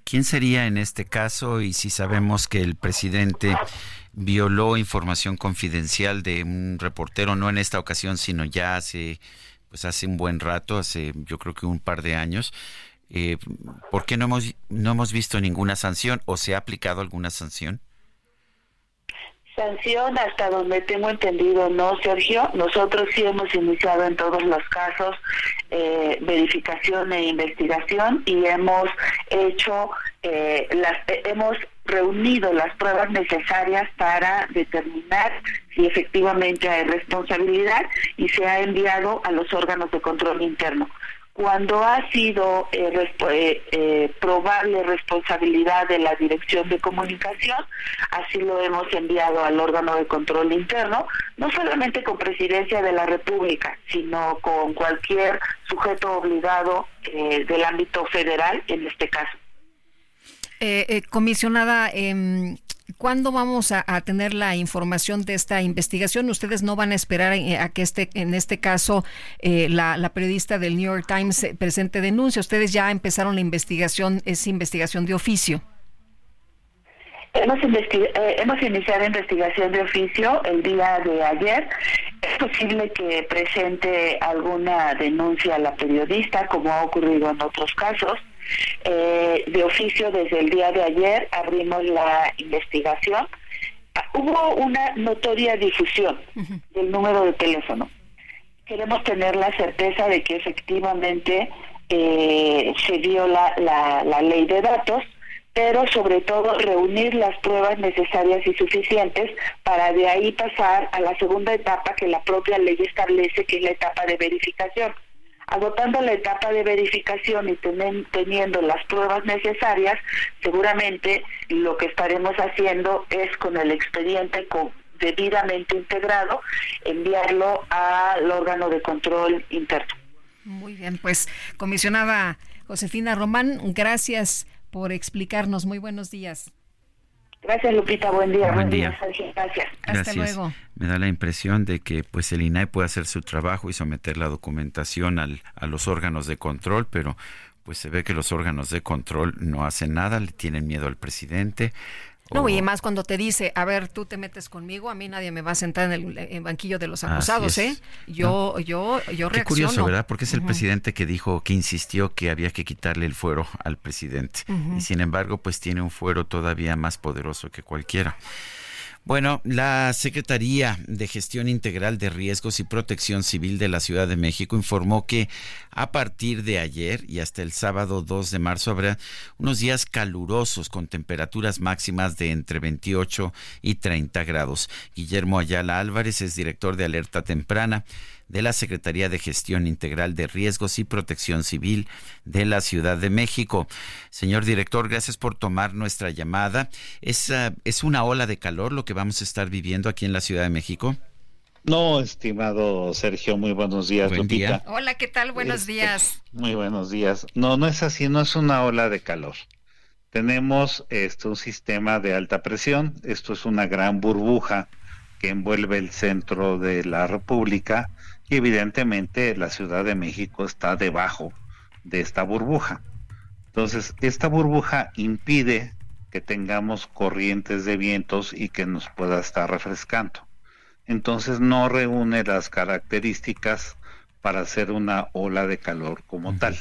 Speaker 1: ¿Quién sería en este caso y si sabemos que el presidente violó información confidencial de un reportero, no en esta ocasión, sino ya hace pues hace un buen rato, hace yo creo que un par de años. Eh, ¿Por qué no hemos, no hemos visto ninguna sanción o se ha aplicado alguna sanción?
Speaker 35: Sanción hasta donde tengo entendido, no, Sergio. Nosotros sí hemos iniciado en todos los casos eh, verificación e investigación y hemos hecho eh, las hemos reunido las pruebas necesarias para determinar si efectivamente hay responsabilidad y se ha enviado a los órganos de control interno. Cuando ha sido eh, eh, eh, probable responsabilidad de la Dirección de Comunicación, así lo hemos enviado al órgano de control interno, no solamente con Presidencia de la República, sino con cualquier sujeto obligado del ámbito federal en este caso.
Speaker 2: Eh, eh, comisionada, eh, ¿cuándo vamos a, tener la información de esta investigación? Ustedes no van a esperar eh, a que este, en este caso eh, la, periodista del New York Times presente denuncia. Ustedes ya empezaron la investigación, es investigación de oficio.
Speaker 35: Hemos, hemos iniciado investigación de oficio el día de ayer. Es posible que presente alguna denuncia a la periodista, como ha ocurrido en otros casos. Eh, de oficio desde el día de ayer abrimos la investigación. Hubo una notoria difusión del número de teléfono. Queremos tener la certeza de que efectivamente eh, se dio la, la ley de datos pero sobre todo reunir las pruebas necesarias y suficientes para de ahí pasar a la segunda etapa que la propia ley establece, que es la etapa de verificación. Agotando la etapa de verificación y teniendo las pruebas necesarias, seguramente lo que estaremos haciendo es con el expediente debidamente integrado, enviarlo al órgano de control interno.
Speaker 2: Muy bien, pues comisionada Josefina Román, gracias por explicarnos. Muy buenos días.
Speaker 35: Gracias, Lupita. Buen día.
Speaker 1: Buen día.
Speaker 35: Gracias.
Speaker 2: Hasta luego.
Speaker 1: Me da la impresión de que pues el INAI puede hacer su trabajo y someter la documentación al, a los órganos de control, pero pues se ve que los órganos de control no hacen nada, le tienen miedo al presidente,
Speaker 2: no, y más cuando te dice, a ver, tú te metes conmigo, a mí nadie me va a sentar en el banquillo de los acusados, ¿eh? Yo, yo, yo
Speaker 1: Qué curioso, ¿verdad? Porque es el presidente que dijo, que insistió que había que quitarle el fuero al presidente. Y sin embargo, pues tiene un fuero todavía más poderoso que cualquiera. Bueno, la Secretaría de Gestión Integral de Riesgos y Protección Civil de la Ciudad de México informó que a partir de ayer y hasta el sábado 2 de marzo habrá unos días calurosos con temperaturas máximas de entre 28 y 30 grados. Guillermo Ayala Álvarez es director de Alerta Temprana de la Secretaría de Gestión Integral de Riesgos y Protección Civil de la Ciudad de México. Señor director, gracias por tomar nuestra llamada. ¿Es, ah, ¿Es una ola de calor lo que vamos a estar viviendo aquí en la Ciudad de México?
Speaker 36: No, estimado Sergio, muy buenos días, Lupita.
Speaker 2: Hola, ¿qué tal? Buenos
Speaker 36: este,
Speaker 2: días.
Speaker 36: Muy buenos días. No, no es así, no es una ola de calor. Tenemos este, un sistema de alta presión, esto es una gran burbuja que envuelve el centro de la República y evidentemente la Ciudad de México está debajo de esta burbuja. Entonces, esta burbuja impide que tengamos corrientes de vientos y que nos pueda estar refrescando. Entonces, no reúne las características para hacer una ola de calor como tal.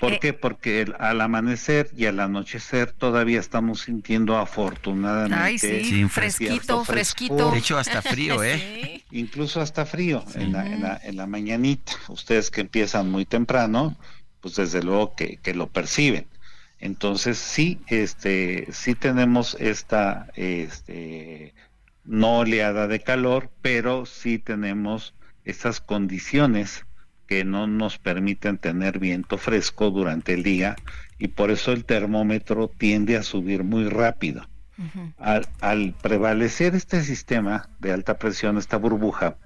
Speaker 36: ¿Por eh, qué? Porque al amanecer y al anochecer todavía estamos sintiendo afortunadamente
Speaker 2: sí, fresquito, fresquito.
Speaker 1: De hecho, hasta frío, ¿eh?
Speaker 36: Incluso hasta frío en, la, en, la, en, la, mañanita. Ustedes que empiezan muy temprano, pues desde luego que, que lo perciben. Entonces sí, este, sí tenemos esta, este, no oleada de calor, pero sí tenemos estas condiciones que no nos permiten tener viento fresco durante el día y por eso el termómetro tiende a subir muy rápido. al, prevalecer este sistema de alta presión, esta burbuja,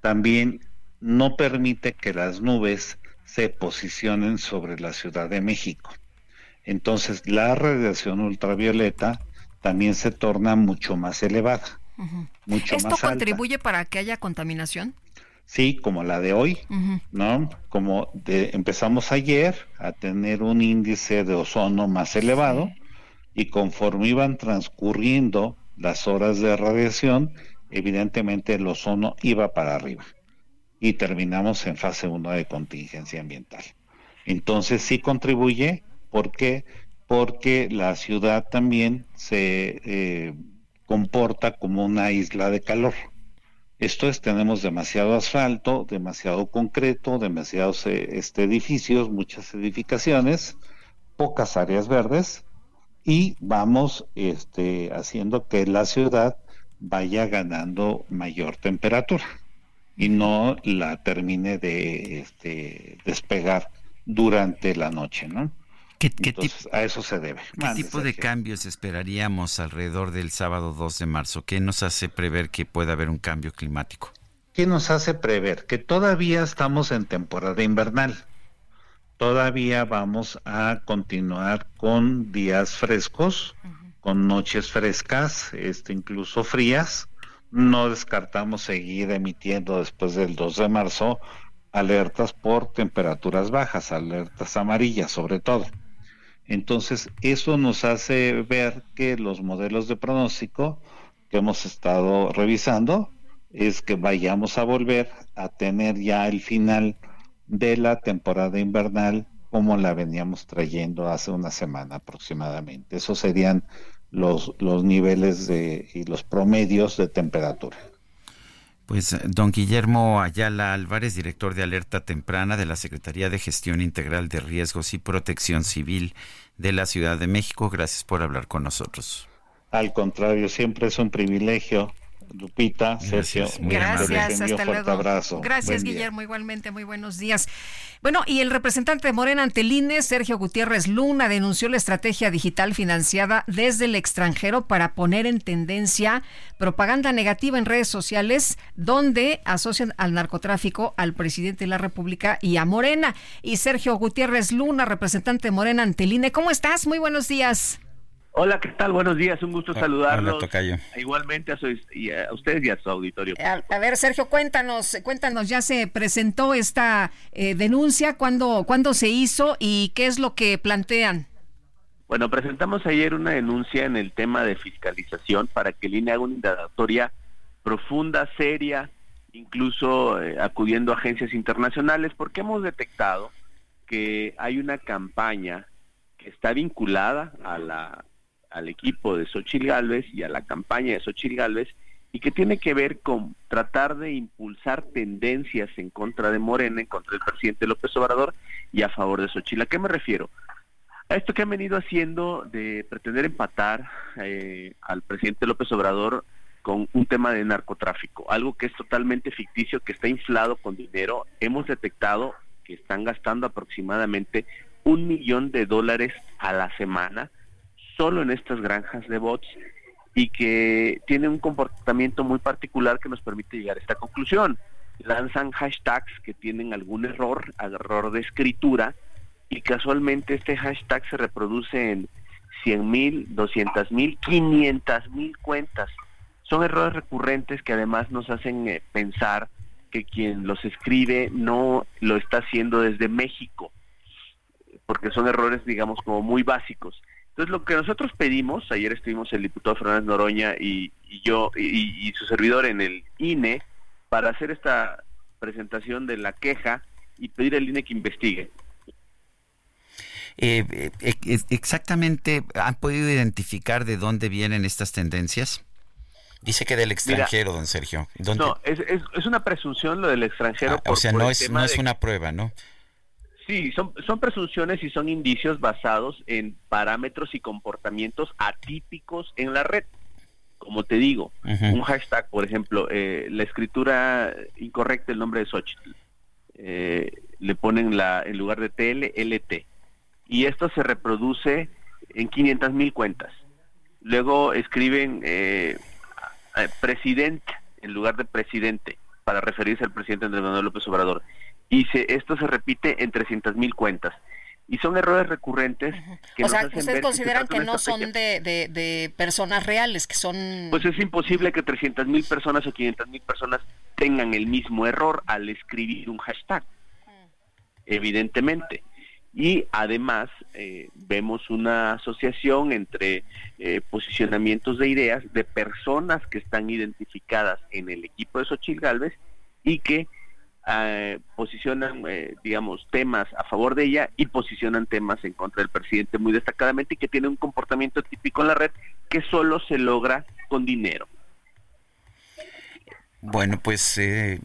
Speaker 36: también no permite que las nubes se posicionen sobre la Ciudad de México. Entonces la radiación ultravioleta también se torna mucho más elevada.
Speaker 2: ¿Esto contribuye para que haya contaminación?
Speaker 36: Sí, como la de hoy, ¿no? Como de, empezamos ayer a tener un índice de ozono más elevado y conforme iban transcurriendo las horas de radiación, evidentemente el ozono iba para arriba y terminamos en fase 1 de contingencia ambiental. Entonces sí contribuye, ¿por qué? Porque la ciudad también se eh, comporta como una isla de calor. Esto es, tenemos demasiado asfalto, demasiado concreto, demasiados eh, este, edificios, muchas edificaciones, pocas áreas verdes y vamos este, haciendo que la ciudad vaya ganando mayor temperatura y no la termine de este, despegar durante la noche, ¿no?
Speaker 1: ¿Qué, tipo,
Speaker 36: a eso se debe.
Speaker 1: ¿Qué tipo de cambios esperaríamos alrededor del sábado 2 de marzo? ¿Qué nos hace prever que pueda haber un cambio climático?
Speaker 36: ¿Qué nos hace prever? Que todavía estamos en temporada invernal. Todavía vamos a continuar con días frescos, con noches frescas, este, incluso frías. No descartamos seguir emitiendo después del 2 de marzo alertas por temperaturas bajas, alertas amarillas sobre todo. Entonces, eso nos hace ver que los modelos de pronóstico que hemos estado revisando es que vayamos a volver a tener ya el final de la temporada invernal como la veníamos trayendo hace una semana aproximadamente. Esos serían los, los niveles de, y los promedios de temperatura.
Speaker 1: Pues don Guillermo Ayala Álvarez, director de Alerta Temprana de la Secretaría de Gestión Integral de Riesgos y Protección Civil de la Ciudad de México, gracias por hablar con nosotros.
Speaker 36: Al contrario, siempre es un privilegio Lupita, Sergio.
Speaker 2: Gracias, hasta luego.
Speaker 36: Abrazo.
Speaker 2: Gracias, Guillermo, igualmente, muy buenos días. Bueno, y el representante de Morena ante el INE, Sergio Gutiérrez Luna, denunció la estrategia digital financiada desde el extranjero para poner en tendencia propaganda negativa en redes sociales donde asocian al narcotráfico al presidente de la República y a Morena. Y Sergio Gutiérrez Luna, representante de Morena ante el INE, ¿cómo estás? Muy buenos días.
Speaker 37: Hola, ¿qué tal? Buenos días, un gusto saludarlos.
Speaker 1: Hola, tocayo.
Speaker 37: Igualmente a, su, a, ustedes y a su auditorio.
Speaker 2: A, ver, Sergio, cuéntanos, cuéntanos, ya se presentó esta eh, denuncia, ¿cuándo, ¿cuándo se hizo y qué es lo que plantean?
Speaker 37: Bueno, presentamos ayer una denuncia en el tema de fiscalización para que el INE haga una indagatoria profunda, seria, incluso eh, acudiendo a agencias internacionales, porque hemos detectado que hay una campaña que está vinculada a la al equipo de Xochitl Galvez y a la campaña de Xochitl Galvez y que tiene que ver con tratar de impulsar tendencias en contra de Morena, en contra del presidente López Obrador y a favor de Xochitl. ¿A qué me refiero? A esto que han venido haciendo de pretender empatar eh, al presidente López Obrador con un tema de narcotráfico, algo que es totalmente ficticio, que está inflado con dinero. Hemos detectado que están gastando aproximadamente un millón de dólares a la semana solo en estas granjas de bots y que tiene un comportamiento muy particular que nos permite llegar a esta conclusión. Lanzan hashtags que tienen algún error, error de escritura, y casualmente este hashtag se reproduce en 100 mil, 200 mil, 500 mil cuentas. Son errores recurrentes que además nos hacen eh, pensar que quien los escribe no lo está haciendo desde México, porque son errores, digamos, como muy básicos. Entonces, lo que nosotros pedimos, ayer estuvimos el diputado Fernández Noroña y, yo y, su servidor en el INE para hacer esta presentación de la queja y pedir al INE que investigue.
Speaker 1: Eh, eh, exactamente, ¿han podido identificar de dónde vienen estas tendencias? Dice que del extranjero, don Sergio.
Speaker 37: No, es, es, una presunción lo del extranjero.
Speaker 1: Ah, o sea, no, es, no es una prueba, ¿no?
Speaker 37: Sí, son, son presunciones y son indicios basados en parámetros y comportamientos atípicos en la red. Como te digo, un hashtag, por ejemplo, eh, la escritura incorrecta, el nombre de Xochitl, eh, le ponen la en lugar de TL, LT. Y esto se reproduce en 500 mil cuentas. Luego escriben eh, presidente en lugar de presidente para referirse al presidente Andrés Manuel López Obrador y se, esto se repite en 300 mil cuentas. Y son errores recurrentes.
Speaker 2: Que o sea, ¿ustedes consideran que, no son de, de, personas reales, que son...?
Speaker 37: Pues es imposible que 300 mil personas o 500 mil personas tengan el mismo error al escribir un hashtag, evidentemente. Y además eh, vemos una asociación entre eh, posicionamientos de ideas de personas que están identificadas en el equipo de Xochitl Galvez y que eh, posicionan, eh, digamos, temas a favor de ella y posicionan temas en contra del presidente muy destacadamente y que tiene un comportamiento típico en la red que solo se logra con dinero.
Speaker 1: Bueno, pues eh,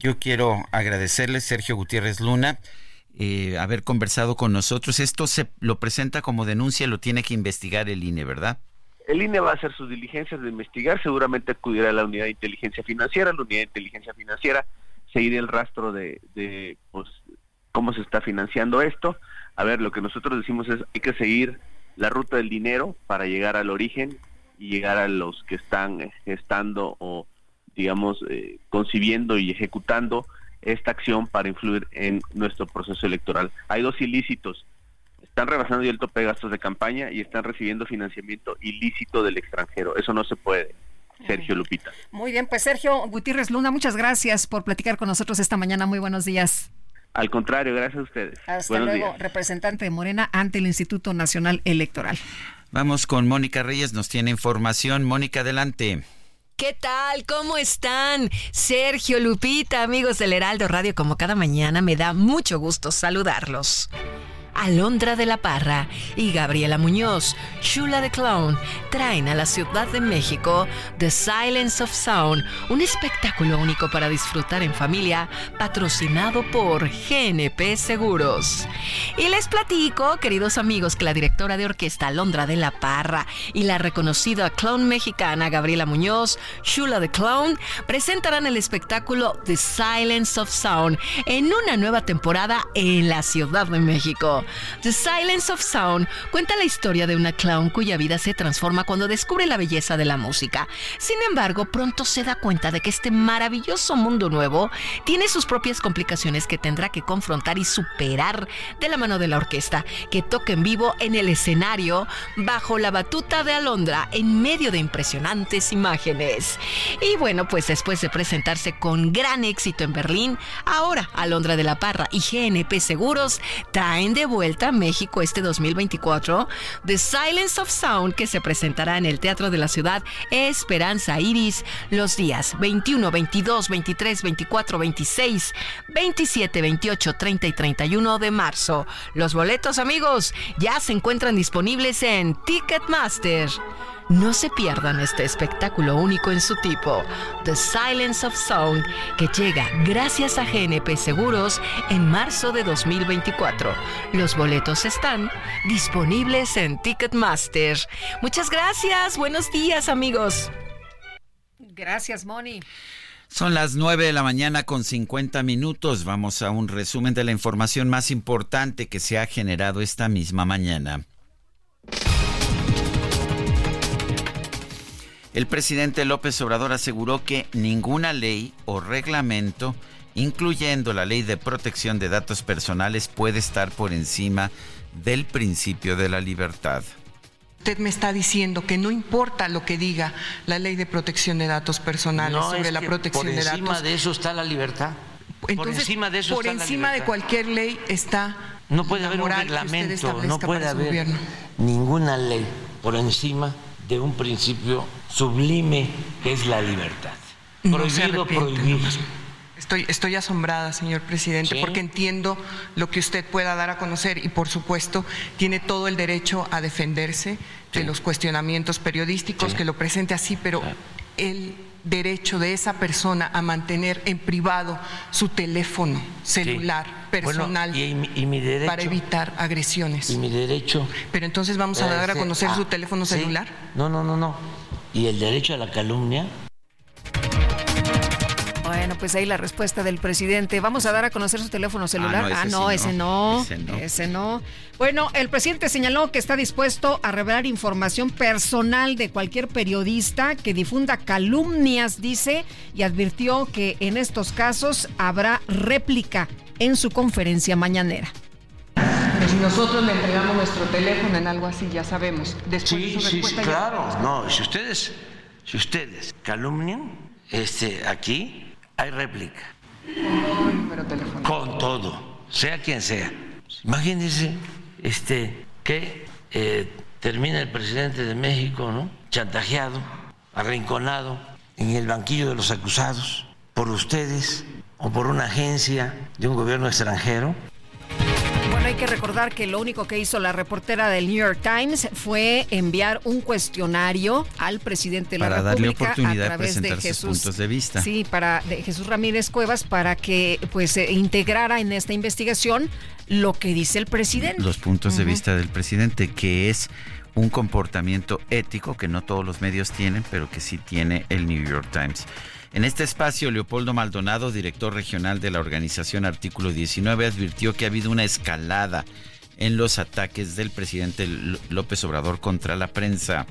Speaker 1: yo quiero agradecerle, Sergio Gutiérrez Luna, haber conversado con nosotros. Esto se lo presenta como denuncia, lo tiene que investigar el INE, ¿verdad?
Speaker 37: El INE va a hacer sus diligencias de investigar, seguramente acudirá a la unidad de inteligencia financiera, la unidad de inteligencia financiera seguir el rastro de, de pues, cómo se está financiando esto. A ver, lo que nosotros decimos es hay que seguir la ruta del dinero para llegar al origen y llegar a los que están gestando o, digamos, eh, concibiendo y ejecutando esta acción para influir en nuestro proceso electoral. Hay dos ilícitos. Están rebasando ya el tope de gastos de campaña y están recibiendo financiamiento ilícito del extranjero. Eso no se puede. Sergio Lupita.
Speaker 2: Muy bien, pues Sergio Gutiérrez Luna, muchas gracias por platicar con nosotros esta mañana. Muy buenos días.
Speaker 37: Al contrario, gracias a ustedes.
Speaker 2: Hasta luego, representante de Morena ante el Instituto Nacional Electoral.
Speaker 1: Vamos con Mónica Reyes, nos tiene información. Mónica, adelante.
Speaker 38: ¿Qué tal? ¿Cómo están? Sergio Lupita, amigos del Heraldo Radio, como cada mañana, me da mucho gusto saludarlos. Alondra de la Parra y Gabriela Muñoz, Chula de Clown, traen a la Ciudad de México The Silence of Sound, un espectáculo único para disfrutar en familia, patrocinado por GNP Seguros. Y les platico, queridos amigos, que la directora de orquesta Alondra de la Parra y la reconocida clown mexicana Gabriela Muñoz, Chula de Clown, presentarán el espectáculo The Silence of Sound en una nueva temporada en la Ciudad de México. The Silence of Sound cuenta la historia de una clown cuya vida se transforma cuando descubre la belleza de la música. Sin embargo, pronto se da cuenta de que este maravilloso mundo nuevo tiene sus propias complicaciones que tendrá que confrontar y superar de la mano de la orquesta, que toca en vivo en el escenario bajo la batuta de Alondra en medio de impresionantes imágenes. Y bueno, pues después de presentarse con gran éxito en Berlín, ahora Alondra de la Parra y GNP Seguros traen de vuelta a México este 2024 The Silence of Sound que se presentará en el Teatro de la Ciudad Esperanza Iris los días 21, 22, 23, 24, 26, 27, 28, 30 y 31 de marzo. Los boletos, amigos, ya se encuentran disponibles en Ticketmaster. No se pierdan este espectáculo único en su tipo, The Silence of Sound, que llega gracias a GNP Seguros en marzo de 2024. Los boletos están disponibles en Ticketmaster. Muchas gracias, buenos días amigos.
Speaker 2: Gracias, Moni.
Speaker 1: Son las 9 de la mañana con 50 minutos. Vamos a un resumen de la información más importante que se ha generado esta misma mañana. El presidente López Obrador aseguró que ninguna ley o reglamento, incluyendo la ley de protección de datos personales, puede estar por encima del principio de la libertad.
Speaker 39: Usted me está diciendo que no importa lo que diga la ley de protección de datos personales
Speaker 22: No,
Speaker 39: sobre
Speaker 22: es
Speaker 39: la
Speaker 22: que
Speaker 39: protección
Speaker 22: por
Speaker 39: de
Speaker 22: encima
Speaker 39: datos.
Speaker 22: de eso está la libertad. por encima de eso
Speaker 39: por
Speaker 22: está la
Speaker 39: encima de
Speaker 22: libertad.
Speaker 39: cualquier ley está
Speaker 22: No puede
Speaker 39: la
Speaker 22: haber un
Speaker 39: moral
Speaker 22: reglamento, no puede haber
Speaker 39: gobierno.
Speaker 22: ninguna ley por encima de un principio sublime que es la libertad.
Speaker 39: No
Speaker 22: Prohibido prohibir.
Speaker 39: Estoy, estoy asombrada, señor presidente,
Speaker 22: Sí.
Speaker 39: porque entiendo lo que usted pueda dar a conocer y, por supuesto, tiene todo el derecho a defenderse de los cuestionamientos periodísticos, que lo presente así, pero el derecho de esa persona a mantener en privado su teléfono celular personal
Speaker 22: y, mi- y mi derecho,
Speaker 39: para evitar agresiones.
Speaker 22: y mi derecho.
Speaker 39: Pero entonces vamos a dar a conocer
Speaker 22: ah,
Speaker 39: su teléfono
Speaker 22: sí.
Speaker 39: celular.
Speaker 22: No, no, no, no. Y el derecho a la calumnia.
Speaker 2: Bueno, pues ahí la respuesta del presidente. Vamos a dar a conocer su teléfono celular.
Speaker 1: no,
Speaker 2: Ah, no,
Speaker 1: sí
Speaker 2: ese
Speaker 1: no. Ese no.
Speaker 2: Ese no. Bueno, el presidente señaló que está dispuesto a revelar información personal de cualquier periodista que difunda calumnias, dice, y advirtió que en estos casos habrá réplica en su conferencia mañanera.
Speaker 39: Si nosotros le entregamos nuestro teléfono en algo así, ya sabemos. Después de
Speaker 22: Sí,
Speaker 39: su
Speaker 22: sí, sí,
Speaker 39: respuesta ya-
Speaker 22: claro. No, si ustedes, si ustedes calumnian, este, aquí hay réplica.
Speaker 39: telefónico.
Speaker 22: Con todo, sea quien sea. Imagínense, este, que eh, termina el presidente de México, ¿no? Chantajeado, arrinconado en el banquillo de los acusados por ustedes o por una agencia de un gobierno extranjero.
Speaker 2: Bueno, hay que recordar que lo único que hizo la reportera del New York Times fue enviar un cuestionario al presidente de la
Speaker 1: Para darle
Speaker 2: República
Speaker 1: oportunidad de
Speaker 2: a través de
Speaker 1: presentar sus
Speaker 2: Jesús.
Speaker 1: puntos de vista.
Speaker 2: Sí, para de Jesús Ramírez Cuevas para que pues eh, integrara en esta investigación lo que dice el presidente.
Speaker 1: Los puntos de
Speaker 2: Ujú.
Speaker 1: vista del presidente, que es un comportamiento ético que no todos los medios tienen, pero que sí tiene el New York Times. En este espacio, Leopoldo Maldonado, director regional de la organización Artículo 19, advirtió que ha habido una escalada en los ataques del presidente López Obrador contra la prensa.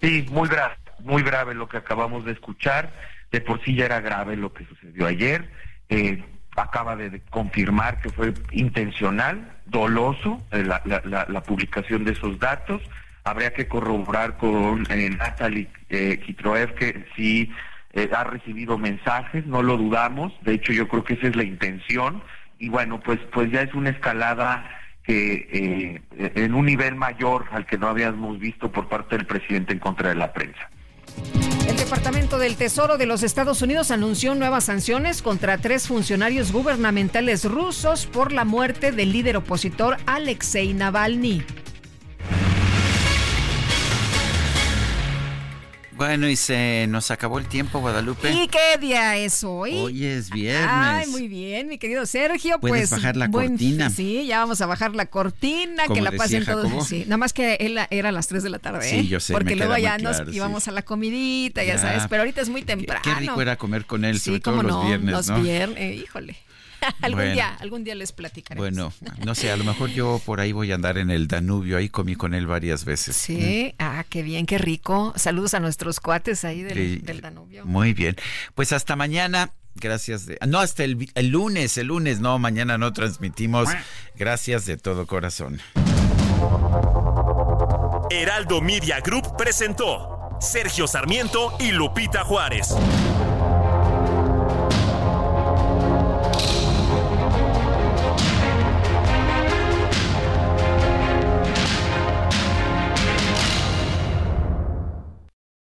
Speaker 10: Sí, muy grave, muy grave lo que acabamos de escuchar. De por sí ya era grave lo que sucedió ayer. Eh, acaba de, confirmar que fue intencional, doloso, eh, la, la- la- la publicación de esos datos. Habría que corroborar con eh, Natalie eh, Kitroev que sí eh, ha recibido mensajes, no lo dudamos. De hecho, yo creo que esa es la intención. Y bueno, pues, pues ya es una escalada que eh, en un nivel mayor al que no habíamos visto por parte del presidente en contra de la prensa.
Speaker 2: El Departamento del Tesoro de los Estados Unidos anunció nuevas sanciones contra tres funcionarios gubernamentales rusos por la muerte del líder opositor Alexei Navalny.
Speaker 1: Bueno, y se nos acabó el tiempo, Guadalupe.
Speaker 2: ¿Y qué día es hoy?
Speaker 1: Hoy es viernes.
Speaker 2: Ay, muy bien, mi querido Sergio.
Speaker 1: Puedes
Speaker 2: pues
Speaker 1: bajar la cortina.
Speaker 2: Sí, ya vamos a bajar la cortina,
Speaker 1: Como
Speaker 2: que la pasen todos.
Speaker 1: Jacobo.
Speaker 2: Sí, nada más que él era a las 3 de la tarde.
Speaker 1: Sí,
Speaker 2: ¿eh?
Speaker 1: yo sé,
Speaker 2: Porque luego ya
Speaker 1: muy
Speaker 2: nos
Speaker 1: claro, sí.
Speaker 2: íbamos a la comidita, ya,
Speaker 1: Ya.
Speaker 2: sabes. Pero ahorita es muy temprano.
Speaker 1: Qué rico era comer con él,
Speaker 2: Sí,
Speaker 1: sobre todo
Speaker 2: cómo
Speaker 1: los
Speaker 2: no,
Speaker 1: viernes,
Speaker 2: los
Speaker 1: ¿no?
Speaker 2: viernes, eh, híjole. algún
Speaker 1: Bueno.
Speaker 2: día, algún día les platicaré.
Speaker 1: Bueno, no sé, a lo mejor yo por ahí voy a andar en el Danubio, ahí comí con él varias veces.
Speaker 2: Sí, ah, qué bien, qué rico. Saludos a nuestros cuates ahí del,
Speaker 1: Sí.
Speaker 2: del Danubio.
Speaker 1: Muy bien. Pues hasta mañana. Gracias. De, no, hasta el, el lunes, el lunes, no, mañana no transmitimos. Gracias de todo corazón.
Speaker 17: Heraldo Media Group presentó Sergio Sarmiento y Lupita Juárez.